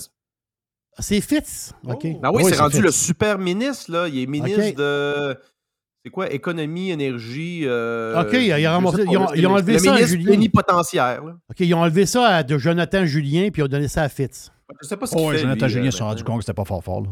Ah, C'est Fitz? OK.
Ah oui,
Oui,
c'est
c'est
rendu le super ministre, là. Il est ministre de. C'est quoi? Économie, énergie. euh,
Ok, il a ramassé- ils ont- ils ont
le-
enlevé
le
ça à
ministre
Julien.
plénipotentiaire, là.
OK, ils ont enlevé ça à de Jonathan Julien, puis ils ont donné ça à Fitz.
Je sais pas ce qu'il
Oh, ouais,
fait.
Jonathan
lui,
Julien
euh,
s'est rendu
maintenant.
compte que c'était pas fort fort. Là.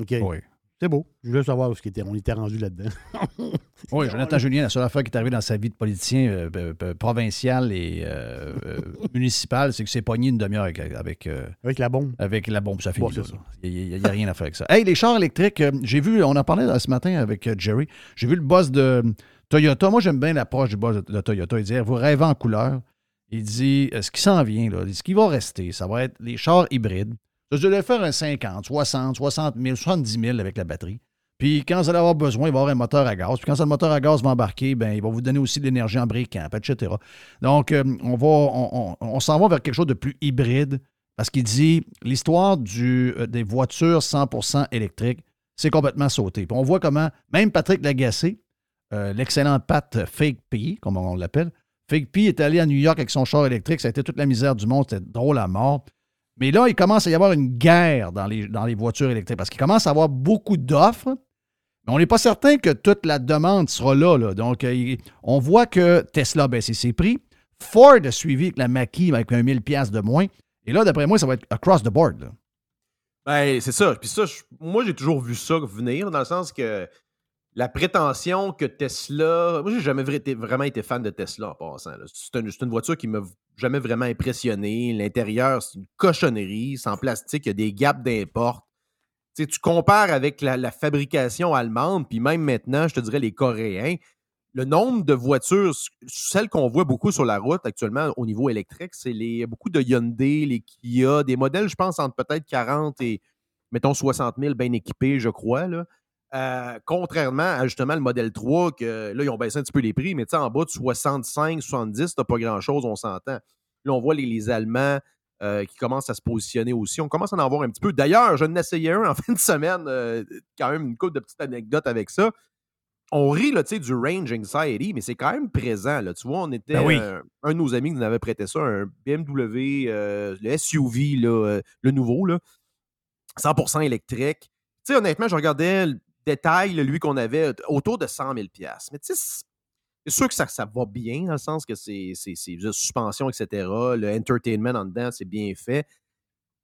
OK.
Oui.
C'est beau. Je voulais savoir où ce était. On était rendu là-dedans.
Oui, Jonathan Julien, la seule affaire qui est arrivée dans sa vie de politicien euh, euh, euh, provincial et euh, municipal, c'est que c'est pogné une demi-heure avec, avec,
Avec la bombe.
avec la bombe. Ça finit
Bon,
là, là. Il n'y a, rien à faire avec ça. Hey, les chars électriques, j'ai vu, on en parlait ce matin avec Jerry, j'ai vu le boss de Toyota. Moi, j'aime bien l'approche du boss de, de Toyota. Il dit Vous rêvez en couleur. Il dit Ce qui s'en vient, là, ce qui va rester, ça va être les chars hybrides. Je devais faire un 50, 60, 60 000, 70 000 avec la batterie. Puis quand vous allez avoir besoin, il va y avoir un moteur à gaz. Puis quand le moteur à gaz va embarquer, ben, il va vous donner aussi de l'énergie en briquant, etc. Donc, euh, on, on, s'en va vers quelque chose de plus hybride parce qu'il dit l'histoire euh, des voitures 100% électriques, c'est complètement sauté. Puis on voit comment, même Patrick Lagacé, euh, l'excellent Pat Fake P, comme on l'appelle, Fake P est allé à New York avec son char électrique. Ça a été toute la misère du monde. C'était drôle à mort. Mais là, il commence à y avoir une guerre dans les, dans les voitures électriques parce qu'il commence à avoir beaucoup d'offres. Mais on n'est pas certain que toute la demande sera là. Donc, euh, on voit que Tesla a baissé ses prix. Ford a suivi avec la Mackie avec un 1000 pièces de moins. Et là, d'après moi, ça va être across the board.
Ben, c'est ça. Puis ça, moi, j'ai toujours vu ça venir, dans le sens que la prétention que Tesla. Moi, j'ai jamais vraiment été fan de Tesla en passant. C'est une, voiture qui m'a jamais vraiment impressionné. L'intérieur, c'est une cochonnerie. C'est en plastique, il y a des gaps d'import. Tu tu compares avec la, fabrication allemande, puis même maintenant, je te dirais les Coréens. Le nombre de voitures, celles qu'on voit beaucoup sur la route actuellement au niveau électrique, c'est beaucoup de Hyundai, les Kia, des modèles, je pense, entre peut-être 40 et, mettons, 60 000 bien équipés, je crois. Euh, contrairement à justement le modèle 3, que là, ils ont baissé un petit peu les prix, mais tu sais, en bas de 65, 70, t'as pas grand-chose, on s'entend. Là, on voit les, les Allemands euh, qui commencent à se positionner aussi. On commence à en avoir un petit peu. D'ailleurs, je essayé un en fin de semaine, euh, quand même une couple de petites anecdotes avec ça. On rit là, tu sais, du range anxiety, mais c'est quand même présent. Là. Tu vois, on était.
Ben oui.
un de nos amis qui nous avait prêté ça, un BMW, le SUV, là, le nouveau, là, 100% électrique. Tu sais, honnêtement, je regardais détail, lui, qu'on avait euh, autour de 100 000 Mais tu sais, c'est- sûr que ça, ça va bien, dans le sens que c'est suspension, etc. Le entertainment en dedans, c'est bien fait.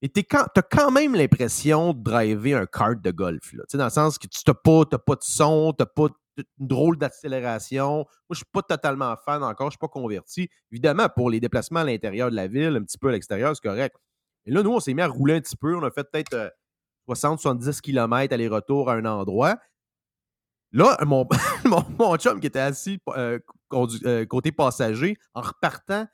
Et tu as quand même l'impression de driver un kart de golf. Là. Dans le sens que tu n'as pas, t'as pas de son, tu n'as pas une drôle d'accélération. Moi, je ne suis pas totalement fan encore, je ne suis pas converti. Évidemment, pour les déplacements à l'intérieur de la ville, un petit peu à l'extérieur, c'est correct. Et là, nous, on s'est mis à rouler un petit peu. On a fait peut-être euh, 60-70 km aller-retour à un endroit. Là, mon, mon, mon chum qui était assis euh, euh, côté passager, en repartant,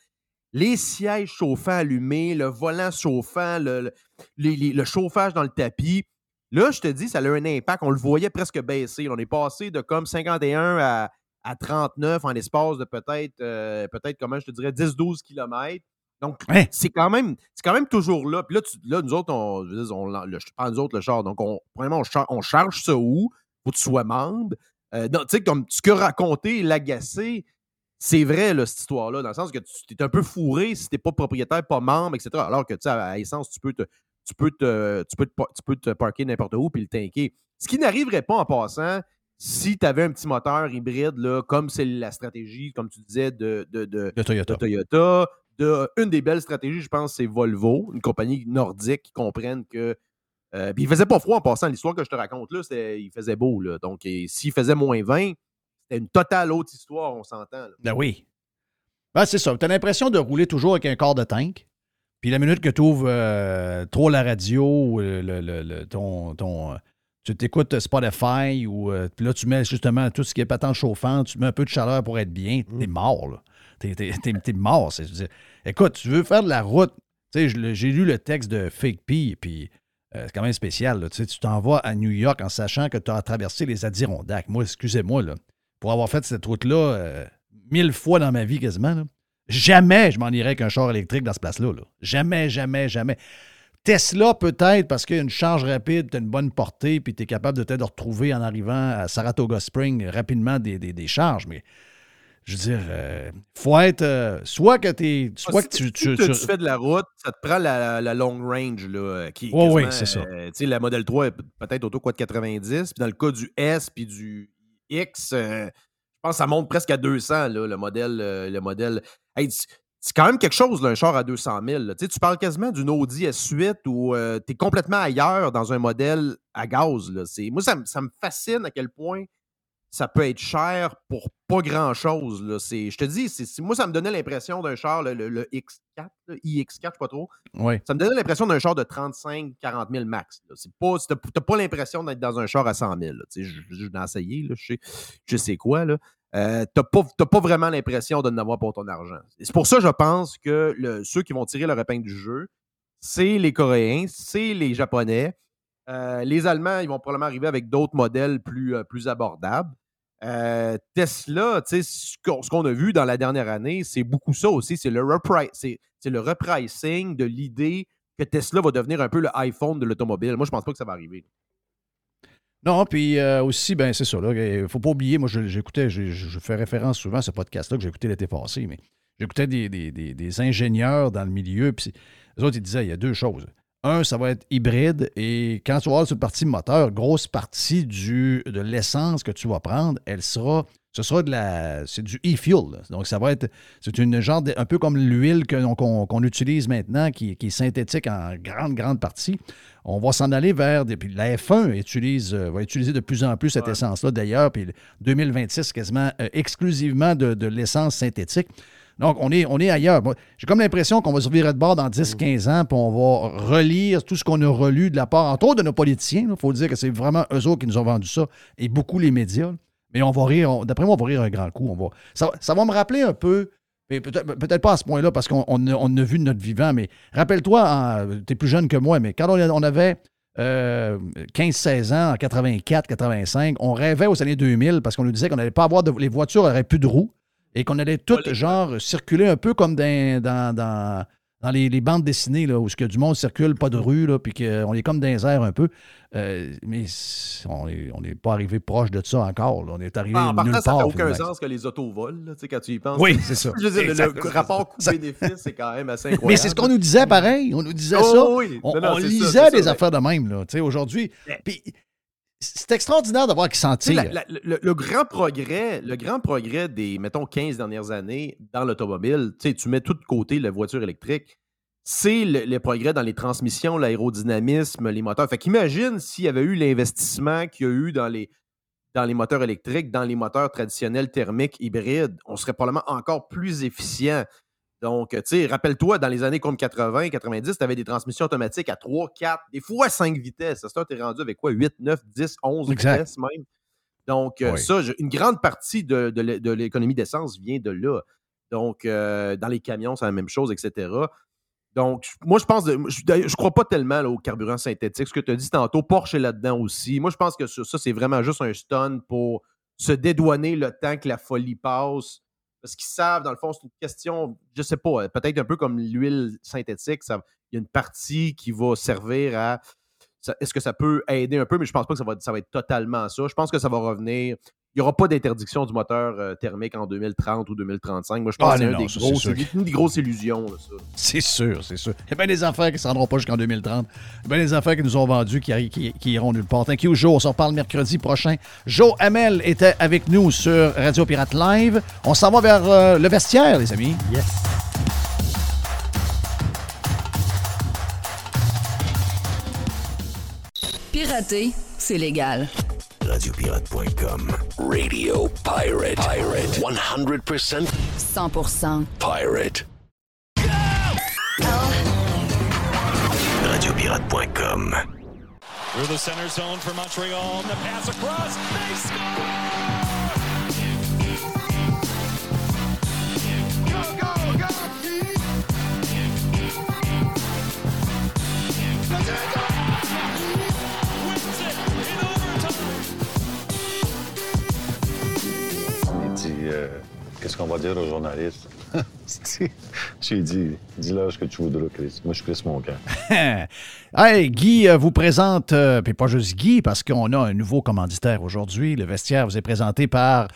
les sièges chauffants allumés, le volant chauffant, le, le- chauffage dans le tapis. Là, je te dis, ça a eu un impact. On le voyait presque baisser. On est passé de comme 51 à, à 39 en l'espace de peut-être, euh, peut-être comment je te dirais, 10-12 km. Donc, c'est quand, même, c'est quand même toujours là. Puis là, tu- là nous autres, on, je veux dire, on le, je nous autres le char. Donc, on, premièrement, on, char- on charge ça où? Faut que tu sois membre. Euh, tu sais, comme ce que raconter, l'agacer, c'est vrai, là, cette histoire-là, dans le sens que tu es un peu fourré si tu n'es pas propriétaire, pas membre, etc. Alors que, tu sais, à essence, tu peux te, tu peux te, tu peux te, tu peux te parker n'importe où puis le tanker. Ce qui n'arriverait pas en passant si tu avais un petit moteur hybride, là, comme c'est la stratégie, comme tu disais, de, de, de,
De Toyota.
de Toyota. De, une des belles stratégies, je pense, c'est Volvo, une compagnie nordique qui comprennent que. euh, puis il faisait pas froid en passant. L'histoire que je te raconte là, c'était il faisait beau. Là. Donc, s'il faisait moins 20, c'était une totale autre histoire, on s'entend.
Ben oui. Ben, c'est ça. Tu as l'impression de rouler toujours avec un quart de tank. Puis la minute que tu ouvres trop la radio, ou le, le- ton, ton, euh, tu t'écoutes Spotify, ou euh, puis là, tu mets justement tout ce qui est patente chauffante, tu mets un peu de chaleur pour être bien, t'es mort, là. T'es, mort. écoute, tu veux faire de la route. J'ai lu le texte de Fake P, puis euh, c'est quand même spécial. Tu t'en à New York en sachant que tu as traversé les Adirondacks. Moi, excusez-moi, pour avoir fait cette route-là euh, mille fois dans ma vie quasiment, jamais je m'en irais avec un char électrique dans ce place-là. là. Jamais, jamais, jamais. Tesla, peut-être, parce qu'il y a une charge rapide, tu as une bonne portée, puis tu es capable de retrouver en arrivant à Saratoga Spring rapidement des, des- des charges. Mais je veux dire, il faut être. euh, soit que, t'es, soit que tu.
Si
tu-
tu, fais de la route, ça te prend la, la long range, là, euh, qui
oui, c'est ça.
euh, tu sais, la Model 3 est peut-être autour quoi, de 90. Puis dans le cas du S puis du X, euh, je pense que ça monte presque à 200, là, le modèle. euh, le modèle. Hey, c'est quand même quelque chose, là, un char à 200 000. là. Tu sais, tu parles quasiment d'une Audi S8 où tu es complètement ailleurs dans un modèle à gaz. Là. Moi, ça, ça me fascine à quel point ça peut être cher pour pas grand-chose. Je te dis, c'est- moi, ça me donnait l'impression d'un char, le, le- le X4, là, iX4, je sais pas trop. Ça me donnait l'impression d'un char de 35-40 000 max. là. C'est pas, pas l'impression d'être dans un char à 100 000. là. Tu sais, Je l'ai essayé, là, je, sais, je sais quoi. Là. Euh, pas, t'as pas vraiment l'impression de n'avoir pour ton argent. C'est pour ça, je pense que le- ceux qui vont tirer leur épingle du jeu, c'est les Coréens, c'est les Japonais. Euh, les Allemands, ils vont probablement arriver avec d'autres modèles plus, euh, plus abordables. Euh, Tesla, ce qu'on a vu dans la dernière année, c'est beaucoup ça aussi. C'est le, repricing de l'idée que Tesla va devenir un peu le iPhone de l'automobile. Moi, je pense pas que ça va arriver.
Non, puis euh, aussi, ben c'est ça. Il ne faut pas oublier, moi, j'écoutais, je, fais référence souvent à ce podcast-là que j'ai écouté l'été passé, mais j'écoutais des, ingénieurs dans le milieu, puis eux autres, ils disaient il y a deux choses. Un, ça va être hybride. Et quand tu vas avoir sur le parti moteur, grosse partie du, de l'essence que tu vas prendre, elle sera. Ce sera de la. C'est du e-fuel. Donc, ça va être. C'est une genre. de- un peu comme l'huile que- qu'on utilise maintenant, qui, qui est synthétique en grande, grande partie. On va s'en aller vers. Des, puis la F1 utilise, euh, va utiliser de plus en plus cette essence-là, d'ailleurs. Puis le 2026, quasiment euh, exclusivement de, de l'essence synthétique. Donc, on est, on est ailleurs. J'ai comme l'impression qu'on va se virer de bord dans 10-15 ans, puis on va relire tout ce qu'on a relu de la part, entre autres, de nos politiciens. Il faut dire que c'est vraiment eux autres qui nous ont vendu ça, et beaucoup les médias. Mais on va rire, d'après moi, on va rire un grand coup. On va, ça, ça va me rappeler un peu, mais peut-être peut pas à ce point-là, parce qu'on on, a- on a vu de notre vivant, mais rappelle-toi, tu es plus jeune que moi, mais quand on, on avait euh, 15-16 ans, en 84, 85, on rêvait aux années 2000 parce qu'on nous disait qu'on n'allait pas avoir de. Les voitures n'auraient plus de roues et qu'on allait toutes, genre, circuler un peu comme dans, dans, dans, dans les, les bandes dessinées, là, où ce que du monde circule, pas de rue, là, puis qu'on est comme dans les airs un peu. Euh, mais on n'est on est pas arrivé proche de ça encore. là. On est arrivé
Ah, En
nulle
partant, ça
part.
fait aucun
finalement.
sens que les autos volent, sais, quand tu y penses.
Oui, c'est ça.
Je veux dire, le- rapport coût-bénéfice, c'est quand même assez incroyable.
Mais c'est ce qu'on nous disait pareil. On nous disait
Oh,
ça.
oui.
On,
Non, non,
on
c'est ça,
lisait des affaires de même. Aujourd'hui. Puis c'est extraordinaire de voir qu'ils s'en tirent.
la- la- le, le grand progrès, le grand progrès des, mettons, 15 dernières années dans l'automobile, tu sais, tu mets tout de côté la voiture électrique, c'est le, le progrès dans les transmissions, l'aérodynamisme, les moteurs. Fait qu'imagine s'il y avait eu l'investissement qu'il y a eu dans les, dans les moteurs électriques, dans les moteurs traditionnels thermiques hybrides, on serait probablement encore plus efficient. Donc, tu sais, rappelle-toi, dans les années comme 80, 90, tu avais des transmissions automatiques à 3, 4, des fois 5 vitesses. Ça, tu es rendu avec quoi? 8, 9, 10, 11
Exact.
vitesses même. Donc, euh,
Oui.
ça, une grande partie de, de l'é- de l'économie d'essence vient de là. Donc, euh, dans les camions, c'est la même chose, etc. Donc, moi, je pense, de- je, je crois pas tellement là, au carburant synthétique. Ce que tu as dit tantôt, Porsche est là-dedans aussi. Moi, je pense que ça, ça, c'est vraiment juste un stun pour se dédouaner le temps que la folie passe. Parce qu'ils savent, dans le fond, c'est une question, je sais pas, peut-être un peu comme l'huile synthétique. Il y a une partie qui va servir à. Est-ce que ça peut aider un peu, mais je pense pas que ça va, ça va être totalement ça. Je pense que ça va revenir. Il n'y aura pas d'interdiction du moteur euh, thermique en 2030 ou 2035. Moi, je pense
Ah,
que c'est un des
ça,
gros-
c'est sûr
c'est une des grosses illusions. là, ça.
C'est sûr, c'est sûr. Il y a bien des affaires qui ne se rendront pas jusqu'en 2030. Il y a bien des affaires qui nous ont vendues qui, qui, qui iront nulle part. Thank you, Joe. On s'en reparle mercredi prochain. Joe Hamel était avec nous sur Radio Pirate Live. On s'en va vers euh, le vestiaire, les amis.
Yes.
Pirater, c'est légal.
Radiopirate.com. Radio Pirate. Pirate. 100%
100%
pirate. Radiopirate.com.
Through the center zone for Montreal. And the pass across. They score! Go, go, go! Wins
euh, Qu'est-ce qu'on va dire aux journalistes? J'ai dit Dis-leur ce que tu voudras, Chris. Moi, je suis Chris Moncan.
hey, Guy euh, vous présente, euh, puis pas juste Guy, parce qu'on a un nouveau commanditaire aujourd'hui. Le vestiaire vous est présenté par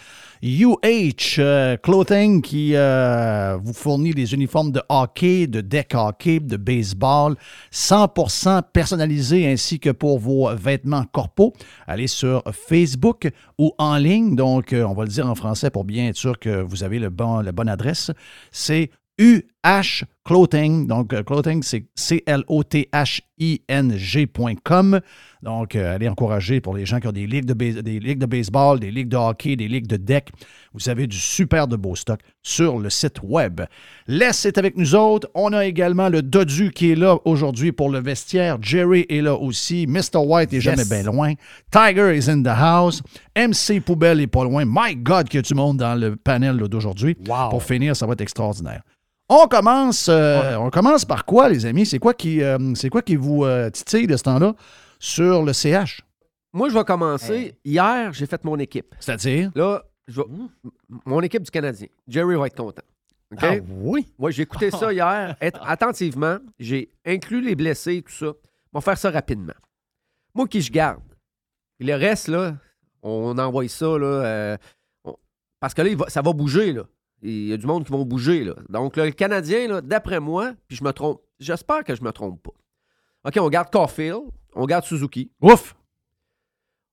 UH Clothing qui euh, vous fournit des uniformes de hockey, de deck hockey, de baseball, 100% personnalisés ainsi que pour vos vêtements corpaux. Allez sur Facebook ou en ligne. Donc, euh, on va le dire en français pour bien être sûr que vous avez la bonne adresse. C'est UH Clothing. Donc, euh, clothing, c'est C-L-O-T-H-I-N-G.com. Donc, euh, allez encourager pour les gens qui ont des ligues, de des ligues de baseball, des ligues de hockey, des ligues de deck. Vous avez du super de beau stock sur le site web. Les est avec nous autres. On a également le Dodu qui est là aujourd'hui pour le vestiaire. Jerry est là aussi. Mr. White est jamais bien loin. Tiger is in the house. MC Poubelle est pas loin. My God, qu'il y a du monde dans le panel d'aujourd'hui. Pour finir, ça va être extraordinaire. On commence, euh, on commence par quoi, les amis? C'est quoi qui, euh, c'est quoi qui vous euh, titille de ce temps-là sur le CH?
Moi, je vais commencer. Hier, j'ai fait mon équipe.
C'est-à-dire?
Là, je vais- m- mon équipe du Canadien. Jerry va être content. OK?
Ah oui?
Moi, j'ai écouté ça hier être- attentivement. J'ai inclus les blessés, tout ça. On va faire ça rapidement. Moi, qui je garde? Le reste, là, on envoie ça, là. euh, on- parce que là, il va- ça va bouger, là. Il y a du monde qui vont bouger, là. Donc, là, le Canadien, là, d'après moi, puis je me trompe, j'espère que je me trompe pas. OK, on garde Caulfield, on garde Suzuki.
Ouf!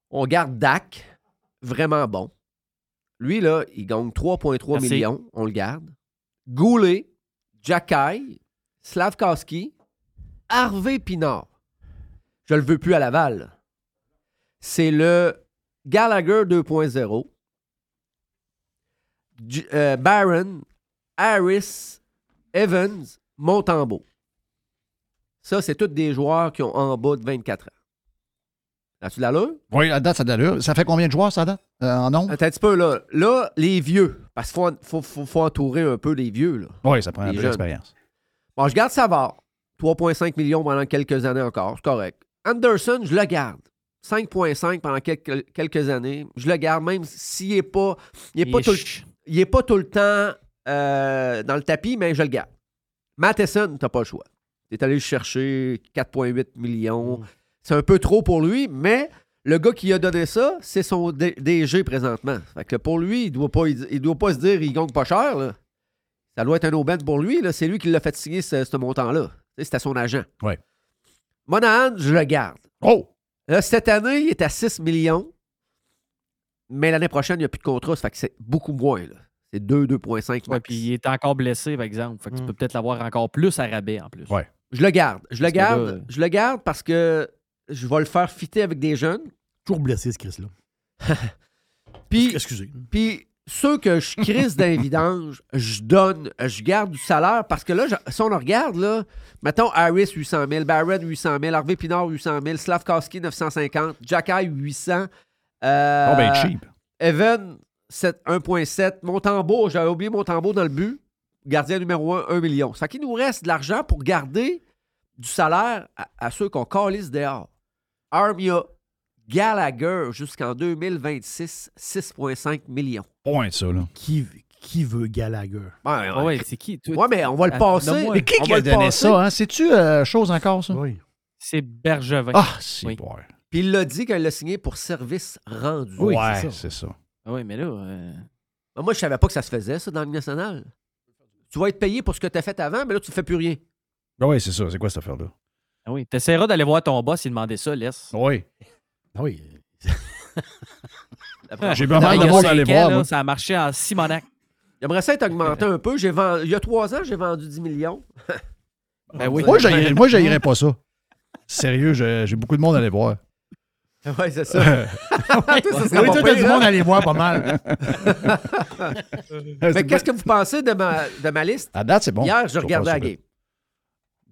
On garde Dak, vraiment bon. Lui, là, il gagne 3,3
Merci.
millions, on le garde. Goulet, Jacky, Slavkowski, Harvey Pinard. Je le veux plus à Laval. C'est le Gallagher 2.0. J- euh, Barron, Harris, Evans, Montembeau. Ça, c'est tous des joueurs qui ont en bas de 24 ans. As-tu de l'allure?
Oui, la date, ça a de l'allure. Ça fait combien de joueurs, ça date? Euh, en nombre?
Attends un petit peu, là. Là, les vieux. Parce qu'il faut, faut, faut- faut entourer un peu les vieux, là.
Oui, ça prend un peu d'expérience.
Bon, je garde Savard. 3,5 millions pendant quelques années encore. C'est correct. Anderson, je le garde. 5,5 pendant quelques, quelques années. Je le garde, même s'il n'est pas, il est
Il
pas,
est
tout, le-
ch-
il est pas tout le temps euh, dans le tapis, mais je le garde. Matheson, tu n'as pas le choix. Tu es allé le chercher 4,8 millions. C'est un peu trop pour lui, mais le gars qui a donné ça, c'est son DG présentement. Fait que pour lui, il doit pas, il doit pas se dire il gagne pas cher. là. Ça doit être un aubaine pour lui. C'est lui qui l'a fait signer ce, ce montant-là. C'était son agent.
Ouais.
Monahan, je le garde.
Oh!
Là, cette année, il est à 6 millions. Mais l'année prochaine, il n'y a plus de contrat. Ça fait que c'est beaucoup moins. là. C'est 2, 2,5
Ouais,
max.
puis il est encore blessé, par exemple. Fait que tu peux peut-être l'avoir encore plus à rabais en plus.
Ouais.
Je le garde. Je le garde.
là,
Je le garde parce que je vais le faire fitter avec des jeunes.
Toujours blessé, ce Chris-là.
Puis,
Excusez.
puis ceux que je crise d'un vidange, je donne, je garde du salaire parce que là, je- si on le regarde, là, mettons Harris 800 000, Barrett 800 000, Harvey Pinard 800 000, Slavkowski 950, Jacky 800. Euh,
Oh, ben, cheap.
Evan 7 1.7, Montembeau, j'avais oublié Montembeau dans le but, gardien numéro 1, 1 million. Ça qui nous reste de l'argent pour garder du salaire à, à ceux qu'on calisse dehors. Armia, Gallagher jusqu'en 2026, 6,5 millions.
Point, ça, là.
Qui, qui veut Gallagher?
Ouais,
Ah ouais, c'est qui? toi?
Ouais, mais on va le passer.
Mais qui,
On
qui
va
a
le
donné
passer.
ça? Hein? C'est-tu euh, chose encore, ça?
Oui.
C'est Bergevin.
Ah, c'est
Oui.
bon.
Puis il l'a dit qu'il l'a signé pour service rendu.
Oui,
ouais,
c'est ça.
Ah oui, mais là. euh,
Mais Moi, je savais pas que ça se faisait, ça, dans le national. Tu vas être payé pour ce que tu as fait avant, mais là, tu ne fais plus rien.
Ben oui, c'est ça. C'est quoi cette affaire-là?
Ah oui, t'essaieras d'aller voir ton boss et demander ça, laisse.
Oui.
Ah oui.
J'ai pas mal de monde
cinq
à aller
ans,
voir,
là. Ça a marché en Simonac.
J'aimerais ça être augmenté un peu. J'ai vendu, il y a trois ans, j'ai vendu 10 millions.
Ben oui.
Moi, j'haïrais pas ça. Sérieux, j'ai beaucoup de monde à aller voir.
oui, c'est ça.
Oui, du
hein?
monde à aller voir pas mal.
Mais qu'est-ce que vous pensez de ma, de ma liste?
À date, c'est bon.
Hier, je regardais la game.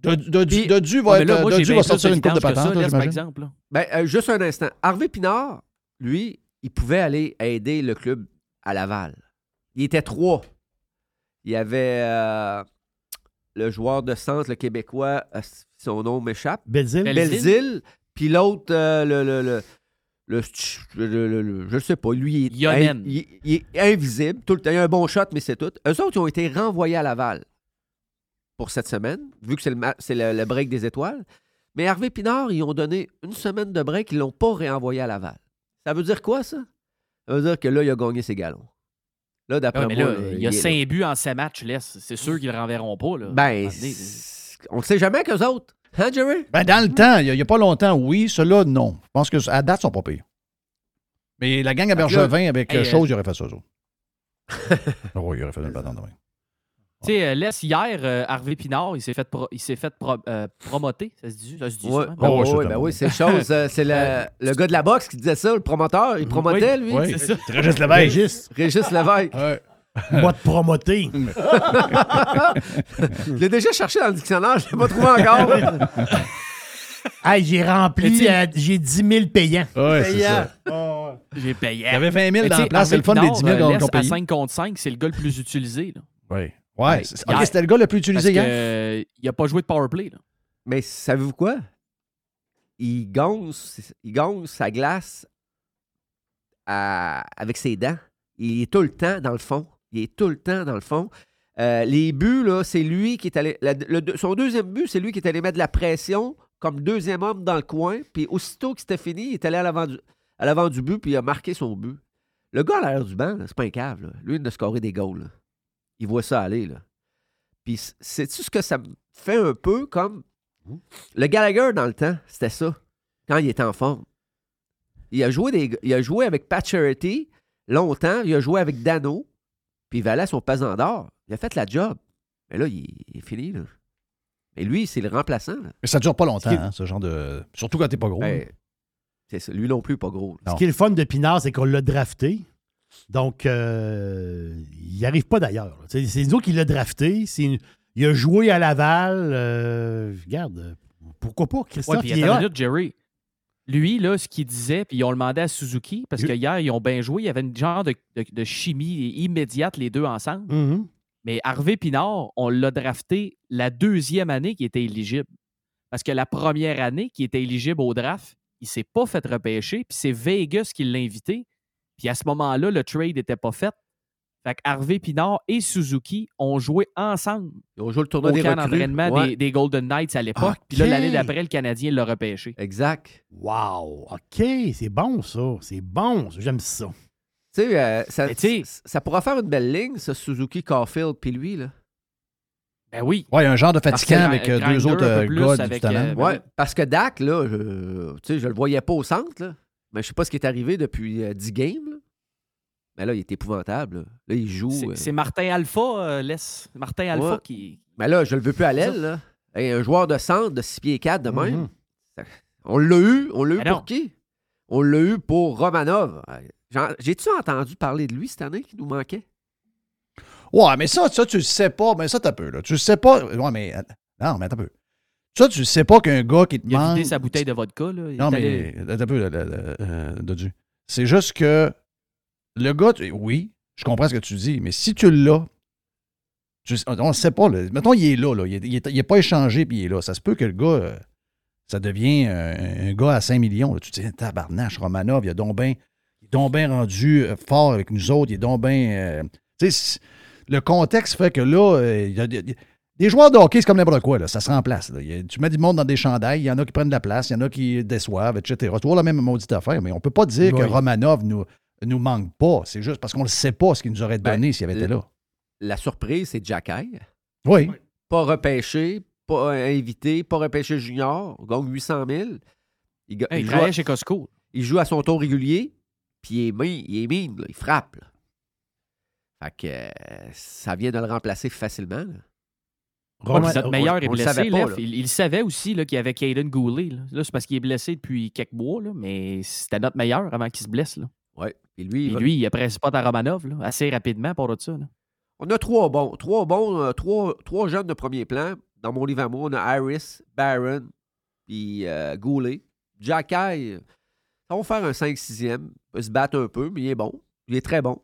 Dodu va, être, Dodu sortir une coupe de patente,
par exemple.
Ben, euh, juste un instant. Harvey Pinard, lui, il pouvait aller aider le club à Laval. Il était trois. Il y avait euh, le joueur de centre, le Québécois, euh, son nom m'échappe.
Belzile?
Belzile.
Puis l'autre, euh, le, le, le, le, le- le- le- je sais pas, lui, il est, il- il est invisible. Tout le temps, il a un bon shot, mais c'est tout. Eux autres, ils ont été renvoyés à Laval pour cette semaine, vu que c'est le, break des étoiles. Mais Hervé Pinard, ils ont donné une semaine de break, ils l'ont pas réenvoyé à Laval. Ça veut dire quoi, ça? Ça veut dire que là, il a gagné ses galons. Là, d'après
Ouais,
moi,
là, il y a. 5 buts en 7 matchs, laisse. C'est sûr qu'ils ne le renverront pas. Là.
Ben, on ne sait jamais qu'eux autres. Hein, Jerry?
Ben, dans le temps, il n'y a, pas longtemps, oui. Ceux-là, non. Je pense que à date, ils sont pas pires. Mais la gang à
que
Bergevin avec
hey,
euh,
euh,
chose, il aurait fait ça, eux autres. Ah oui, il aurait fait une patente de.
Tu sais, euh, laisse hier, euh, Harvey Pinard, il s'est fait, pro- il s'est fait pro- euh, promoter. Ça se dit, ça se dit
Ouais,
ça,
ben
Oh,
oui,
c'est
oui, ben oui, c'est chose. euh, c'est le, le gars de la boxe qui disait ça, le promoteur. Il promotait, lui.
Oui,
c'est ça.
Régis Lévesque.
Régis,
Régis Lévesque.
Ouais.
Moi te promoter.
je l'ai déjà cherché dans le dictionnaire, je ne l'ai pas trouvé encore.
Hey, j'ai rempli, euh, j'ai 10 000 payants.
Ouais, c'est ça.
Oh, ouais.
J'ai payé.
Il y avait 20 000
Mais
dans la place. C'est le fun des
Harvey
10 000
Pinard,
qu'on
euh,
qu'on
laisse à
paye.
5 contre 5, c'est le gars le plus utilisé. Là.
Oui. Ouais. c'est- OK,
hier.
c'était le gars le plus
Parce
utilisé hier.
euh, il n'a pas joué de powerplay. Là.
Mais savez-vous quoi? Il gonce, il gonce sa glace à- avec ses dents. Il est tout le temps dans le fond. Il est tout le temps dans le fond. Euh, les buts, là, c'est lui qui est allé. la- le- son deuxième but, c'est lui qui est allé mettre de la pression comme deuxième homme dans le coin. Puis aussitôt que c'était fini, il est allé à l'avant du, à l'avant du but, puis il a marqué son but. Le gars à l'arrière du banc, là, c'est pas un cave. là. Lui, il a scoré des goals. là. Il voit ça aller. Là. Puis sais-tu ce que ça me fait un peu comme Le Gallagher, dans le temps, c'était ça. Quand il était en forme. Il a joué, des, il a joué avec Pat Charity longtemps. Il a joué avec Dano. Puis il valait son pesant d'or. Il a fait la job. Mais là, il, il est fini. Là. Et lui, c'est le remplaçant. là.
Mais ça dure pas longtemps,
Ce qui-
hein, ce genre de. Surtout quand t'es pas gros.
Ben, c'est ça. Lui non plus, pas gros.
Ce qui est le fun de Pinard, c'est qu'on l'a drafté. Donc, euh, il n'y arrive pas d'ailleurs. C'est c'est nous qui l'a drafté. Il a joué à Laval. euh, regarde, pourquoi pas?
Ouais,
Christophe,
puis
il
une minute, Jerry. Lui, là, ce qu'il disait, puis ils ont demandé à Suzuki, parce que hier, ils ont bien joué, il y avait une genre de, de- de chimie immédiate, les deux ensemble.
Mhm.
Mais Harvey Pinard, on l'a drafté la deuxième année qui était éligible. Parce que la première année qui était éligible au draft, il s'est pas fait repêcher, puis c'est Vegas qui l'a invité. Puis à ce moment-là, le trade n'était pas fait. Fait que Harvey Pinard et Suzuki ont joué ensemble.
Ils ont joué le tournoi
au
des
camp d'entraînement
Ouais.
des, des Golden Knights à l'époque. Puis là, l'année d'après, le Canadien l'a repêché.
Exact.
Wow, OK, c'est bon ça. C'est bon, j'aime ça.
Tu sais, euh, ça, ça pourra faire une belle ligne, ce Suzuki Caulfield, puis lui. Là.
Ben oui.
Ouais, un genre de fatigant avec euh,
Grinder
deux autres euh, gars du talent.
euh, ouais, parce que Dak, là, je, tu sais, je le voyais pas au centre, là. mais je sais pas ce qui est arrivé depuis euh, 10 games. là. Mais là, il est épouvantable. Là, Là, il joue.
C'est-
euh,
C'est Martin Alpha, euh, laisse. Martin Alpha
Ouais.
qui.
Mais là, je le veux plus à l'aile. là. Hey, un joueur de centre de 6 pieds 4 de même.
Mhm.
On l'a eu. On l'a eu
Ben non.
pour qui? On l'a eu pour Romanov. Euh, J'ai-tu entendu parler de lui cette année qui nous manquait?
Ouais, mais ça, ça, tu le sais pas. Mais ça, t'as peu, là. Tu le sais pas. Ouais, mais. euh, Non, mais un peu. Ça, tu le sais pas qu'un gars qui te
Il a
manque.
vidé sa bouteille de vodka. Là. Il
Non, mais.
allé-
Attends un peu, là, là, là, euh, Dodu. C'est juste que. Le gars, tu- oui, je comprends ce que tu dis, mais si tu l'as. on ne sait pas. Là. Mettons, il est là. là. Il n'est pas échangé, puis il est là. Ça se peut que le gars. euh, ça devient euh, un gars à 5 millions. là. Tu te dis, tabarnache, Romanov, il a donc bien il est donc bien rendu euh, fort avec nous autres. Il est donc bien. euh, le contexte fait que là, il y a des joueurs de hockey, c'est comme n'importe quoi. Là, ça se remplace. là. Il tu mets du monde dans des chandails, il y en a qui prennent de la place, il y en a qui déçoivent, etc. C'est toujours la même maudite affaire, mais on ne peut pas dire que. Romanov nous, nous manque pas. C'est juste parce qu'on ne sait pas ce qu'il nous aurait donné s'il avait été là.
La surprise, c'est Jack Hay.
Oui.
Pas repêché, pas invité, pas repêché junior. Il gagne 800 000. Il,
Hey, il
joue
travaille
à-
chez Costco.
Il joue à son tour régulier, puis il est mine, il, est mine, là, il frappe. là. Fait que euh, ça vient de le remplacer facilement. là.
Ouais, puis notre meilleur
on le
blessé.
savait pas, là.
il, il savait aussi là, qu'il y avait Caden Goulet. Là, Là, c'est parce qu'il est blessé depuis quelques mois, là, mais c'était notre meilleur avant qu'il se blesse. Là.
Et lui, il va-
lui, il a pris un spot à Romanov là, assez rapidement pour ça. là.
On a trois bons. Trois bons, euh, trois, trois jeunes de premier plan. Dans mon livre à moi, on a Harris, Barron, puis euh, Goulet. Jack Hay, euh, ça va faire un 5-6e. Il peut se battre un peu, mais il est bon. Il est très bon.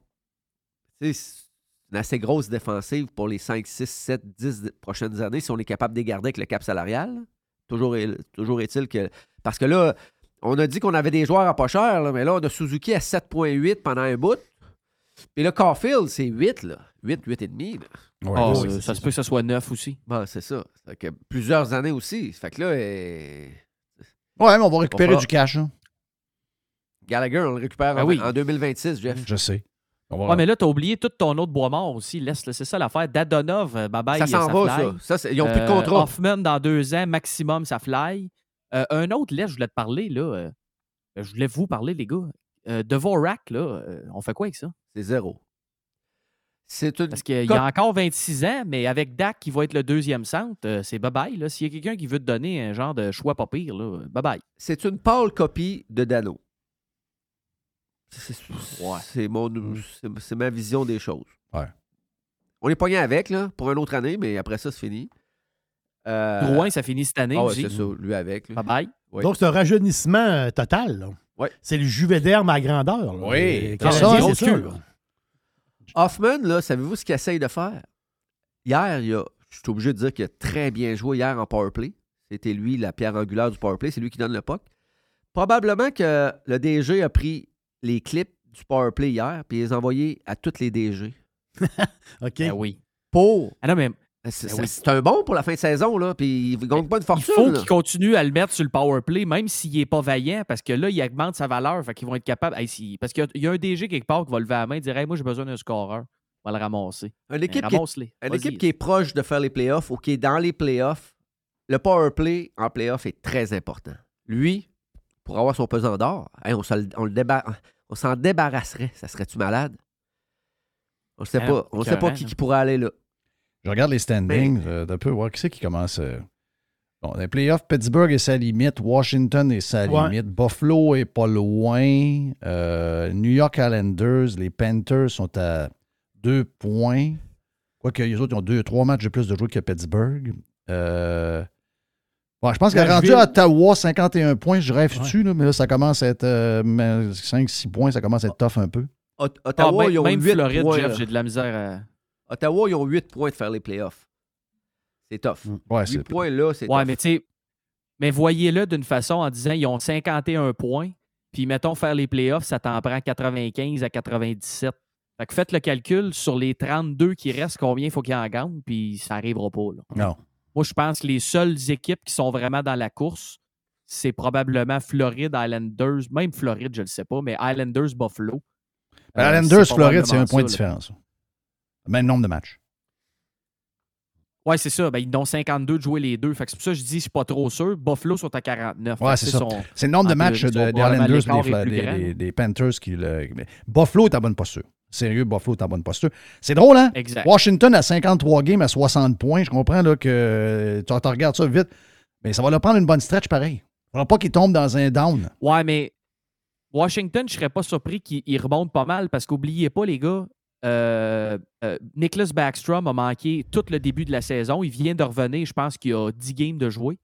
C'est une assez grosse défensive pour les 5, 6, 7, 10 de- prochaines années si on est capable de les garder avec le cap salarial. là. Toujours, est- toujours est-il que. Parce que là, on a dit qu'on avait des joueurs à pas cher, là, mais là, on a Suzuki à 7,8 pendant un bout. Puis là, Caulfield, c'est 8, là. 8, 8 et demi, là.
Ah, euh, ça se peut que ce soit neuf aussi.
Bon, c'est ça. Ça fait que plusieurs années aussi. Ça fait que là, euh,
Ouais, mais on va récupérer du cash. hein.
Gallagher, on le récupère
Ben
en,
oui.
en 2026, Jeff.
Je sais. On va-
Ouais, mais là, t'as oublié tout ton autre bois mort aussi. Laisse, c'est ça l'affaire. Dadonov, euh, bye bye.
Ça s'en va,
fly.
ça. Ils ont plus de
Euh,
contrat.
Hoffman, dans deux ans, maximum, ça fly. Euh, un autre, laisse, je voulais te parler, là. euh, je voulais vous parler, les gars. Euh, Devorak, là, euh, on fait quoi avec ça?
C'est zéro. C'est une.
Parce qu'il y a encore 26 ans, mais avec Dak qui va être le deuxième centre, euh, c'est bye-bye. là. S'il y a quelqu'un qui veut te donner un genre de choix pas pire, là, bye-bye.
C'est une pâle copie de Dano. C'est c'est- c'est ma vision des choses.
Ouais.
On est pogné avec, là, pour une autre année, mais après ça, c'est fini. Euh,
Drouin, ça finit cette année
ah ouais, c'est ça, lui avec. là.
Bye-bye.
Oui.
Donc, c'est un rajeunissement euh, total. là.
Ouais.
C'est le juvéderme à grandeur. là.
Oui, c'est ça, c'est sûr.
là.
Hoffman, là, savez-vous ce qu'il essaye de faire? Hier, il a, je suis obligé de dire qu'il a très bien joué hier en powerplay. C'était lui la pierre angulaire du powerplay. C'est lui qui donne le puck. Probablement que le DG a pris les clips du powerplay hier puis les a envoyés à toutes les DG.
OK.
Ben oui.
Pour.
Ah non, mais
C'est
Ben
c'est-
oui.
un bon pour la fin de saison, là. Puis il ne gagne pas une
il
fortune.
faut
là.
qu'il continue à le mettre sur le power play, même s'il n'est pas vaillant, parce que là, il augmente sa valeur. Fait qu'ils vont être capables. Hey, parce qu'il y a- il y, a un DG quelque part qui va lever la main et dire Hey, Moi, j'ai besoin d'un scoreur. On va le ramasser.
Une
Ben,
équipe, qui est, une équipe qui est proche de faire les playoffs ou qui est dans les playoffs, le power play en playoff est très important. Lui, pour avoir son pesant d'or, hey, on, se débar- s'en débarrasserait. Ça serait-tu malade? On ne sait pas. On sait pas
hein.
qui pourrait aller là.
Je regarde les standings euh, d'un peu, voir qui c'est qui commence. euh. Bon, les playoffs, Pittsburgh est sa limite, Washington est sa
Ouais.
limite, Buffalo est pas loin, euh, New York Islanders, les Panthers sont à deux points. Quoique les autres ils ont deux, trois matchs de plus de joueurs que Pittsburgh. Euh, bon, je pense qu'à rendu à Ottawa, 51 points, je rêve dessus, là, mais là, ça commence à être 5-6 points, ça commence à être tough un peu.
Ot-
Ah,
Ottawa,
même
ils ont
même
8
Floride,
points.
Jeff, j'ai de la misère à.
Ottawa, ils ont 8 points de faire les playoffs. C'est tough.
Ouais,
8
c'est-
points là, c'est
Ouais,
tough.
mais tu sais, mais voyez-le d'une façon en disant ils ont 51 points, puis mettons faire les playoffs, ça t'en prend 95 à 97. Fait que faites le calcul sur les 32 qui restent, combien il faut qu'ils en gagnent, puis ça n'arrivera pas. là.
Non.
Moi, je pense que les seules équipes qui sont vraiment dans la course, c'est probablement Floride, Islanders, même Floride, je ne le sais pas, mais Islanders, Buffalo.
Ben,
Euh,
Islanders,
c'est
Floride, c'est un point de
ça, là.
Même nombre de matchs.
Ouais, c'est ça. Ben, ils ont 52 de jouer les deux. Fait que c'est pour ça que je dis, je suis pas trop sûr. Buffalo sont à 49.
Ouais, c'est ça. C'est le nombre de matchs de- des Islanders des, des- Panthers qui le. Buffalo est à bonne posture. Sérieux, Buffalo est à bonne posture. C'est drôle, hein?
Exact.
Washington à 53 games à 60 points. Je comprends là, que tu tu regardes ça vite, mais ça va leur prendre une bonne stretch pareil. Il ne faudra pas qu'ils tombent dans un down.
Ouais, mais Washington, je serais pas surpris qu'il il remonte pas mal parce qu'oubliez pas, les gars, euh, euh, Nicholas Backstrom a manqué tout le début de la saison. Il vient de revenir, je pense qu'il a 10 games de jouer.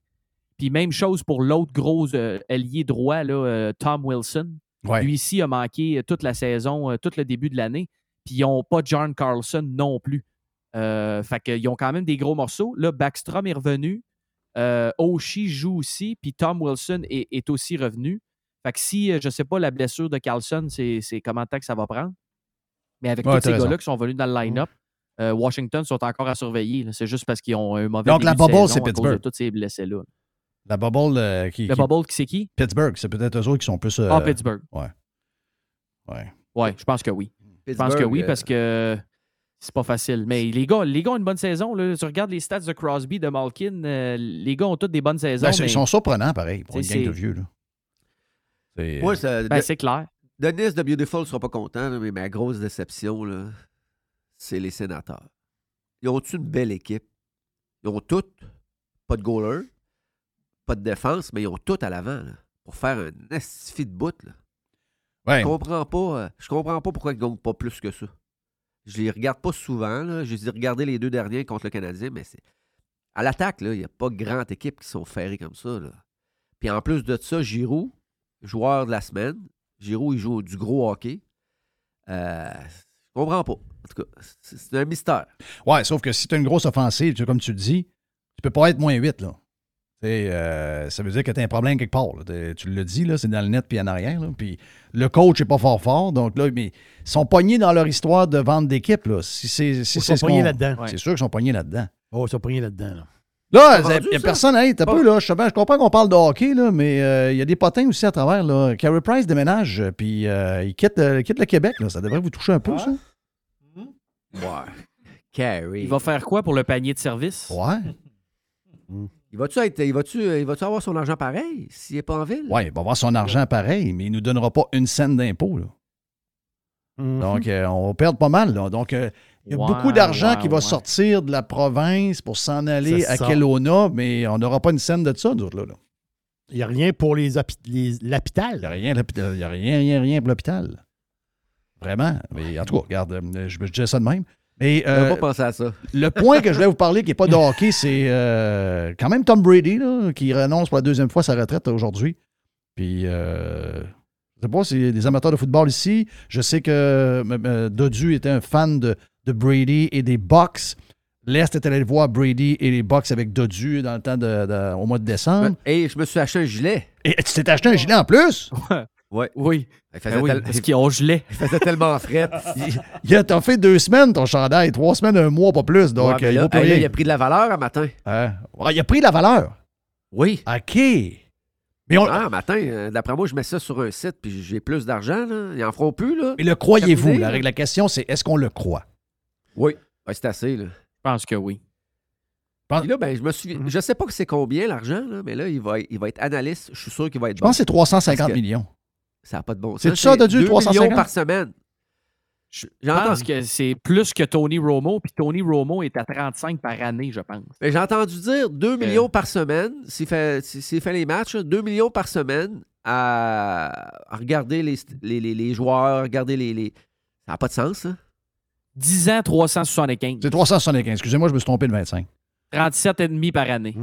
Puis même chose pour l'autre gros euh, ailier droit, là, Tom Wilson.
Ouais.
Lui ici a manqué toute la saison, tout le début de l'année. Puis ils n'ont pas John Carlson non plus. Fait qu'ils ont quand même des gros morceaux. Là, Backstrom est revenu. Oshie joue aussi. Puis Tom Wilson est, est aussi revenu. Fait que si, je ne sais pas, la blessure de Carlson, c'est comment temps que ça va prendre. Mais avec
Ouais,
tous ces gars-là qui sont venus dans le line-up, euh, Washington sont encore à surveiller. là. C'est juste parce qu'ils ont un mauvais
Donc, la bubble, c'est Pittsburgh.
tous ces blessés-là.
La bubble euh, qui.
Le
qui-
bubble, c'est qui?
Pittsburgh, c'est peut-être eux autres qui sont plus. euh,
Ah, Pittsburgh.
Ouais. Ouais.
Ouais, je pense que oui. Je pense que oui,
euh,
parce que c'est pas facile. Mais les gars, les gars ont une bonne saison. Là. Tu regardes les stats de Crosby, de Malkin, euh, les gars ont toutes des bonnes saisons.
Ben,
mais
Ils sont surprenants, pareil, pour une gang de vieux. Là.
Ça-
Ben, c'est clair.
Denis de Beautiful ne sera pas content, mais ma grosse déception, là, c'est les sénateurs. Ils ont une belle équipe. Ils ont toutes, pas de goaler, pas de défense, mais ils ont tout à l'avant là, pour faire un estifi de bout. Là.
Ouais.
Je comprends pas. euh, je comprends pas pourquoi ils ne gagnent pas plus que ça. Je les regarde pas souvent. Là. J'ai regardé les deux derniers contre le Canadien, mais c'est. À l'attaque, il n'y a pas grande équipe qui sont ferrées comme ça. Là. Puis en plus de ça, Giroud, joueur de la semaine. Giroud, il joue du gros hockey. Euh, je comprends pas. En tout cas, c'est un mystère.
Ouais, sauf que si tu as une grosse offensive, comme tu le dis, tu peux pas être moins 8, là. Euh, ça veut dire que tu as un problème quelque part. là. Tu le dis, là, c'est dans le net puis en arrière. là. Puis le coach n'est pas fort fort. Donc là, mais ils sont pognés dans leur histoire de vente d'équipe. Là. Si c'est, si
Ils sont
ce
pognés là-dedans.
C'est sûr qu'ils sont pognés là-dedans.
Oh, ils sont pognés là-dedans. Là.
Là, il n'y a personne. Hey, t'as
Pas-
peu, là. Je, sais bien, je comprends qu'on parle de hockey, là, mais euh, il y a des potins aussi à travers. Là. Carey Price déménage, euh, puis euh, il, quitte, euh, quitte le Québec. Là. Ça devrait vous toucher un peu, ça.
Ouais. Carey.
Il va faire quoi pour le panier de service?
Ouais.
Il va-tu être- il va-tu, il va-tu avoir son argent pareil s'il n'est pas en ville?
Oui, il va avoir son argent pareil, mais il ne nous donnera pas une scène d'impôt.
Mhm.
Donc, euh, on va perdre pas mal. là. Donc, euh, il y a beaucoup d'argent qui va
ouais.
sortir de la province pour s'en aller à. Kelowna, mais on n'aura pas une scène de ça, nous autres, là. là.
Il n'y a rien pour les, l'hôpital.
Il n'y a rien, l'hôpital- il y a rien, rien, rien pour l'hôpital. Vraiment. Mais en tout cas, regarde, euh, je, je disais ça de même. Mais, euh,
pas pensé à ça.
le point que je voulais vous parler, qui n'est pas de hockey, c'est euh, quand même Tom Brady, là, qui renonce pour la deuxième fois sa retraite aujourd'hui. Puis, euh, je sais pas a des amateurs de football ici. Je sais que euh, Dodu était un fan de, de Brady et des Bucks. L'Est est allé voir Brady et les Bucks avec Dodu dans le temps de, de- au mois de décembre.
Et je me suis acheté un gilet.
Et tu t'es acheté un gilet en plus?
Ouais.
Oui.
Il faisait,
Ben oui,
tel-
parce qu'ils ont gelé.
il faisait tellement fret.
Il a t'as fait deux semaines ton chandail, trois semaines, un mois, pas plus. Donc,
Ouais,
il
hey, là, a pris de la valeur un matin.
Hein? Ouais, il a pris la valeur.
Oui.
OK. Mais, on-
Ah, un matin, euh, d'après moi, je mets ça sur un site puis j'ai plus d'argent. Là. Ils en feront plus. Là.
mais le croyez-vous? La, la question, c'est est-ce qu'on le croit?
Oui. Ouais, c'est assez. Là.
Je pense que oui.
Là, ben, je me souviens. Je sais pas que c'est combien l'argent, là, mais là, il va, il va être analyste. Je suis sûr qu'il va être
Je pense que c'est 350
Parce que
millions.
Ça n'a pas de bon sens.
C'est ça, t'as dû,
2
350?
millions par semaine.
Je
J'entends-
pense que c'est plus que Tony Romo, puis Tony Romo est à 35 par année, je pense.
Mais j'ai entendu dire 2 millions par semaine, s'il fait, fait les matchs, 2 millions par semaine à, à regarder les, les, les- les joueurs, regarder les. les- Ça n'a pas de sens, hein?
10 ans, 375.
C'est 375. Excusez-moi, je me suis trompé de 25.
37,5 par année.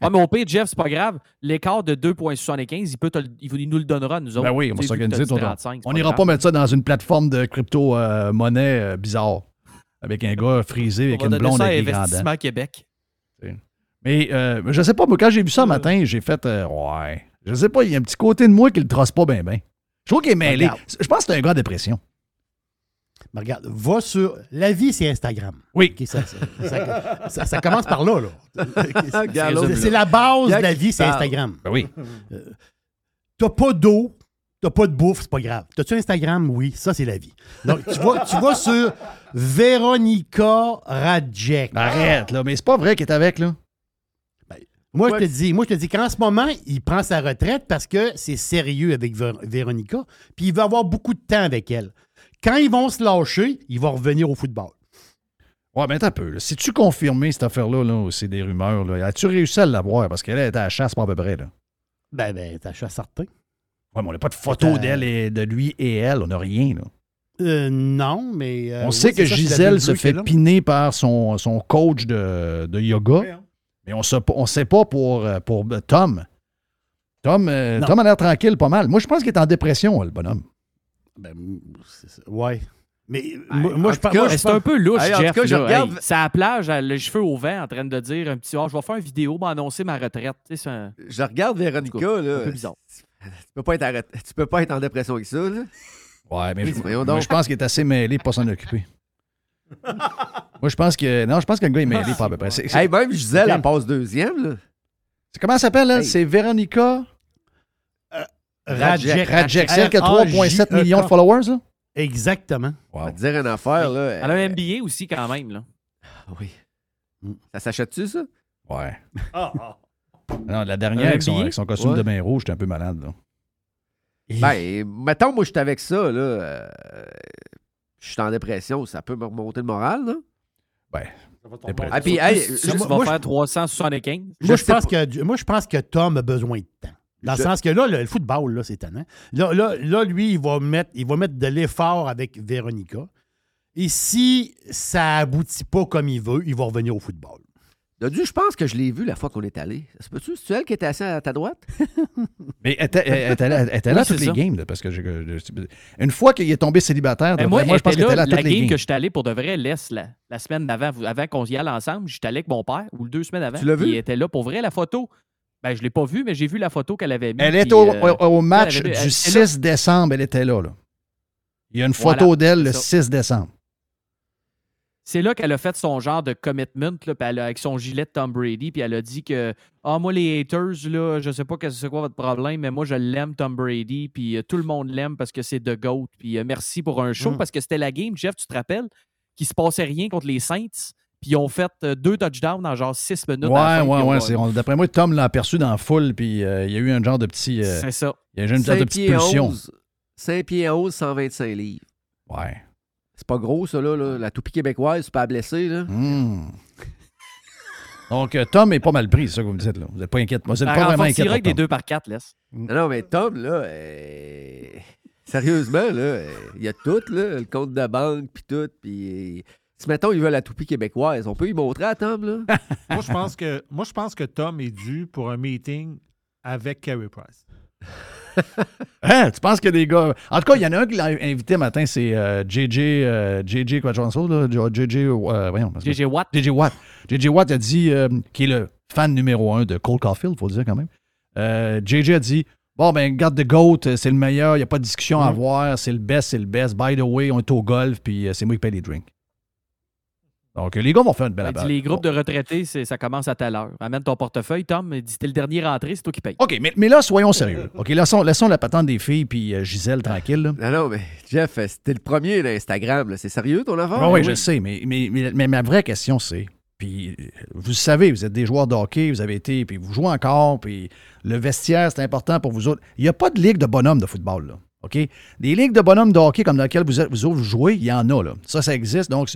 Ah, mais au pire, Jeff, c'est pas grave. L'écart de 2,75, il, peut te le- il il nous le donnera nous autres.
Ben oui, on va s'organiser. On
35, c'est
on n'ira
grave.
pas mettre ça dans une plateforme de crypto-monnaie euh, bizarre. Avec un gars frisé avec
On
une blonde
ça à
avec des grands
Investissement
dents.
Québec.
Mais euh, je sais pas, moi, quand j'ai vu ça matin, j'ai fait euh, Ouais. Je sais pas, il y a un petit côté de moi qui le trosse pas bien, bien. Je trouve qu'il est mêlé.
Regarde.
Je pense que c'est un gars en dépression.
Mais regarde, va sur. La vie, c'est Instagram.
Oui.
Ça, ça- ça- ça- ça commence par là. là. C'est- la base de la vie, c'est. Instagram.
Ben oui.
Euh, T'as pas d'eau, t'as pas de bouffe, c'est pas grave. T'as-tu Instagram? Oui, ça, c'est la vie. Donc, tu vas, tu vas sur Véronica Radjek.
Arrête, là. Mais c'est pas vrai qu'il est avec, là.
Moi, je te dis, moi, je te dis qu'en ce moment, il prend sa retraite parce que c'est sérieux avec Vé- Véronica, puis il va avoir beaucoup de temps avec elle. Quand ils vont se lâcher, il va revenir au football.
Ouais, mais un peu. là. Si tu confirmé cette affaire-là, là, c'est des rumeurs, là, as-tu réussi à l'avoir? Parce qu'elle était à la chasse, pas à peu près, là.
Ben, ben, t'as à certain.
Ouais, mais on n'a pas de photo
Euh,
d'elle et de lui et elle. On n'a rien, là.
Euh, non, mais. euh,
On
oui,
sait que
ça,
Gisèle se fait piner par son, son coach de, de yoga. Mais on ne sait pas pour, euh, pour Tom. Tom, euh. Tom a l'air tranquille pas mal. Moi, je pense qu'il est en dépression, le bonhomme.
Ben, c'est ça. ouais. Mais moi, moi,
En
je
tout
pense.
cas,
moi, je
c'est un peu louche,
tout
Jeff.
cas, je regarde-
Hey, c'est à la plage, les cheveux au vent, en train de dire un petit Ah, je vais faire une vidéo pour annoncer ma retraite. Tu sais, c'est un-
Je regarde Véronica,
cas,
là.
un peu bizarre.
Tu peux pas être, arrêt- tu peux pas être en dépression avec ça, là.
Ouais, mais je, moi, je pense qu'il est assez mêlé pour pas s'en occuper. moi, je pense que. Non, je pense que le gars est mêlé pas à peu près.
Hey, même Gisèle,
Ok.
elle passe deuxième, là.
c'est- comment elle s'appelle, elle?
Hey.
C'est Véronica
Radjek.
Radjek. Celle qui a 3,7 millions de followers, là?
Exactement.
On va te dire une affaire, là.
Elle a un MBA aussi, quand même. Là.
Oui. Ça s'achète-tu, ça?
Ouais.
Ah,
Non, la dernière, avec son,
MBA?
avec son costume
Ouais.
de bain rouge, j'étais un peu malade, là.
Ben, mettons, moi, je suis avec ça, là. euh, je suis en dépression, ça peut me remonter le moral, là.
Ben,
Ah, puis, hey,
tu
moi,
vas
moi,
faire 375.
Moi,
Je
pense que, moi, je pense que Tom a besoin de temps. Dans
Je-
le sens que là, le, le football, là, c'est étonnant. Là, là, là, lui, il va mettre, il va mettre de l'effort avec Véronica. Et si ça aboutit pas comme il veut, il va revenir au football.
Dodu, je pense que je l'ai vu la fois qu'on est allé. Ça se peut-tu? C'est elle qui était assise à ta droite?
Mais elle était, elle était là, elle était là
Oui,
à toutes
c'est
les
ça.
games, là, parce que je- je- une fois qu'il est tombé célibataire,
moi,
moi, je pense
elle
qu'elle
était
là
la
toutes les
game
games.
que j'étais allé pour de vrai, laisse la, la semaine d'avant, avant qu'on y aille ensemble, j'étais allé avec mon père, ou deux semaines avant.
Tu l'as vu?
Elle était là pour vrai, la photo. Ben, je l'ai pas vue, mais j'ai vu la photo qu'elle avait mise.
Elle est au,
euh,
au- match
elle avait- elle
du
était là.
6 décembre, elle était là, là. Il y a une
Voilà,
photo d'elle le
c'est ça.
6 décembre.
C'est là qu'elle a fait son genre de commitment là, puis elle a- avec son gilet de Tom Brady, puis elle a dit que Ah, moi, les haters, là, je sais pas c'est quoi votre problème, mais moi, je l'aime, Tom Brady, puis euh, tout le monde l'aime parce que c'est The GOAT, puis euh, merci pour un show,
Mm.
parce que c'était la game, Jeff, tu te rappelles, qu'il se passait rien contre les Saints, puis ils ont fait euh, deux touchdowns en genre six minutes.
Ouais, ouais, ouais. c'est- D'après moi, Tom l'a aperçu dans la foule, puis euh, il y a eu un genre de petit. euh,
C'est ça.
Il y a eu une genre de
5
petite
pieds
pulsion.
11. 5 pieds 11, 125 livres.
Ouais.
C'est pas gros, ça, là. là. La toupie québécoise, c'est pas blessé, là.
Hmm. Donc, Tom est pas mal pris, c'est ça que vous me dites, là. Vous n'êtes pas inquiète. Moi,
Elle
pas vraiment
renforcerait
inquiète. pour
des deux par quatre, laisse.
Non, non, mais Tom, là, euh, sérieusement, là, euh, il y a tout, là, le compte de banque, puis tout, puis... Si, mettons, il veut la toupie québécoise, on peut lui montrer à Tom, là?
moi, je pense que, moi, je pense que Tom est dû pour un meeting avec Carey Price.
Hein, tu penses que des gars. En tout cas, il y en a un qui l'a invité matin, c'est euh, JJ. euh, JJ, quoi, là? JJ. euh, voyons. parce que-
JJ Watt.
JJ Watt. JJ Watt a dit, euh, qui est le fan numéro un de Cole Caulfield, il faut le dire quand même. Euh, JJ a dit Bon, ben, garde de GOAT, euh, c'est le meilleur, il n'y a pas de discussion
Mm.
à avoir, c'est le best, c'est le best. By the way, on est au golf, puis euh, c'est moi qui paye les drinks. Donc, les gars vont faire une belle abat-
les groupes de retraités, ça commence à telle heure. Amène ton portefeuille, Tom. Il dit T'es le dernier rentré, c'est toi qui paye.
OK, mais, mais là, soyons sérieux. OK, laissons, laissons la patente des filles, puis euh, Gisèle tranquille. là.
Non, non, mais Jeff, euh, c'était le premier d'Instagram, là. C'est sérieux, ton affaire?
Ah oui,
Ben
je sais, mais, mais, mais, mais ma vraie question, c'est Puis euh, vous savez, vous êtes des joueurs de hockey, vous avez été, puis vous jouez encore, puis le vestiaire, c'est important pour vous autres. Il n'y a pas de ligue de bonhomme de football, là. OK? Des ligues de bonhomme de hockey comme dans lesquelles vous, vous jouez, il y en a, là. Ça, ça existe. Donc,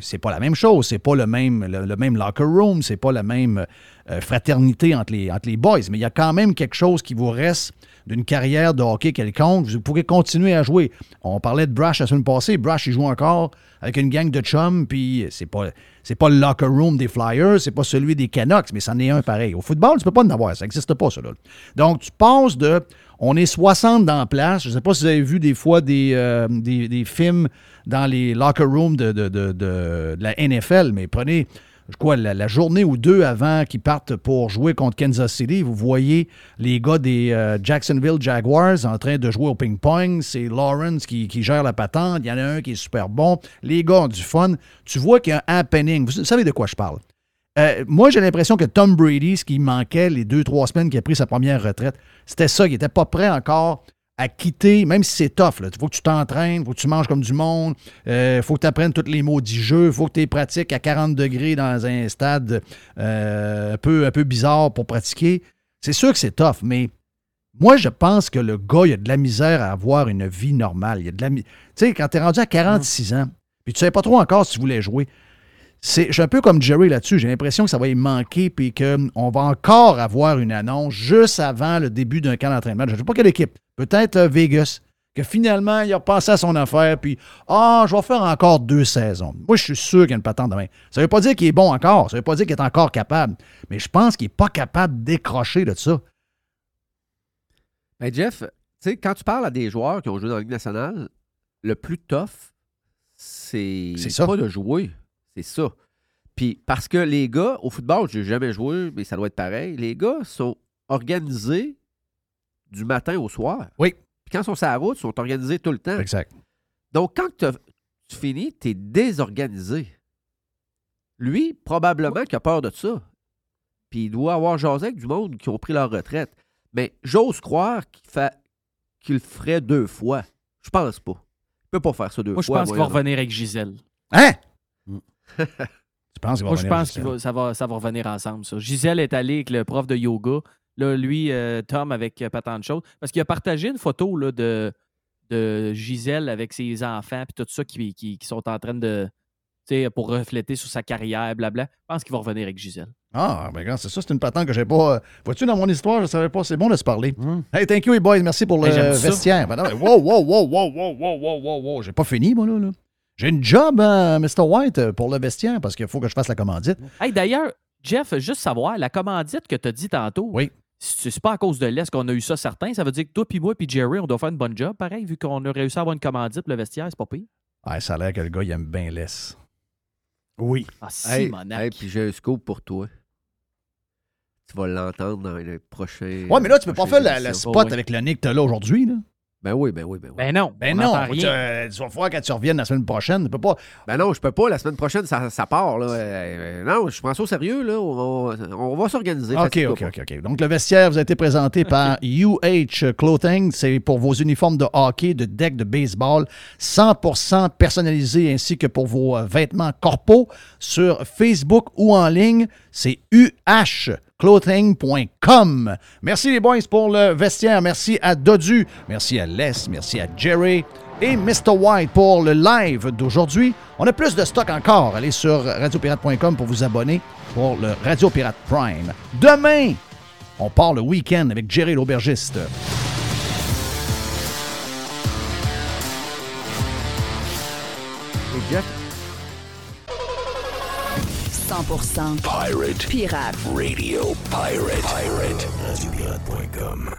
c'est pas la même chose. C'est pas le même, le, même locker room. C'est pas la même euh, fraternité entre les, entre les boys. Mais il y a quand même quelque chose qui vous reste d'une carrière de hockey quelconque. Vous pourrez continuer à jouer. On parlait de Brash la semaine passée. Brash, il joue encore avec une gang de chums, puis c'est pas, pas le locker room des Flyers, c'est pas celui des Canucks, mais c'en est un pareil. Au football, tu peux pas en avoir. Ça n'existe pas, ça. Là. Donc, tu passes de. On est 60 dans la place. Je ne sais pas si vous avez vu des fois des, euh, films dans les locker rooms de, de- la NFL, mais prenez quoi, la, la journée ou deux avant qu'ils partent pour jouer contre Kansas City, vous voyez les gars des euh, Jacksonville Jaguars en train de jouer au ping-pong. C'est Lawrence qui, qui gère la patente. Il y en a un qui est super bon. Les gars ont du fun. Tu vois qu'il y a un happening. Vous savez de quoi je parle? Euh, moi, j'ai l'impression que Tom Brady, ce qui manquait les deux, trois semaines qu'il a pris sa première retraite, c'était ça. Il n'était pas prêt encore à quitter, même si c'est tough. Il faut que tu t'entraînes, il faut que tu manges comme du monde, il faut que tu apprennes tous les mots du jeu, il faut que tu pratiques à 40 degrés dans un stade euh, un, peu, un peu bizarre pour pratiquer. C'est sûr que c'est tough, mais moi, je pense que le gars, il a de la misère à avoir une vie normale. Il a de la Tu sais, quand tu es rendu à 46 ans, puis tu ne sais pas trop encore si tu voulais jouer, c'est, je suis un peu comme Jerry là-dessus. J'ai l'impression que ça va y manquer puis qu'on va encore avoir une annonce juste avant le début d'un camp d'entraînement. Je ne sais pas quelle équipe. Peut-être euh, Vegas. Que finalement, il a repensé à son affaire, puis Ah, je vais faire encore deux saisons. Moi, je suis sûr qu'il y a une patente demain. Ça ne veut pas dire qu'il est bon encore. Ça ne veut pas dire qu'il est encore capable. Mais je pense qu'il n'est pas capable de décrocher de ça.
Ben Jeff, tu sais, quand tu parles à des joueurs qui ont joué dans la Ligue nationale, le plus tough, c'est
C'est
pas de jouer. C'est ça. Puis parce que les gars, au football, j'ai jamais joué, mais ça doit être pareil. Les gars sont organisés du matin au soir.
Oui.
Puis quand ils sont sur la route, ils sont organisés tout le temps.
Exact.
Donc, quand tu finis, tu es désorganisé. Lui, probablement qu'il a peur de ça. Puis il doit avoir jasé avec du monde qui ont pris leur retraite. Mais j'ose croire qu'il le ferait deux fois. Je pense pas. Il peut pas faire ça deux
Moi, je
fois.
pense qu'il va revenir avec Gisèle.
Hein? tu penses qu'il va
Moi, je pense que ça va, ça va revenir ensemble, ça. Gisèle est allée avec le prof de yoga. Là, lui, euh, Tom, avec euh, pas tant de choses. Parce qu'il a partagé une photo là, de, de Gisèle avec ses enfants puis tout ça qui, qui, qui sont en train de. Tu sais, pour refléter sur sa carrière, blabla. Je pense qu'il va revenir avec Gisèle.
Ah, ben c'est ça, c'est une patente que j'ai pas. euh, Vois-tu, dans mon histoire, je savais pas. C'est bon de se parler. Hey, thank you, les boys. Merci pour le
Hey, j'aime ça.
vestiaire. Ben non, wow, wow, wow, wow, wow, wow, wow, wow, wow. J'ai pas fini, moi, là. là. J'ai une job, hein, Mr. White, euh, pour le vestiaire, parce qu'il faut que je fasse la commandite.
Hey, d'ailleurs, Jeff, juste savoir, la commandite que tu as dit tantôt,
oui.
c'est c'est pas à cause de l'Est qu'on a eu ça certain. Ça veut dire que toi, puis moi, puis Jerry, on doit faire une bonne job, pareil, vu qu'on a réussi à avoir une commandite pour le vestiaire, c'est pas pire.
Ah, ça a l'air que le gars, il aime bien l'ess.
Oui.
Ah,
Hey,
Simonac.
hey, puis j'ai un scoop pour toi. Tu vas l'entendre dans le prochain.
Ouais, mais là, tu peux pas faire la,
émission.
spot avec le nez que t'as là aujourd'hui, là.
Ben oui, ben oui, ben oui.
Ben non.
Ben
on
non,
rien.
tu, tu vas voir quand tu reviennes la semaine prochaine. Tu peux pas.
Ben non, je peux pas. La semaine prochaine, ça, ça part. Là. Euh, non, je prends ça au sérieux. Là. On va, s'organiser.
OK,
fatigue-toi
OK. OK, OK. Donc, le vestiaire vous a été présenté par UH Clothing. C'est pour vos uniformes de hockey, de deck, de baseball, 100% personnalisé, ainsi que pour vos euh, vêtements corpaux. Sur Facebook ou en ligne, c'est uhclothing.com. Merci les boys pour le vestiaire. Merci à Dodu. Merci à Les. Merci à Jerry. Et Mr. White pour le live d'aujourd'hui. On a plus de stock encore. Allez sur radiopirate.com pour vous abonner pour le Radio Pirate Prime. Demain, on part le week-end avec Jerry l'aubergiste.
100%
Pirate
pirate.
Radio Pirate. Pirate. RadioPirate.com.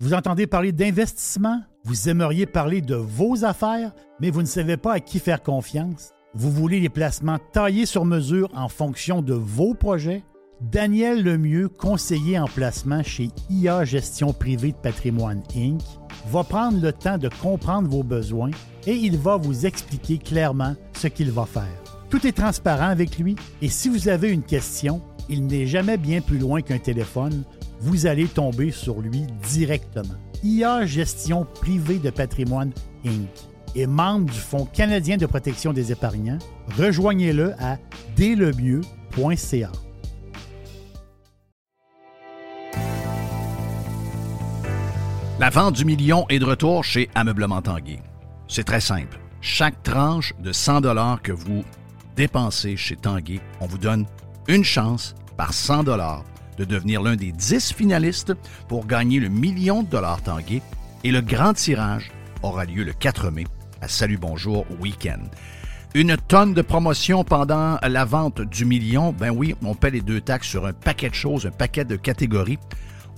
Vous entendez parler d'investissement? Vous aimeriez parler de vos affaires, mais vous ne savez pas à qui faire confiance? Vous voulez les placements taillés sur mesure en fonction de vos projets? Daniel Lemieux, conseiller en placement chez IA Gestion Privée de Patrimoine Inc., va prendre le temps de comprendre vos besoins et il va vous expliquer clairement ce qu'il va faire. Tout est transparent avec lui et si vous avez une question, il n'est jamais bien plus loin qu'un téléphone. Vous allez tomber sur lui directement. IA Gestion Privée de Patrimoine Inc. et membre du Fonds canadien de protection des épargnants. Rejoignez-le à dèslemieux.ca.
La vente du million est de retour chez Ameublement Tanguay. C'est très simple. Chaque tranche de 100 dollars que vous dépensez chez Tanguay, on vous donne une chance par 100 dollars de devenir l'un des 10 finalistes pour gagner le million de dollars Tanguay et le grand tirage aura lieu le 4 mai à Salut Bonjour Week-end. Une tonne de promotion pendant la vente du million. Ben oui, on paie les deux taxes sur un paquet de choses, un paquet de catégories.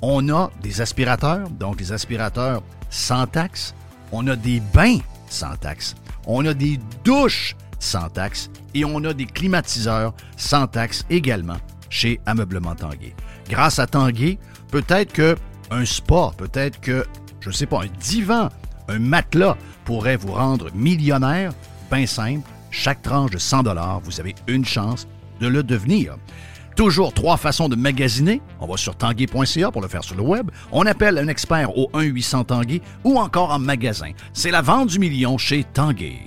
On a des aspirateurs, donc des aspirateurs sans taxes. On a des bains sans taxes. On a des douches sans taxes. Et on a des climatiseurs sans taxes également chez Ameublement Tanguay. Grâce à Tanguay, peut-être que un spa, peut-être que, je ne sais pas, un divan, un matelas pourrait vous rendre millionnaire. Ben simple, chaque tranche de 100 vous avez une chance de le devenir. Toujours trois façons de magasiner. On va sur tanguay.ca pour le faire sur le web. On appelle un expert au 1-800 Tanguay ou encore en magasin. C'est la vente du million chez Tanguay.